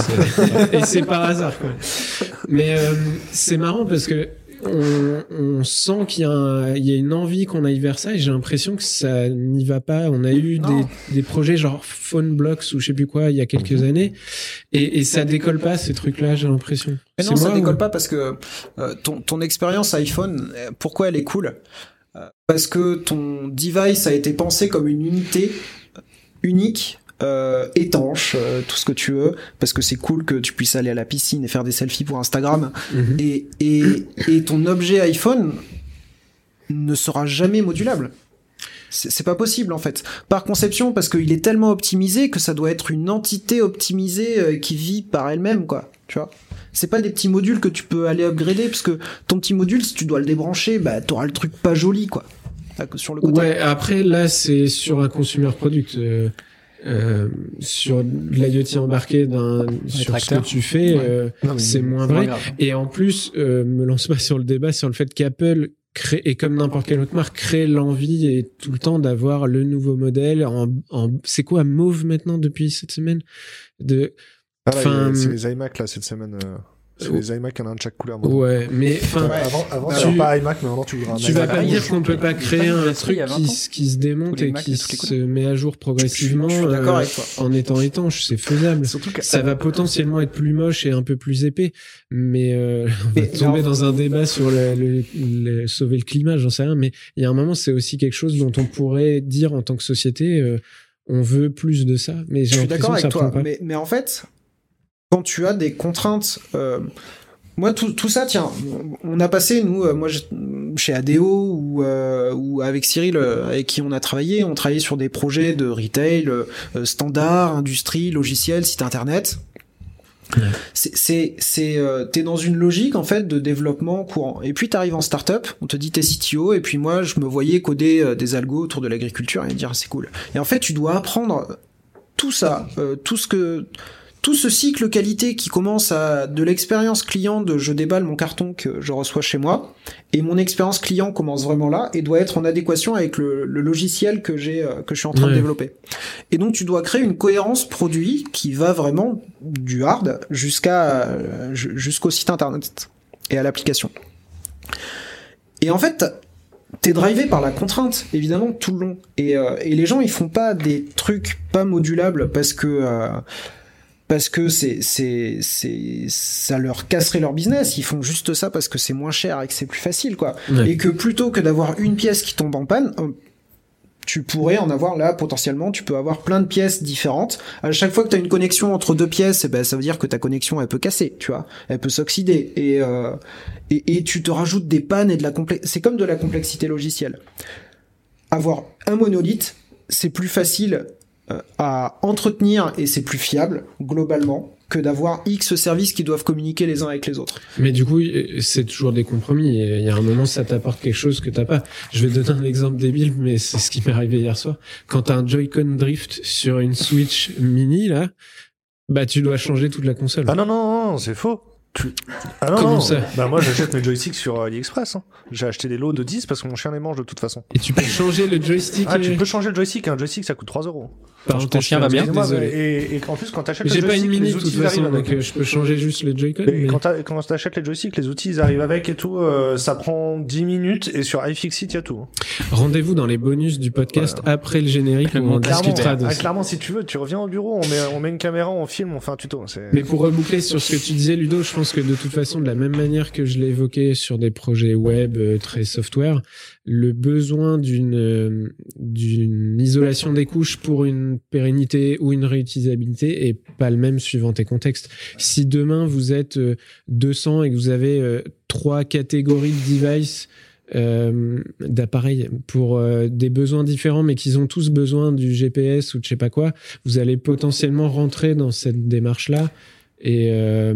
et c'est par hasard. Quoi. Mais euh, c'est marrant parce que on, on sent qu'il y a, y une envie qu'on aille vers ça et j'ai l'impression que ça n'y va pas. On a eu des, des projets genre Phone Blocks ou je sais plus quoi il y a quelques années et, et ça décolle pas ces trucs-là. J'ai l'impression. Mais non, ça décolle ou- pas parce que euh, ton, ton expérience iPhone, euh, pourquoi elle est cool? Euh, Parce que ton device a été pensé comme une unité unique, euh, étanche, euh, tout ce que tu veux, parce que c'est cool que tu puisses aller à la piscine et faire des selfies pour Instagram. Mhm. Et, et, et ton objet iPhone ne sera jamais modulable. C'est pas possible en fait. Par conception, parce qu'il est tellement optimisé que ça doit être une entité optimisée euh, qui vit par elle-même, quoi. Tu vois? C'est pas des petits modules que tu peux aller upgrader, parce que ton petit module, si tu dois le débrancher, bah t'auras le truc pas joli, quoi. Sur le côté. Ouais, après là c'est sur un consumer product, euh, euh, sur l'IoT embarqué d'un sur ce que tu fais, Ouais. euh, c'est moins vrai. grave. Et en plus, euh, me lance pas sur le débat sur le fait qu'Apple crée et comme n'importe quelle autre marque crée l'envie et tout le temps d'avoir le nouveau modèle en, en c'est quoi mauve maintenant depuis cette semaine? De Ah, c'est les iMac, là, cette semaine. C'est les iMac, il y en a un de chaque couleur. maintenant. ouais mais enfin Ouais, Avant, avant Tu- pas iMac, mais maintenant tu Tu vas pas dire qu'on peut pas créer un truc il y a 20 qui, qui se démonte et qui se met à jour progressivement Je suis d'accord euh, avec toi. en étant étanche, c'est faisable. Surtout que Ça va potentiellement être plus moche et un peu plus épais, mais euh, on va tomber dans un débat sur le, le- le- sauver le climat, j'en sais rien, mais il y a un moment, c'est aussi quelque chose dont on pourrait dire en tant que société, euh, on veut plus de ça, mais Je suis d'accord avec toi, mais, mais en fait, quand tu as des contraintes, euh, moi tout, ça, tiens, on a passé nous, euh, moi chez ADO ou, euh, ou avec Cyril avec qui on a travaillé, on travaillait sur des projets de retail, euh, standard, industrie, logiciel, site internet. Ouais. C'est, c'est, t'es dans une logique en fait de développement courant. Et puis t'arrives en startup, on te dit t'es CTO, et puis moi je me voyais coder des algos autour de l'agriculture et dire c'est cool. Et en fait tu dois apprendre tout ça, tout ce que tout ce cycle qualité qui commence à de l'expérience client de je déballe mon carton que je reçois chez moi et mon expérience client commence vraiment là et doit être en adéquation avec le, le logiciel que j'ai euh, que je suis en train de développer. Et donc tu dois créer une cohérence produit qui va vraiment du hard jusqu'à euh, ju- jusqu'au site internet et à l'application. Et en fait, t'es drivé par la contrainte, évidemment, tout le long. Et, euh, et les gens, ils font pas des trucs pas modulables parce que euh, parce que c'est c'est c'est ça leur casserait leur business. Ils font juste ça parce que c'est moins cher et que c'est plus facile, quoi. Ouais. Et que plutôt que d'avoir une pièce qui tombe en panne, euh, tu pourrais en avoir là potentiellement, tu peux avoir plein de pièces différentes. À chaque fois que tu as une connexion entre deux pièces, eh ben, ça veut dire que ta connexion elle peut casser, tu vois, elle peut s'oxyder et, euh, et et tu te rajoutes des pannes et de la complexité. C'est comme de la complexité logicielle. Avoir un monolithe, c'est plus facile à entretenir et c'est plus fiable globalement que d'avoir X services qui doivent communiquer les uns avec les autres. Mais du coup, euh, c'est toujours des compromis. Et il y a un moment, ça t'apporte quelque chose que t'as pas. Je vais te donner un exemple débile, mais c'est ce qui m'est arrivé hier soir. Quand t'as un Joy-Con Drift sur une Switch Mini, là, bah, tu dois changer toute la console. Ah non, non, non, c'est faux. Tu... Ah non, Comment non. ça Bah moi j'achète mes joysticks sur AliExpress. hein. J'ai acheté des lots de 10 parce que mon chien les mange de toute façon. Et tu peux changer le joystick. Ah, tu peux changer le joystick, un joystick ça coûte 3 euros. Pardon, ton chien va bien Excusez-moi, Désolé. mais- Et, et en plus quand t'achètes J'ai pas une joystick, mini les de toute façon, donc avec. euh, je peux changer juste le Joy-Con. Et mais- quand t'achètes les joysticks, les outils ils arrivent avec et tout, euh, ça prend 10 minutes et sur iFixit il y a tout. Rendez-vous dans les bonus du podcast après le générique où on Clairement, discutera de ah, clairement, si tu veux, tu reviens au bureau, on met, on met une caméra, on filme, on fait un tuto. Mais pour reboucler sur ce que tu disais, Ludo, je pense que de toute façon, de la même manière que je l'ai évoqué sur des projets web euh, très software, le besoin d'une euh, d'une mise l'isolation des couches pour une pérennité ou une réutilisabilité est pas le même suivant tes contextes. Si demain vous êtes 200 et que vous avez trois catégories de devices euh, d'appareils pour euh, des besoins différents, mais qu'ils ont tous besoin du GPS ou de je sais pas quoi, vous allez potentiellement rentrer dans cette démarche-là. Et euh,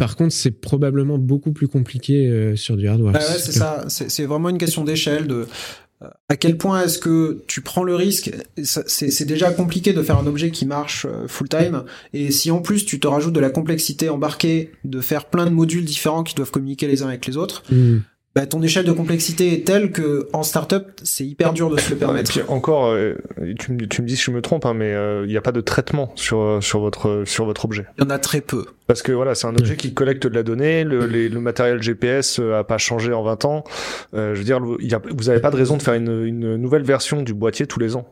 par contre, c'est probablement beaucoup plus compliqué sur du hardware. Bah ouais, c'est ça. C'est vraiment une question d'échelle de à quel point est-ce que tu prends le risque? C'est déjà compliqué de faire un objet qui marche full time, et si en plus tu te rajoutes de la complexité embarquée, de faire plein de modules différents qui doivent communiquer les uns avec les autres, mmh bah, ton échelle de complexité est telle que en startup, c'est hyper dur de se le permettre. Et puis encore, euh, tu, me, tu me dis si je me trompe, hein, mais euh, il n'y a pas de traitement sur euh, sur votre sur votre objet. Il y en a très peu. Parce que voilà, c'est un objet qui collecte de la donnée, le, le matériel GPS a pas changé en 20 ans. je veux dire, y a, vous n'avez pas de raison de faire une, une nouvelle version du boîtier tous les ans.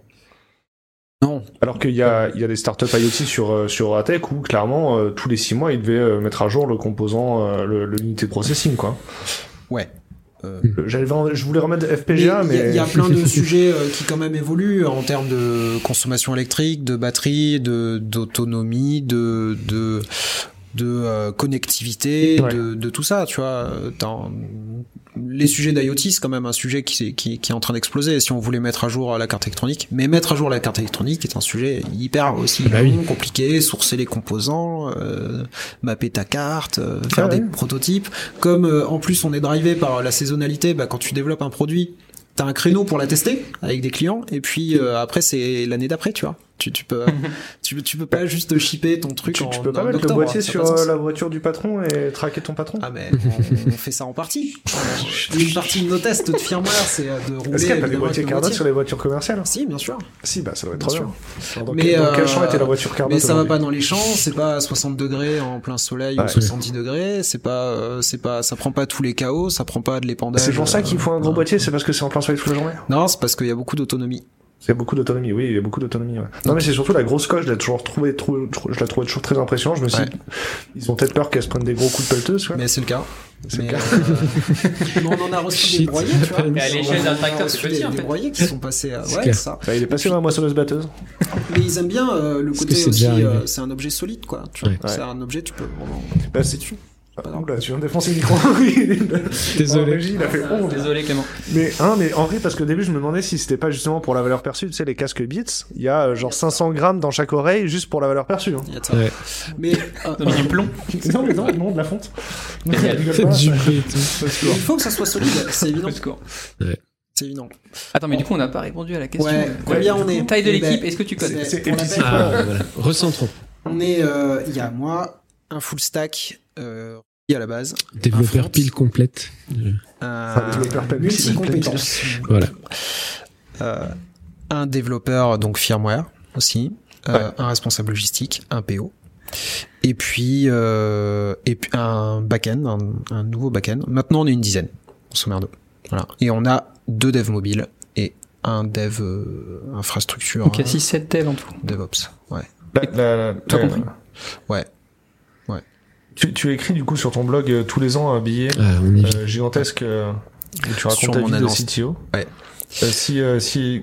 Non. Alors qu'il y a, il y a des startups IoT sur, sur Atec où clairement, tous les six mois, ils devaient mettre à jour le composant, l'unité de processing, quoi. Ouais. Euh, je voulais remettre FPGA, mais il y, a plein de sujets euh, qui quand même évoluent en termes de consommation électrique, de batterie, de d'autonomie, de de de euh, connectivité, de, de, tout ça, tu vois. Dans les sujets d'IoT, c'est quand même un sujet qui, qui, qui est en train d'exploser. Si on voulait mettre à jour la carte électronique, mais mettre à jour la carte électronique est un sujet hyper aussi bah compliqué, sourcer les composants, euh, mapper ta carte, euh, faire ah des prototypes. Comme en plus on est drivé par la saisonnalité, bah, quand tu développes un produit, t'as un créneau pour la tester avec des clients, et puis après c'est l'année d'après, tu vois. Tu, tu peux tu, tu, peux pas juste shipper ton truc tu, en, tu peux pas mettre le boîtier sur la voiture du patron et traquer ton patron ah mais on, fait ça en partie. Une partie de nos tests de firmware c'est euh, de rouler est-ce qu'il n'y a pas des boîtiers Carnot sur les voitures commerciales si bien sûr. Si bah ça doit être bien, mais dans quel champ était la voiture Carnot mais ça va pas dans les champs c'est pas à 60 degrés en plein soleil ou 70 degrés c'est pas euh, c'est pas ça prend pas tous les chaos ça prend pas de l'épandage c'est pour ça qu'il faut un gros boîtier c'est parce que c'est en plein soleil toute la journée. Non c'est parce qu'il y a beaucoup d'autonomie c'est beaucoup d'autonomie, oui, il y a beaucoup d'autonomie. Ouais. Non, mais c'est surtout la grosse coche, je l'ai toujours trouvé, je la trouvais toujours très impressionnante. Je me suis dit, ils ont peut-être peur qu'elle se prenne des gros coups de pelleteuse, Mais c'est le cas. C'est le cas. Euh... on en a reçu des broyés, tu vois. Mais à l'échelle d'un tracteur, c'est petit, en fait. Des broyés qui sont passés à, ouais, ça. Bah, il est passé dans la moissonneuse batteuse. Mais ils aiment bien, euh, le côté aussi, euh, c'est un objet solide, quoi. Tu vois. C'est un objet, tu peux. Bah, c'est tu. Oula, tu viens de défoncer le micro. Désolé. il a fait honte. Désolé Clément. Mais hein, mais en vrai, parce qu'au début, je me demandais si c'était pas justement pour la valeur perçue. Tu sais, les casques Beats, il y a euh, genre 500 grammes dans chaque oreille juste pour la valeur perçue. Hein. Il y a de ça. Ouais. Mais euh, du plomb. non, mais non, non, de la fonte. du il faut que ça soit solide, c'est évident. Ouais. C'est évident. Attends, mais du coup, on n'a pas répondu à la question. Ouais, combien on est Taille de l'équipe, est-ce que tu connais C'est ah, voilà. Recentrons. On est, euh, il y a moi, un full stack, euh, à la base. Développeur pile complète. Un multi-compétence. Voilà. Euh, un développeur, donc firmware aussi. Euh, un responsable logistique, un PO. Et puis, euh, et puis un back-end, un, un, nouveau back-end. Maintenant, on est une dizaine, grosso merdo. Voilà. Et on a deux devs mobiles et un dev euh, infrastructure. Donc il y a 6-7 devs en tout. DevOps, ouais. T'as compris Ouais. Tu, tu, écris du coup sur ton blog euh, tous les ans un billet ah, euh, gigantesque euh, où tu racontes ta vie annonce. de CTO. Ouais. si, si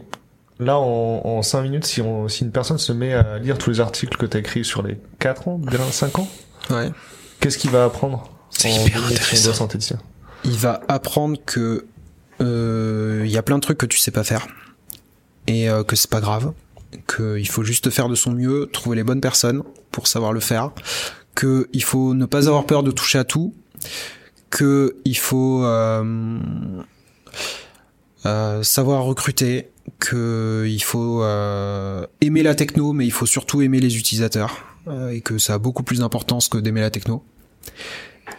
là en, en 5 minutes, si, on, si une personne se met à lire tous les articles que tu as écrits sur les 4 ans, bien 5 ans, ouais. qu'est-ce qu'il va apprendre C'est hyper intéressant. Il va apprendre que il y a plein de trucs que tu sais pas faire et que c'est pas grave qu'il faut juste faire de son mieux, trouver les bonnes personnes pour savoir le faire, que il faut ne pas avoir peur de toucher à tout, que il faut euh, euh, savoir recruter, que il faut euh, aimer la techno, mais il faut surtout aimer les utilisateurs et que ça a beaucoup plus d'importance que d'aimer la techno.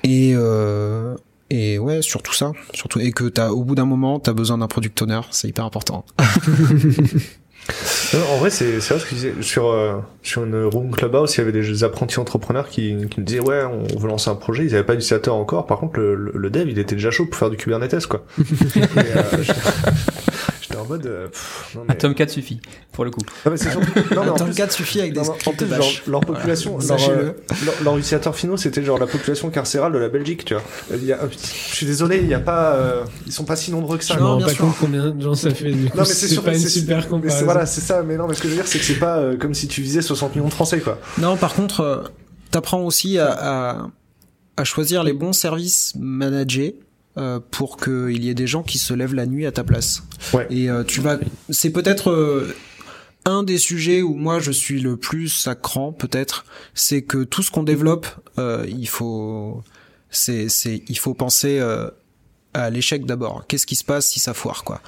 Et et ouais, surtout ça, surtout et que t'as au bout d'un moment, t'as besoin d'un product owner, c'est hyper important. en vrai, c'est vrai ce que je disais. Sur, euh, sur une room clubhouse, il y avait des apprentis entrepreneurs qui, qui me disaient Ouais, on veut lancer un projet. Ils n'avaient pas d'utilisateur encore. Par contre, le, le, dev, il était déjà chaud pour faire du Kubernetes, quoi. Euh, j'étais en mode. euh, pff, non, mais... Un Tomcat suffit, pour le coup. Non, mais c'est surtout- non, mais en Attends, plus- le 4 suffit avec des scripts plus, bash. genre, leur population, Voilà. leur, Sachez-le. euh, leur, leur utilisateurs finaux, c'était genre la population carcérale de la Belgique, tu vois. Il y a, je suis désolé, il y a pas, euh, ils sont pas si nombreux que ça. Non, pas compte combien de gens ça fait. Du coup, Non, mais c'est c'est sûr, pas une c'est- super comparaison. voilà, c'est ça. Mais non, mais ce que je veux dire, c'est que c'est pas euh, comme si tu visais 60 millions de Français, quoi. Non, par contre, euh, t'apprends aussi à, à, à choisir les bons services managés euh, pour qu'il y ait des gens qui se lèvent la nuit à ta place. Ouais. Et euh, tu vas, c'est peut-être euh, un des sujets où moi je suis le plus à cran, peut-être, c'est que tout ce qu'on développe, il faut, c'est, c'est, il faut penser à l'échec d'abord. Qu'est-ce qui se passe si ça foire, quoi?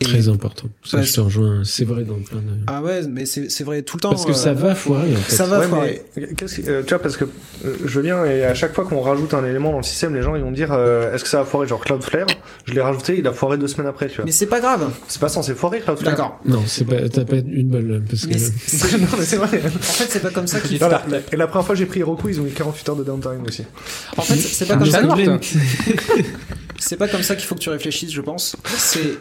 Et- Très important. Ça, je te rejoins. C'est vrai dans plein de. Ah ouais, mais c'est, c'est vrai tout le temps. Parce que euh, ça va foirer, en fait. Ça va Ouais, foirer. mais qu'est-ce que- euh, tu vois, parce que euh, je viens et à chaque fois qu'on rajoute un élément dans le système, les gens ils vont dire euh, est-ce que ça va foirer? Genre Cloudflare, je l'ai rajouté, il a foiré deux semaines après, tu vois. Mais c'est pas grave. C'est pas censé foirer Cloudflare. D'accord. Non, c'est pas, t'as pas une balle, là, parce que. Mais c'est- non, mais c'est vrai. En fait, c'est pas comme ça qu'il la- et la première fois que j'ai pris Heroku, ils ont eu 48 heures de downtime aussi. En fait, c'est pas comme ça. C'est pas comme ça qu'il faut que tu réfléchisses, je pense. C'est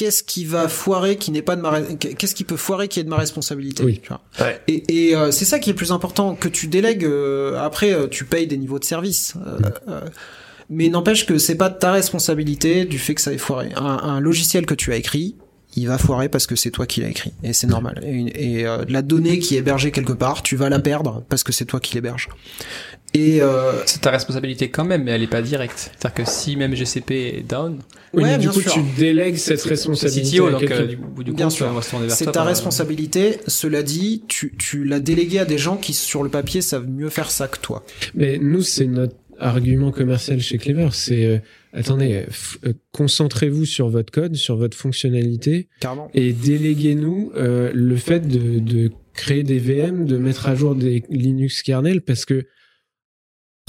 qu'est-ce qui va foirer qui n'est pas de ma qu'est-ce qui peut foirer qui est de ma responsabilité. Oui. tu vois. Ouais. Et, et, euh, c'est ça qui est le plus important que tu délègues. euh, après, euh, tu payes des niveaux de service. Euh, euh, mais n'empêche que c'est pas de ta responsabilité du fait que ça ait foiré. Un, un logiciel que tu as écrit, il va foirer parce que c'est toi qui l'as écrit et c'est normal. Et, une- et, euh, la donnée qui est hébergée quelque part, tu vas la perdre parce que c'est toi qui l'héberge. Et euh, C'est ta responsabilité quand même, mais elle est pas directe. C'est-à-dire que si même GCP est down, Oui, Ouais, du coup, sûr. tu délègues cette responsabilité CTO, à donc euh, du coup, du Bien coup, sûr. C'est ta euh, responsabilité. Cela dit, tu, tu l'as délégué à des gens qui, sur le papier, savent mieux faire ça que toi. Mais nous, c'est notre argument commercial chez Clever. C'est, euh, attendez, euh, concentrez-vous sur votre code, sur votre fonctionnalité, Carrément. et déléguez-nous euh, le fait de, de créer des VM, de mettre à jour des Linux kernels, parce que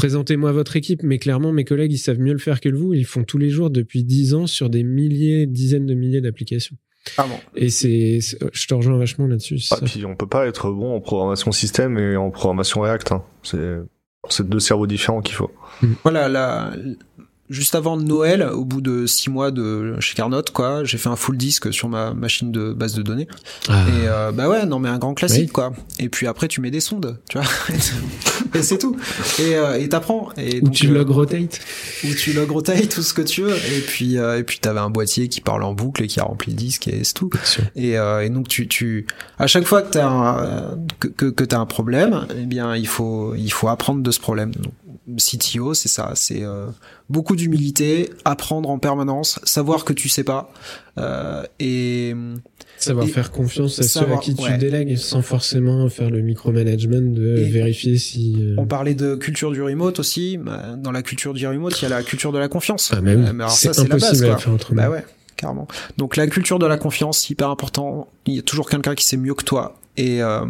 présentez-moi votre équipe, mais clairement, mes collègues, ils savent mieux le faire que vous. Ils font tous les jours depuis 10 ans sur des milliers, dizaines de milliers d'applications. Carrément. Et c'est, je te rejoins vachement là-dessus. Ah, ça. puis on peut pas être bon en programmation système et en programmation React. Hein. C'est c'est deux cerveaux différents qu'il faut. Voilà, la, juste avant Noël, au bout de six mois de chez Carnot, quoi, j'ai fait un full disque sur ma machine de base de données. Ah. Et euh, bah ouais, non mais un grand classique, Oui. quoi. Et puis après, tu mets des sondes, tu vois. et c'est tout. Et euh, t'apprends. Et Ou donc, tu euh, log rotate. où tu log rotate tout ce que tu veux et puis euh, et puis t'avais un boîtier qui parle en boucle et qui a rempli le disque et c'est tout et, euh, et donc tu tu à chaque fois que t'as un que que, que t'as un problème eh bien il faut il faut apprendre de ce problème donc, CTO c'est ça c'est euh, beaucoup d'humilité apprendre en permanence savoir que tu sais pas euh, et Savoir Et faire confiance à ceux à qui tu ouais. délègues sans forcément faire le micromanagement de Et- vérifier si. euh, on parlait de culture du remote aussi Bah, dans la culture du remote il y a la culture de la confiance Ah, mais oui, mais alors c'est c'est la base impossible quoi à faire autrement. Bah ouais, carrément. Donc la culture de la confiance, hyper important. Il y a toujours quelqu'un qui sait mieux que toi. Et euh,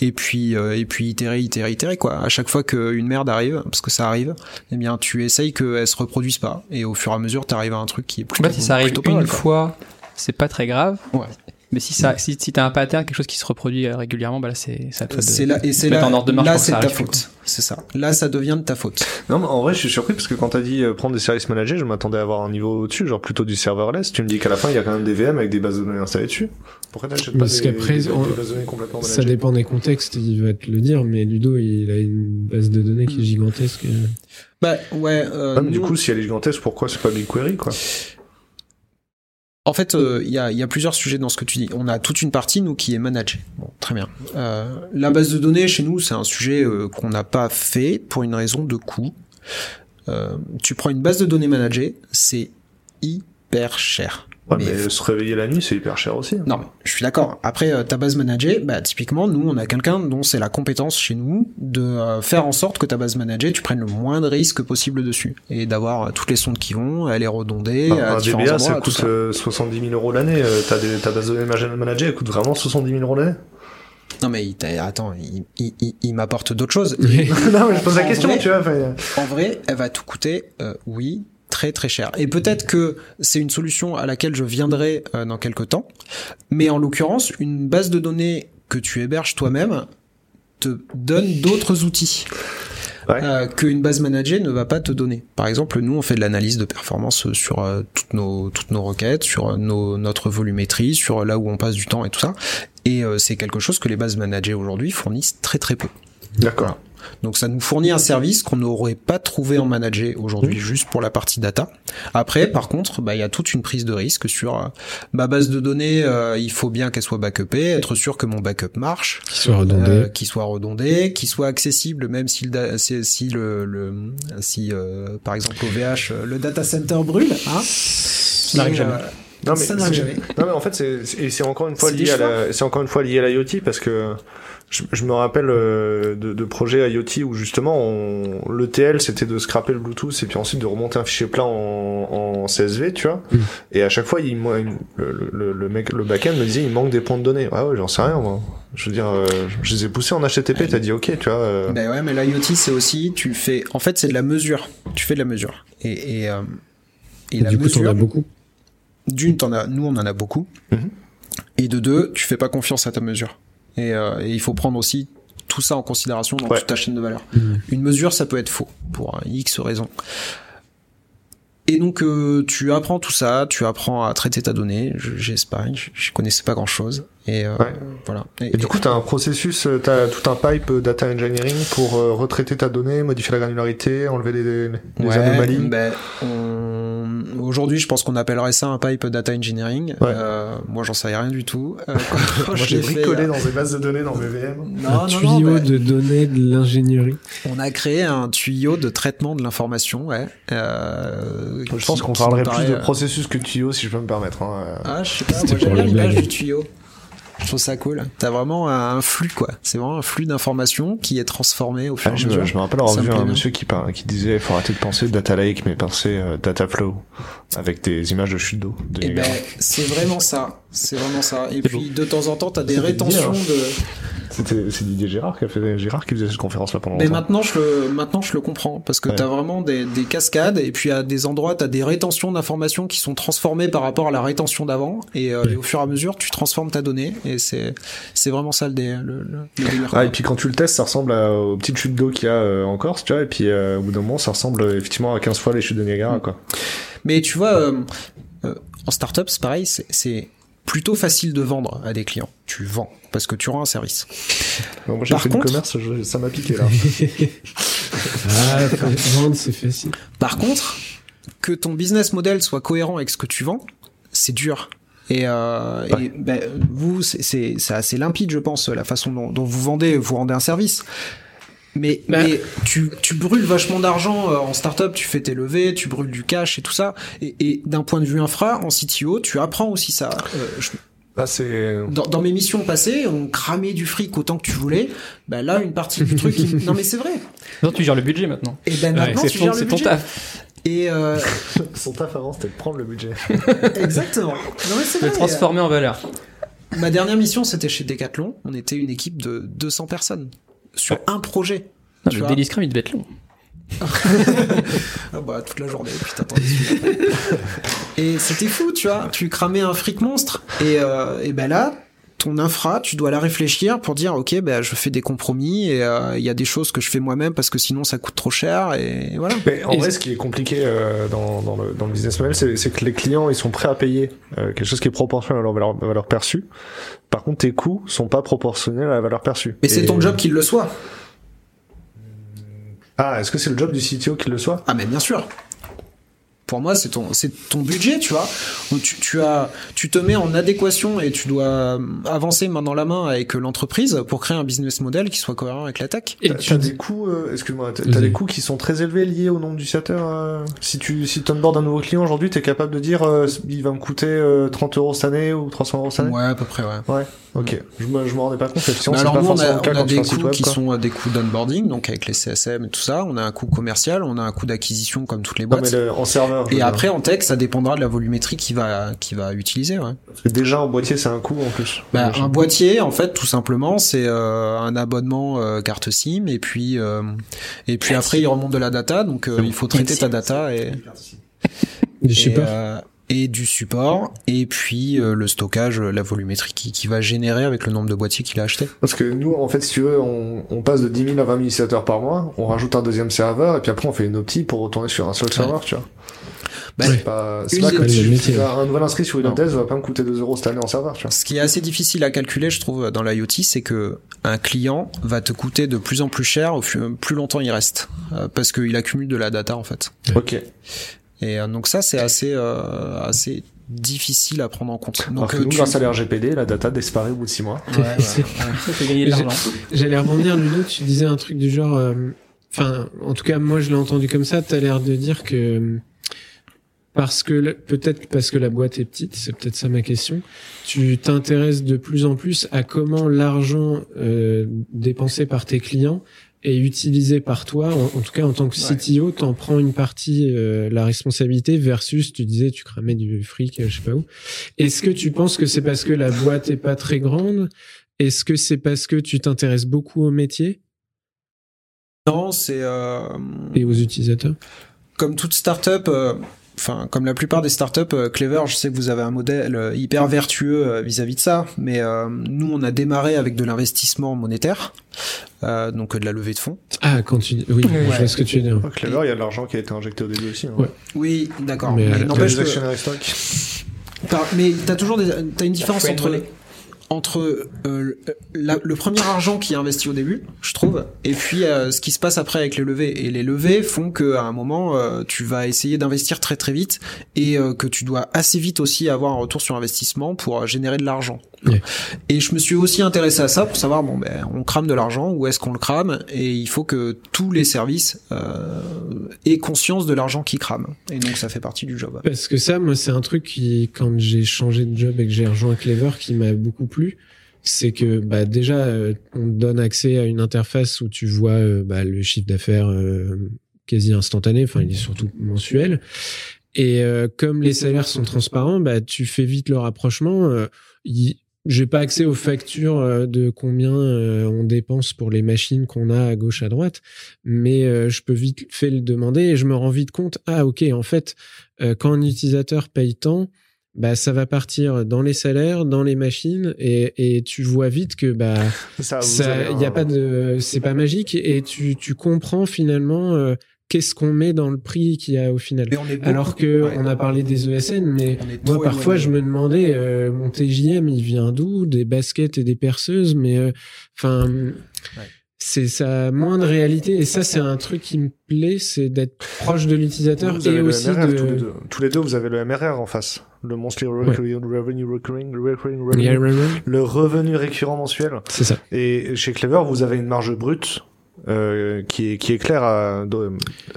et puis euh, et puis itérer, itérer, itérer quoi. À chaque fois qu'une merde arrive, parce que ça arrive, eh bien tu essayes qu'elle se reproduise pas. Et au fur et à mesure, t'arrives à un truc qui est plutôt. fait, si ça arrive une mal, fois, c'est pas très grave. Ouais. Mais si ça, si, si t'as un pattern, quelque chose qui se reproduit euh, régulièrement, bah là, c'est, ça te C'est là et c'est mettre là. en ordre de marche là, c'est ça ta faute. C'est ça. Là, ça devient de ta faute. Non, mais en vrai, je suis surpris parce que quand t'as dit euh, prendre des services managés, je m'attendais à avoir un niveau au-dessus, genre plutôt du serverless. Tu me dis qu'à la fin, il y a quand même des VM avec des bases de données installées dessus. Pourquoi t'achètes pas Parce des, qu'après, des, on- des bases de données complètement Ça managées dépend des contextes, il va te le dire, mais Ludo, il a une base de données qui est gigantesque. Bah ouais. Euh, Ah, mais du coup, si elle est gigantesque, pourquoi c'est pas BigQuery, quoi? En fait, euh, il y, a, plusieurs sujets dans ce que tu dis. On a toute une partie, nous, qui est managée. Bon, très bien. Euh, la base de données, chez nous, c'est un sujet euh, qu'on n'a pas fait pour une raison de coût. Tu prends une base de données managée, c'est hyper cher. Ouais, Mais- mais se réveiller la nuit, c'est hyper cher aussi. Non, mais je suis d'accord. Après, euh, ta base managée, bah, typiquement, nous, on a quelqu'un dont c'est la compétence chez nous de euh, faire en sorte que ta base managée, tu prennes le moins de risques possible dessus. Et d'avoir euh, toutes les sondes qui vont, elle est redondée à un différents DBA, endroits, ça coûte euh, 70 000 euros l'année. Euh, t'as des- ta base de données managée- managée, elle coûte vraiment 70 000 euros l'année Non mais il t'a- attends, il, il, il- il m'apporte d'autres choses. Non, mais je pose la question, vrai- tu vois. En vrai, elle va tout coûter, euh, oui, très très cher. Et peut-être que c'est une solution à laquelle je viendrai euh, dans quelques temps. Mais en l'occurrence, une base de données que tu héberges toi-même te donne d'autres outils. Ouais. euh, qu'une base managée ne va pas te donner. Par exemple, nous, on fait de l'analyse de performance sur euh, toutes nos toutes nos requêtes, sur nos, notre volumétrie, sur là où on passe du temps et tout ça. Et euh, c'est quelque chose que les bases managées aujourd'hui fournissent très très peu. D'accord. Donc ça nous fournit un service qu'on n'aurait pas trouvé en manager aujourd'hui juste pour la partie data. Après, par contre, bah, il y a toute une prise de risque sur euh, ma base de données. euh, il faut bien qu'elle soit backupée, être sûr que mon backup marche, Qui soit redondé. euh, qu'il soit redondé, qu'il soit accessible, même si le si, le, le si euh, par exemple au VH le data center brûle. Hein n'arrive jamais. Non mais, ça non mais en fait c'est encore une fois lié à la c'est encore une fois lié à l'IoT parce que je, je me rappelle euh, de, de projets IoT où justement on, le TL c'était de scraper le Bluetooth et puis ensuite de remonter un fichier plat en, en CSV tu vois Mm. et à chaque fois il, moi, il- le, le, le mec le backend me disait il manque des points de données ouais ouais j'en sais rien moi je veux dire euh, je les ai poussés en HTTP t'as dit ok tu vois euh, Ben ouais, mais l'IoT c'est aussi tu fais. En fait, c'est de la mesure. Tu fais de la mesure. Et et, euh, et la du coup, t'en as beaucoup. D'une, t'en as. Nous, on en a beaucoup. Mhm. Et de deux, tu fais pas confiance à ta mesure. Et, euh, et il faut prendre aussi tout ça en considération dans Ouais. toute ta chaîne de valeur. Mhm. Une mesure, ça peut être faux pour un X raison. Et donc euh, tu apprends tout ça, tu apprends à traiter ta donnée. Je- J'ai Sparring, je, je connaissais pas grand chose. Et euh, Ouais. voilà. Et du coup, tu as un processus, tu as tout un pipe euh, data engineering pour euh, retraiter ta donnée, modifier la granularité, enlever les, les, les Ouais, anomalies? ben, on- Aujourd'hui, je pense qu'on appellerait ça un pipe data engineering. Ouais. Euh, moi, j'en savais rien du tout. Euh, Moi, j'ai fait, bricolé euh, dans des bases de données dans VVM. Non, un non, tuyau non, ben, de données de l'ingénierie. on a créé un tuyau de traitement de l'information. Ouais. Euh, Je pense qu'on parlerait plus de euh, processus que de tuyau, si je peux me permettre. Hein. euh. Ah, je sais pas. Moi, j'aime l'image du tuyau. Je trouve ça cool. T'as vraiment un flux, quoi. C'est vraiment un flux d'informations qui est transformé au fur et Ah, à mesure. me, je me rappelle avoir vu un monsieur qui, par- qui disait faut arrêter de penser data lake, mais penser euh, data flow, avec des images de chute d'eau. de Et ben, c'est vraiment ça. C'est vraiment ça. Et puis, de temps en temps, t'as des C'était rétentions bien, de. C'était c'est Didier Gérard qui a fait Gérard qui faisait cette conférence là pendant Mais longtemps. maintenant je le maintenant je le comprends parce que Ouais. t'as vraiment des, des cascades et puis à des endroits t'as des rétentions d'informations qui sont transformées par rapport à la rétention d'avant et, euh, et au fur et à mesure tu transformes ta donnée et c'est c'est vraiment ça le dé, le, le, le. Ah, et puis quand tu le testes, ça ressemble à- aux petites chutes d'eau qu'il y a euh, en Corse, tu vois, et puis euh, au bout d'un moment, ça ressemble euh, effectivement à 15 fois les chutes de Niagara, quoi. Mais tu vois euh, euh, en startup c'est pareil c'est- c'est plutôt facile de vendre à des clients. Tu vends parce que tu rends un service. Moi, j'ai Par fait contre- du commerce, je- ça m'a piqué là. Ah, vendre, c'est facile. Par contre, que ton business model soit cohérent avec ce que tu vends, c'est dur. Et, euh, Ouais. et, ben, vous, c'est- assez limpide, je pense, la façon dont, dont vous vendez, vous rendez un service. Mais, Bah. mais tu, tu brûles vachement d'argent euh, en startup, tu fais tes levées, tu brûles du cash et tout ça. Et, et d'un point de vue infra, en CTO, tu apprends aussi ça. Euh, je- Là, c'est. dans, dans mes missions passées, on cramait du fric autant que tu voulais. Ben là, une partie du truc. Non mais c'est vrai. Non, tu gères le budget maintenant. Et ben Ouais, maintenant, c'est tu ton, gères le taf. Et euh, Son taf avant, c'était de prendre le budget. exactement. Non mais c'est Le vrai. transformer en valeur. Ma dernière mission, c'était chez Decathlon. On était une équipe de 200 personnes sur un projet. Non, le daily scrum, il devait être long. Ah bah, toute la journée, d'après. Et c'était fou, tu vois. Tu cramais un fric monstre. Et, euh, et ben là, ton infra, tu dois la réfléchir pour dire, ok, ben je fais des compromis et euh, il y a des choses que je fais moi-même parce que sinon ça coûte trop cher et voilà. Mais en Et vrai, ce qui est compliqué euh, dans, dans, le, dans le business model, c'est c'est que les clients, ils sont prêts à payer euh, quelque chose qui est proportionnel à leur valeur, valeur perçue. Par contre, tes coûts sont pas proportionnels à la valeur perçue. Mais c'est ton job qu'il le soit. Ah, est-ce que c'est le job du CTO qui le soit? Ah mais bien sûr. Pour moi, c'est ton, c'est ton budget, tu vois. Tu, tu as, tu te mets en adéquation et tu dois euh, avancer main dans la main avec l'entreprise pour créer un business model qui soit cohérent avec la tech. Et T'as tu dis- des coûts, euh, excuse-moi, t'as des coûts qui sont très élevés liés au nombre d'utilisateurs. euh, si tu si onboardes un nouveau client aujourd'hui, t'es capable de dire euh, il va me coûter euh, 30 euros cette année ou 300 euros cette année? Ouais, à peu près, ouais. Ok, je me je me rendais pas compte. Mais c'est alors pas nous, on a, on a des coûts web. qui quoi. sont euh, des coûts d'onboarding, donc avec les CSM et tout ça. On a un coût commercial, on a un coût d'acquisition comme toutes les Non, boîtes. mais le- en serveur. Et après, en tech, ça dépendra de la volumétrie qu'il va, qu'il va utiliser, ouais. Parce que déjà en boîtier, c'est un coût en plus. Bah, un boîtier, en fait, tout simplement, c'est euh, un abonnement euh, carte SIM et puis euh, et puis après il remonte de la data, donc euh, il faut traiter ta data et, Je sais et, pas. euh, et du support et puis euh, le stockage, la volumétrie qui, qui va générer avec le nombre de boîtiers qu'il a acheté. Parce que nous, en fait, si tu veux, on, on passe de 10 000 à 20 000 utilisateurs par mois, on rajoute un deuxième serveur, et puis après on fait une opti pour retourner sur un seul serveur, tu vois. Bah, C'est pas, c'est Une pas comme métier. un nouvel inscrit sur Windows Non. 10 va pas me coûter 2 euros cette année en serveur, tu vois. Ce qui est assez difficile à calculer, je trouve, dans l'IoT, c'est que un client va te coûter de plus en plus cher au plus longtemps il reste, euh, parce qu'il accumule de la data en fait. Ok. Et euh, donc ça, c'est assez euh, assez difficile à prendre en compte. Alors Donc que euh, nous, tu- grâce à l'RGPD, la data disparaît au bout de 6 mois. Ouais, ouais. Ça fait gagner de J'ai- l'argent. J'allais rebondir, Ludo, tu disais un truc du genre... euh, Enfin, en tout cas, moi, je l'ai entendu comme ça. T'as l'air de dire que... Parce que peut-être parce que la boîte est petite, c'est peut-être ça ma question. Tu t'intéresses de plus en plus à comment l'argent euh, dépensé par tes clients est utilisé par toi. En, en tout cas, en tant que CTO, t'en prends une partie euh, la responsabilité versus tu disais tu cramais du fric, euh, je sais pas où. Est-ce que tu penses que c'est parce que la boîte est pas très grande? Est-ce que c'est parce que tu t'intéresses beaucoup au métier? Non, c'est euh, et aux utilisateurs? comme toute startup. euh, Enfin, comme la plupart des startups, euh, Clever, je sais que vous avez un modèle euh, hyper vertueux euh, vis-à-vis de ça, mais euh, nous, on a démarré avec de l'investissement monétaire, euh, donc euh, de la levée de fonds. Ah, quand tu dis... Oui, je vois ce que tu veux dire. Clever, il y a de l'argent qui a été injecté au début aussi. Hein. Ouais. Oui, d'accord. Mais, Mais, euh, n'empêche Les que actionnaires stock. Par- mais t'as toujours des, t'as une différence entre volé. Entre euh, le premier argent qui est investi au début, je trouve, et puis euh, ce qui se passe après avec les levées. Et les levées font que à un moment, euh, tu vas essayer d'investir très très vite et que tu dois assez vite aussi avoir un retour sur investissement pour générer de l'argent. Et je me suis aussi intéressé à ça pour savoir bon ben on crame de l'argent, où est-ce qu'on le crame, et il faut que tous les services euh, aient conscience de l'argent qu'ils crament. Et donc ça fait partie du job. Parce que ça, moi, c'est un truc qui, quand j'ai changé de job et que j'ai rejoint Clever, qui m'a beaucoup plu. C'est que bah, déjà, euh, on te donne accès à une interface où tu vois euh, bah, le chiffre d'affaires euh, quasi instantané. Enfin, il est surtout mensuel. Et euh, comme les salaires sont transparents, bah, tu fais vite le rapprochement. Euh, j'ai pas accès aux factures euh, de combien euh, on dépense pour les machines qu'on a à gauche à droite, mais euh, je peux vite fait le demander et je me rends vite compte ah ok en fait quand un utilisateur paye tant bah ça va partir dans les salaires, dans les machines et, et tu vois vite que bah Ça, il y a un- pas de c'est pas magique et tu tu comprends finalement qu'est-ce qu'on met dans le prix qu'il y a au final. Mais Alors que Ouais. on a parlé des ESN mais On est moi, parfois, éloigné. je me demandais, euh, mon TJM, il vient d'où? Des baskets et des perceuses, mais euh, enfin, c'est ça a moins de réalité. Et ça, c'est un truc qui me plaît, c'est d'être proche de l'utilisateur et aussi MRR, de. tous, les deux. tous les deux, vous avez le MRR en face. Le Monthly Recurring Revenue Recurring, le recurring revenue, le revenu récurrent mensuel. C'est ça. Et chez Clever, vous avez une marge brute euh, qui est qui est claire à de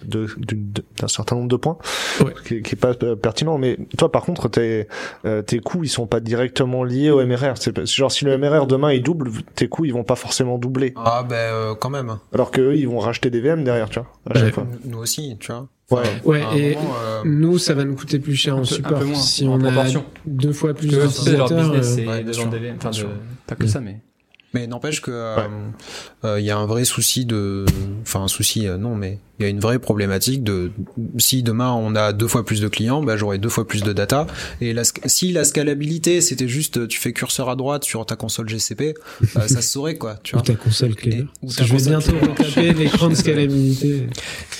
de- d'une- d'un certain nombre de points, Ouais. qui, est- qui est pas euh, pertinent. Mais toi, par contre, tes euh, tes coûts, ils sont pas directement liés au MRR. C'est pas- c'est genre si le MRR demain il double, tes coûts ils vont pas forcément doubler. Ah ben euh, quand même. Alors que eux, ils vont racheter des VM derrière, tu vois. À Ouais. chaque fois. Nous aussi, tu vois. Ouais. Ouais, et moment, euh, nous, ça va nous coûter plus cher en support. si en on a proportion. deux fois plus leur d'utilisateurs. business, euh, ouais. Enfin, de- pas que ça, mais. Mais n'empêche que euh, Ouais. euh, il y a un vrai souci de, enfin un souci euh, non, mais il y a une vraie problématique de si demain on a deux fois plus de clients, bah j'aurai deux fois plus de data. Et la, si la scalabilité c'était juste tu fais curseur à droite sur ta console GCP, euh, ça se saurait quoi, tu Ou vois. ta console ou ta que je vais console bientôt retaper l'écran de scalabilité.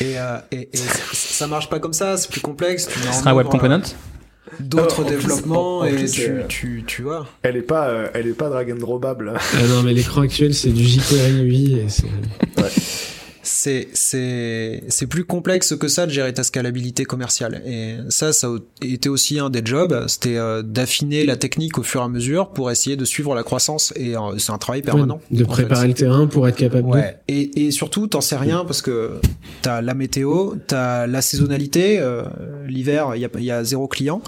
Et, euh, et, et ça marche pas comme ça, c'est plus complexe. Tu mets Ce en sera un web component. Euh, D'autres plus- développements en- en et plus, tu, euh, tu, tu vois. Elle est pas, euh, elle est pas drag and dropable. Ah non, mais l'écran actuel, c'est du jQuery 8 et c'est. C'est c'est c'est plus complexe que ça de gérer ta scalabilité commerciale et ça ça a été aussi un des jobs c'était euh, d'affiner la technique au fur et à mesure pour essayer de suivre la croissance et euh, c'est un travail permanent de en préparer fait. le terrain pour être capable de. Ouais. Et, et surtout, t'en sais rien parce que t'as la météo, t'as la saisonnalité. euh, L'hiver, il y a, il y a zéro client.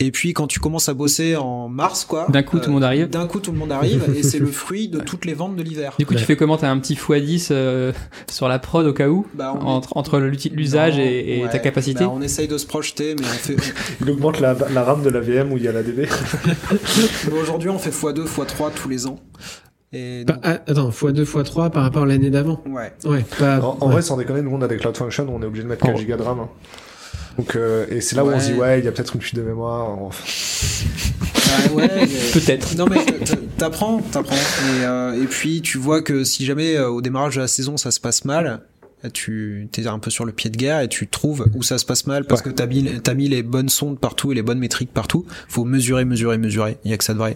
Et puis quand tu commences à bosser en mars, quoi. D'un coup, tout le monde arrive. D'un coup, tout le monde arrive et c'est le fruit de toutes les ventes de l'hiver. Du coup, tu fais comment? T'as un petit x10 euh, sur la prod au cas où Bah, entre, l'usage et, et ouais. ta capacité Bah, on essaye de se projeter, mais on fait. Il augmente la, la RAM de la VM où il y a la DB. mais Aujourd'hui, on fait x2, x3 tous les ans. Et donc, ah, attends, x2, x3 par rapport à l'année d'avant. ouais. Ouais, pas. En, en ouais. vrai, sans déconner, nous on a des Cloud Functions où on est obligé de mettre 4 Oh. gigas de RAM. hein. Donc, euh, et c'est là où on se dit, ouais, il y a peut-être une fuite de mémoire. Ah ouais, peut-être. Non mais t'apprends, t'apprends. Et, euh, et puis tu vois que si jamais euh, au démarrage de la saison ça se passe mal, tu es un peu sur le pied de guerre et tu trouves où ça se passe mal parce que t'as mis, as mis les bonnes sondes partout et les bonnes métriques partout. Faut mesurer, mesurer, mesurer. Il y a que ça de vrai.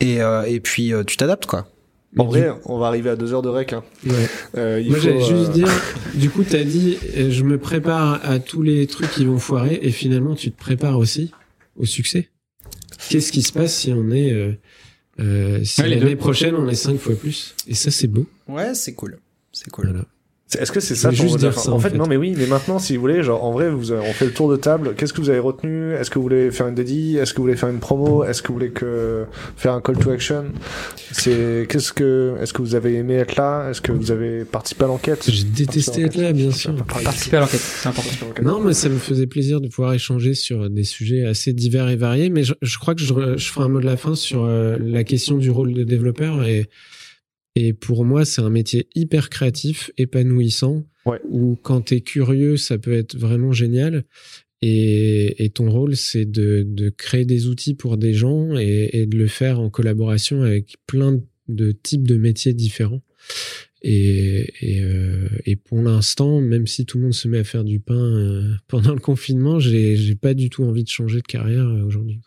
Et, euh, et puis euh, tu t'adaptes quoi. En vrai, on va arriver à deux heures de rec. Hein. Ouais. Euh, Moi, j'allais juste dire, du coup, t'as dit, je me prépare à tous les trucs qui vont foirer, et finalement, tu te prépares aussi au succès. Qu'est-ce qui se passe si on est, euh, euh, si l'année prochaine, on est cinq fois plus? Et ça, c'est beau. Ouais, c'est cool. C'est cool. Voilà. Est-ce que c'est ça juste dire ça, en, fait, non, mais oui, mais maintenant, si vous voulez, genre, en vrai, vous, on fait le tour de table. Qu'est-ce que vous avez retenu? Est-ce que vous voulez faire une dédie? Est-ce que vous voulez faire une promo? Est-ce que vous voulez que faire un call to action? C'est qu'est-ce que Est-ce que vous avez aimé être là? Est-ce que vous avez participé à l'enquête? J'ai détesté être là, bien sûr. Participer à l'enquête, c'est important. Non, mais ça me faisait plaisir de pouvoir échanger sur des sujets assez divers et variés. Mais je, je crois que je, je ferai un mot de la fin sur euh, la question du rôle de développeur et et pour moi, c'est un métier hyper créatif, épanouissant, ouais. où quand t'es curieux, ça peut être vraiment génial. Et, et ton rôle, c'est de, de, créer des outils pour des gens et, et, de le faire en collaboration avec plein de types de métiers différents. Et, et, euh, pour l'instant, même si tout le monde se met à faire du pain euh, pendant le confinement, j'ai, pas du tout envie de changer de carrière euh, aujourd'hui.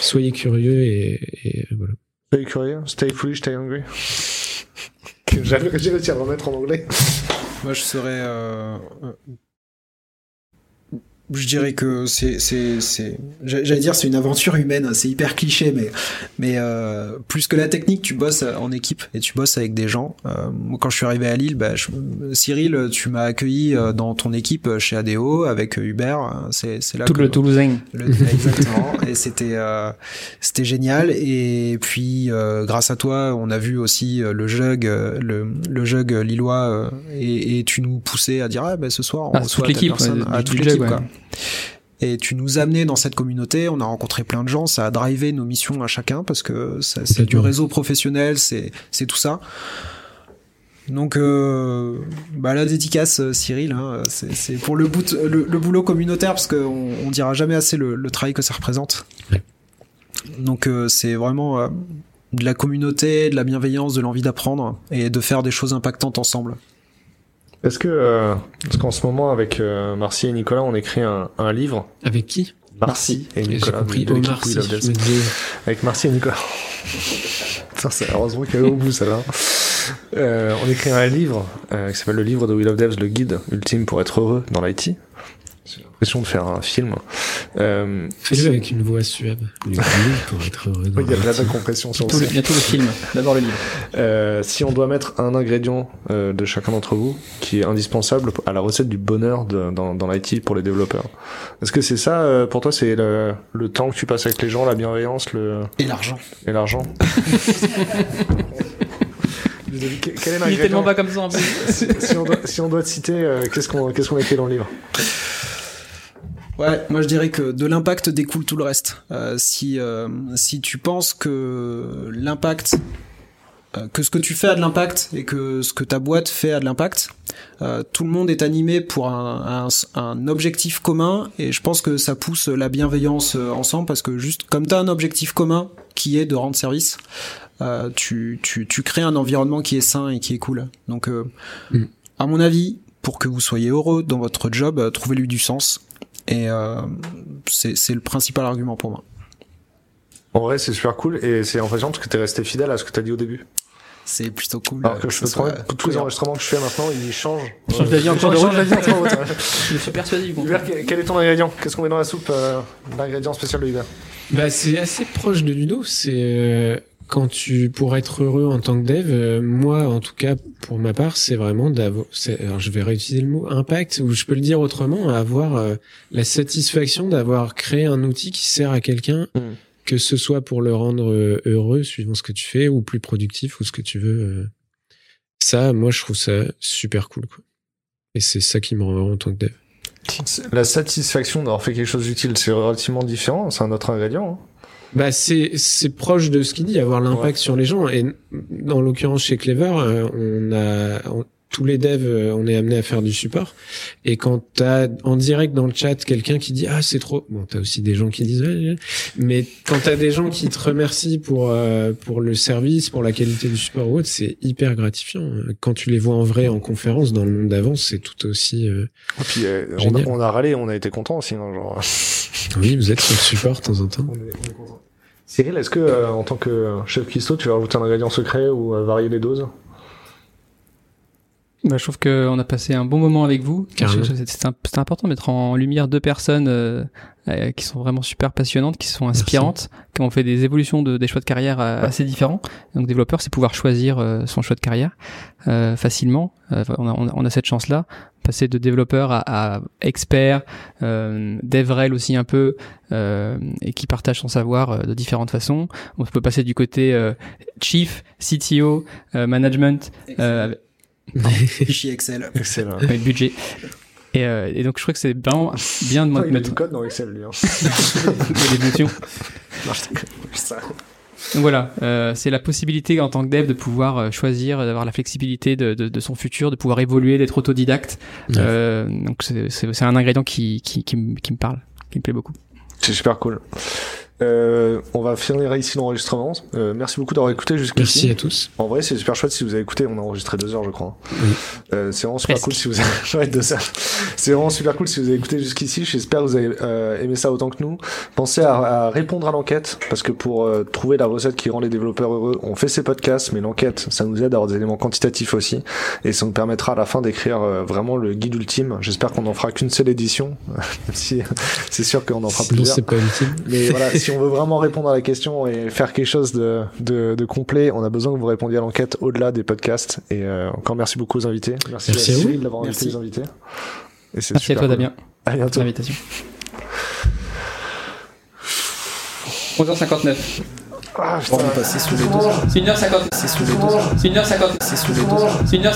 Soyez curieux et voilà. Stay curieux, stay foolish, stay hungry. J'avais réussi à le remettre en anglais. Moi, je serais. Euh, je dirais que c'est c'est c'est j'allais dire c'est une aventure humaine c'est hyper cliché mais mais euh, plus que la technique tu bosses en équipe et tu bosses avec des gens. Euh, moi quand je suis arrivé à Lille bah, je, Cyril tu m'as accueilli euh, dans ton équipe chez ADO avec Hubert c'est c'est là tout le Toulousain. le, exactement. Et c'était euh, c'était génial. Et puis euh, grâce à toi on a vu aussi le jug le le jug lillois et, et tu nous poussais à dire ah ben ce soir on ah, reçoit toute l'équipe à toute l'équipe et tu nous as amené dans cette communauté, on a rencontré plein de gens, ça a drivé nos missions à chacun parce que c'est du réseau professionnel, c'est tout ça. Donc euh, bah la dédicace Cyril, hein, c'est pour le, bout, le, le, boulot communautaire parce qu'on on dira jamais assez le, le, travail que ça représente. Ouais. Donc euh, c'est vraiment euh, de la communauté, de la bienveillance, de l'envie d'apprendre et de faire des choses impactantes ensemble. Est-ce que, euh, parce qu'en ce moment, avec euh, Marcy et Nicolas, on écrit un, un livre. Avec qui? Marcy et Nicolas. Compris, oh, Marcy, je Avec Marcy et Nicolas. Ça, c'est heureusement qu'elle est au bout, celle-là. Euh, on écrit un livre euh, qui s'appelle le livre de Will of Devs, le guide ultime pour être heureux dans l'IT. L'impression de faire un film. Euh, Fais-le avec une voix suave. Dans oui, il y a de la compression sur le, Il y a tout le film. D'abord le livre. Euh, si on doit mettre un ingrédient euh, de chacun d'entre vous qui est indispensable à la recette du bonheur de, dans, dans l'IT pour les développeurs, est-ce que c'est ça euh, pour toi C'est le, le temps que tu passes avec les gens, la bienveillance, le et l'argent. Et l'argent. Quel est Il est tellement pas comme ça en plus. si, si, on doit, si on doit te citer, euh, qu'est-ce qu'on qu'est-ce qu'on a écrit dans le livre? Ouais, moi je dirais que de l'impact découle tout le reste. Euh, si euh, si tu penses que l'impact euh, que ce que tu fais a de l'impact et que ce que ta boîte fait a de l'impact, euh, tout le monde est animé pour un, un, un, objectif commun et je pense que ça pousse la bienveillance ensemble parce que juste comme tu as un objectif commun qui est de rendre service, euh, tu, tu, tu crées un environnement qui est sain et qui est cool. Donc, euh, mm. à mon avis, pour que vous soyez heureux dans votre job, euh, trouvez-lui du sens. Et euh, c'est le principal argument pour moi. En vrai, c'est super cool et c'est en parce que tu es resté fidèle à ce que tu as dit au début. C'est plutôt cool. Alors que, je peux prendre tous les enregistrements que je fais maintenant, ils changent. Change d'avis encore de Je suis persuadé. Hubert, quel est ton ingrédient? Qu'est-ce qu'on met dans la soupe L'ingrédient spécial de Hubert? Bah, C'est assez proche de Ludo. C'est quand tu pour être heureux en tant que dev, euh, moi en tout cas pour ma part, c'est vraiment d'avoir alors je vais réutiliser le mot impact ou je peux le dire autrement, avoir euh, la satisfaction d'avoir créé un outil qui sert à quelqu'un mm. que ce soit pour le rendre euh, heureux suivant ce que tu fais ou plus productif ou ce que tu veux. Ça, moi je trouve ça super cool quoi. Et c'est ça qui me rend heureux en tant que dev. La satisfaction d'avoir fait quelque chose d'utile, c'est relativement différent, c'est un autre ingrédient. Hein. Bah c'est c'est proche de ce qu'il dit, avoir l'impact ouais. sur les gens. Et dans l'occurrence chez Clever, euh, on a tous les devs, euh, on est amené à faire du support. Et quand t'as en direct dans le chat quelqu'un qui dit ah c'est trop, bon t'as aussi des gens qui disent ouais, mais quand t'as des gens qui te remercient pour euh, pour le service, pour la qualité du support ou autre, c'est hyper gratifiant. Quand tu les vois en vrai en conférence dans le monde d'avance, c'est tout aussi. Euh, Et puis on a, on, a, râlé, on a été content aussi, hein, genre. Oui, vous êtes sur le support de temps en temps. Cyril, est-ce que en tant que chef cuistot, tu vas rajouter un ingrédient secret ou varier les doses? Bah, je trouve qu'on a passé un bon moment avec vous. C'est important de mettre en lumière deux personnes euh, euh, qui sont vraiment super passionnantes, qui sont inspirantes, Merci. qui ont fait des évolutions de, des choix de carrière euh, assez différents. Donc développeur, c'est pouvoir choisir euh, son choix de carrière euh, facilement. On a, on, a, cette chance-là, passer de développeur à, à expert, euh, devrel aussi un peu, et qui partage son savoir de différentes façons. On peut passer du côté chief, CTO, management. Fichier Excel. Excel. Hein. Avec budget. Et, euh, et, donc je crois que c'est vraiment bien de oh, mettre. Il a du code dans Excel lui. Hein. il y a des notions. Donc voilà, euh, c'est la possibilité en tant que dev de pouvoir euh, choisir, d'avoir la flexibilité de, de, de, son futur, de pouvoir évoluer, d'être autodidacte. Ouais. Euh, donc c'est un ingrédient qui, qui, qui, me, qui me parle, qui me plaît beaucoup. C'est super cool. Euh, on va finir ici l'enregistrement. Euh, merci beaucoup d'avoir écouté jusqu'ici. Merci à tous. En vrai, c'est super chouette si vous avez écouté. On a enregistré deux heures, je crois. Oui. Euh, c'est vraiment super Presque. cool si vous avez deux heures. C'est vraiment super cool si vous avez écouté jusqu'ici. J'espère que vous avez euh, aimé ça autant que nous. Pensez à, à répondre à l'enquête parce que pour euh, trouver la recette qui rend les développeurs heureux, on fait ces podcasts, mais l'enquête, ça nous aide à avoir des éléments quantitatifs aussi, et ça nous permettra à la fin d'écrire euh, vraiment le guide ultime. J'espère qu'on en fera qu'une seule édition, si c'est sûr qu'on en fera Sinon, plusieurs. c'est pas. Mais voilà, si on veut vraiment répondre à la question et faire quelque chose de, de, de complet, on a besoin que vous répondiez à l'enquête au-delà des podcasts. Et euh, encore merci beaucoup aux invités. Merci, merci à vous Cyril d'avoir invité les invités. Et merci à toi, cool. Damien. À bientôt. L'invitation. 11h59. Ah, putain. On va passer sous les deux heures. C'est 1h50. C'est sous les deux heures. C'est 1h50. C'est sous les deux heures. C'est 1h50.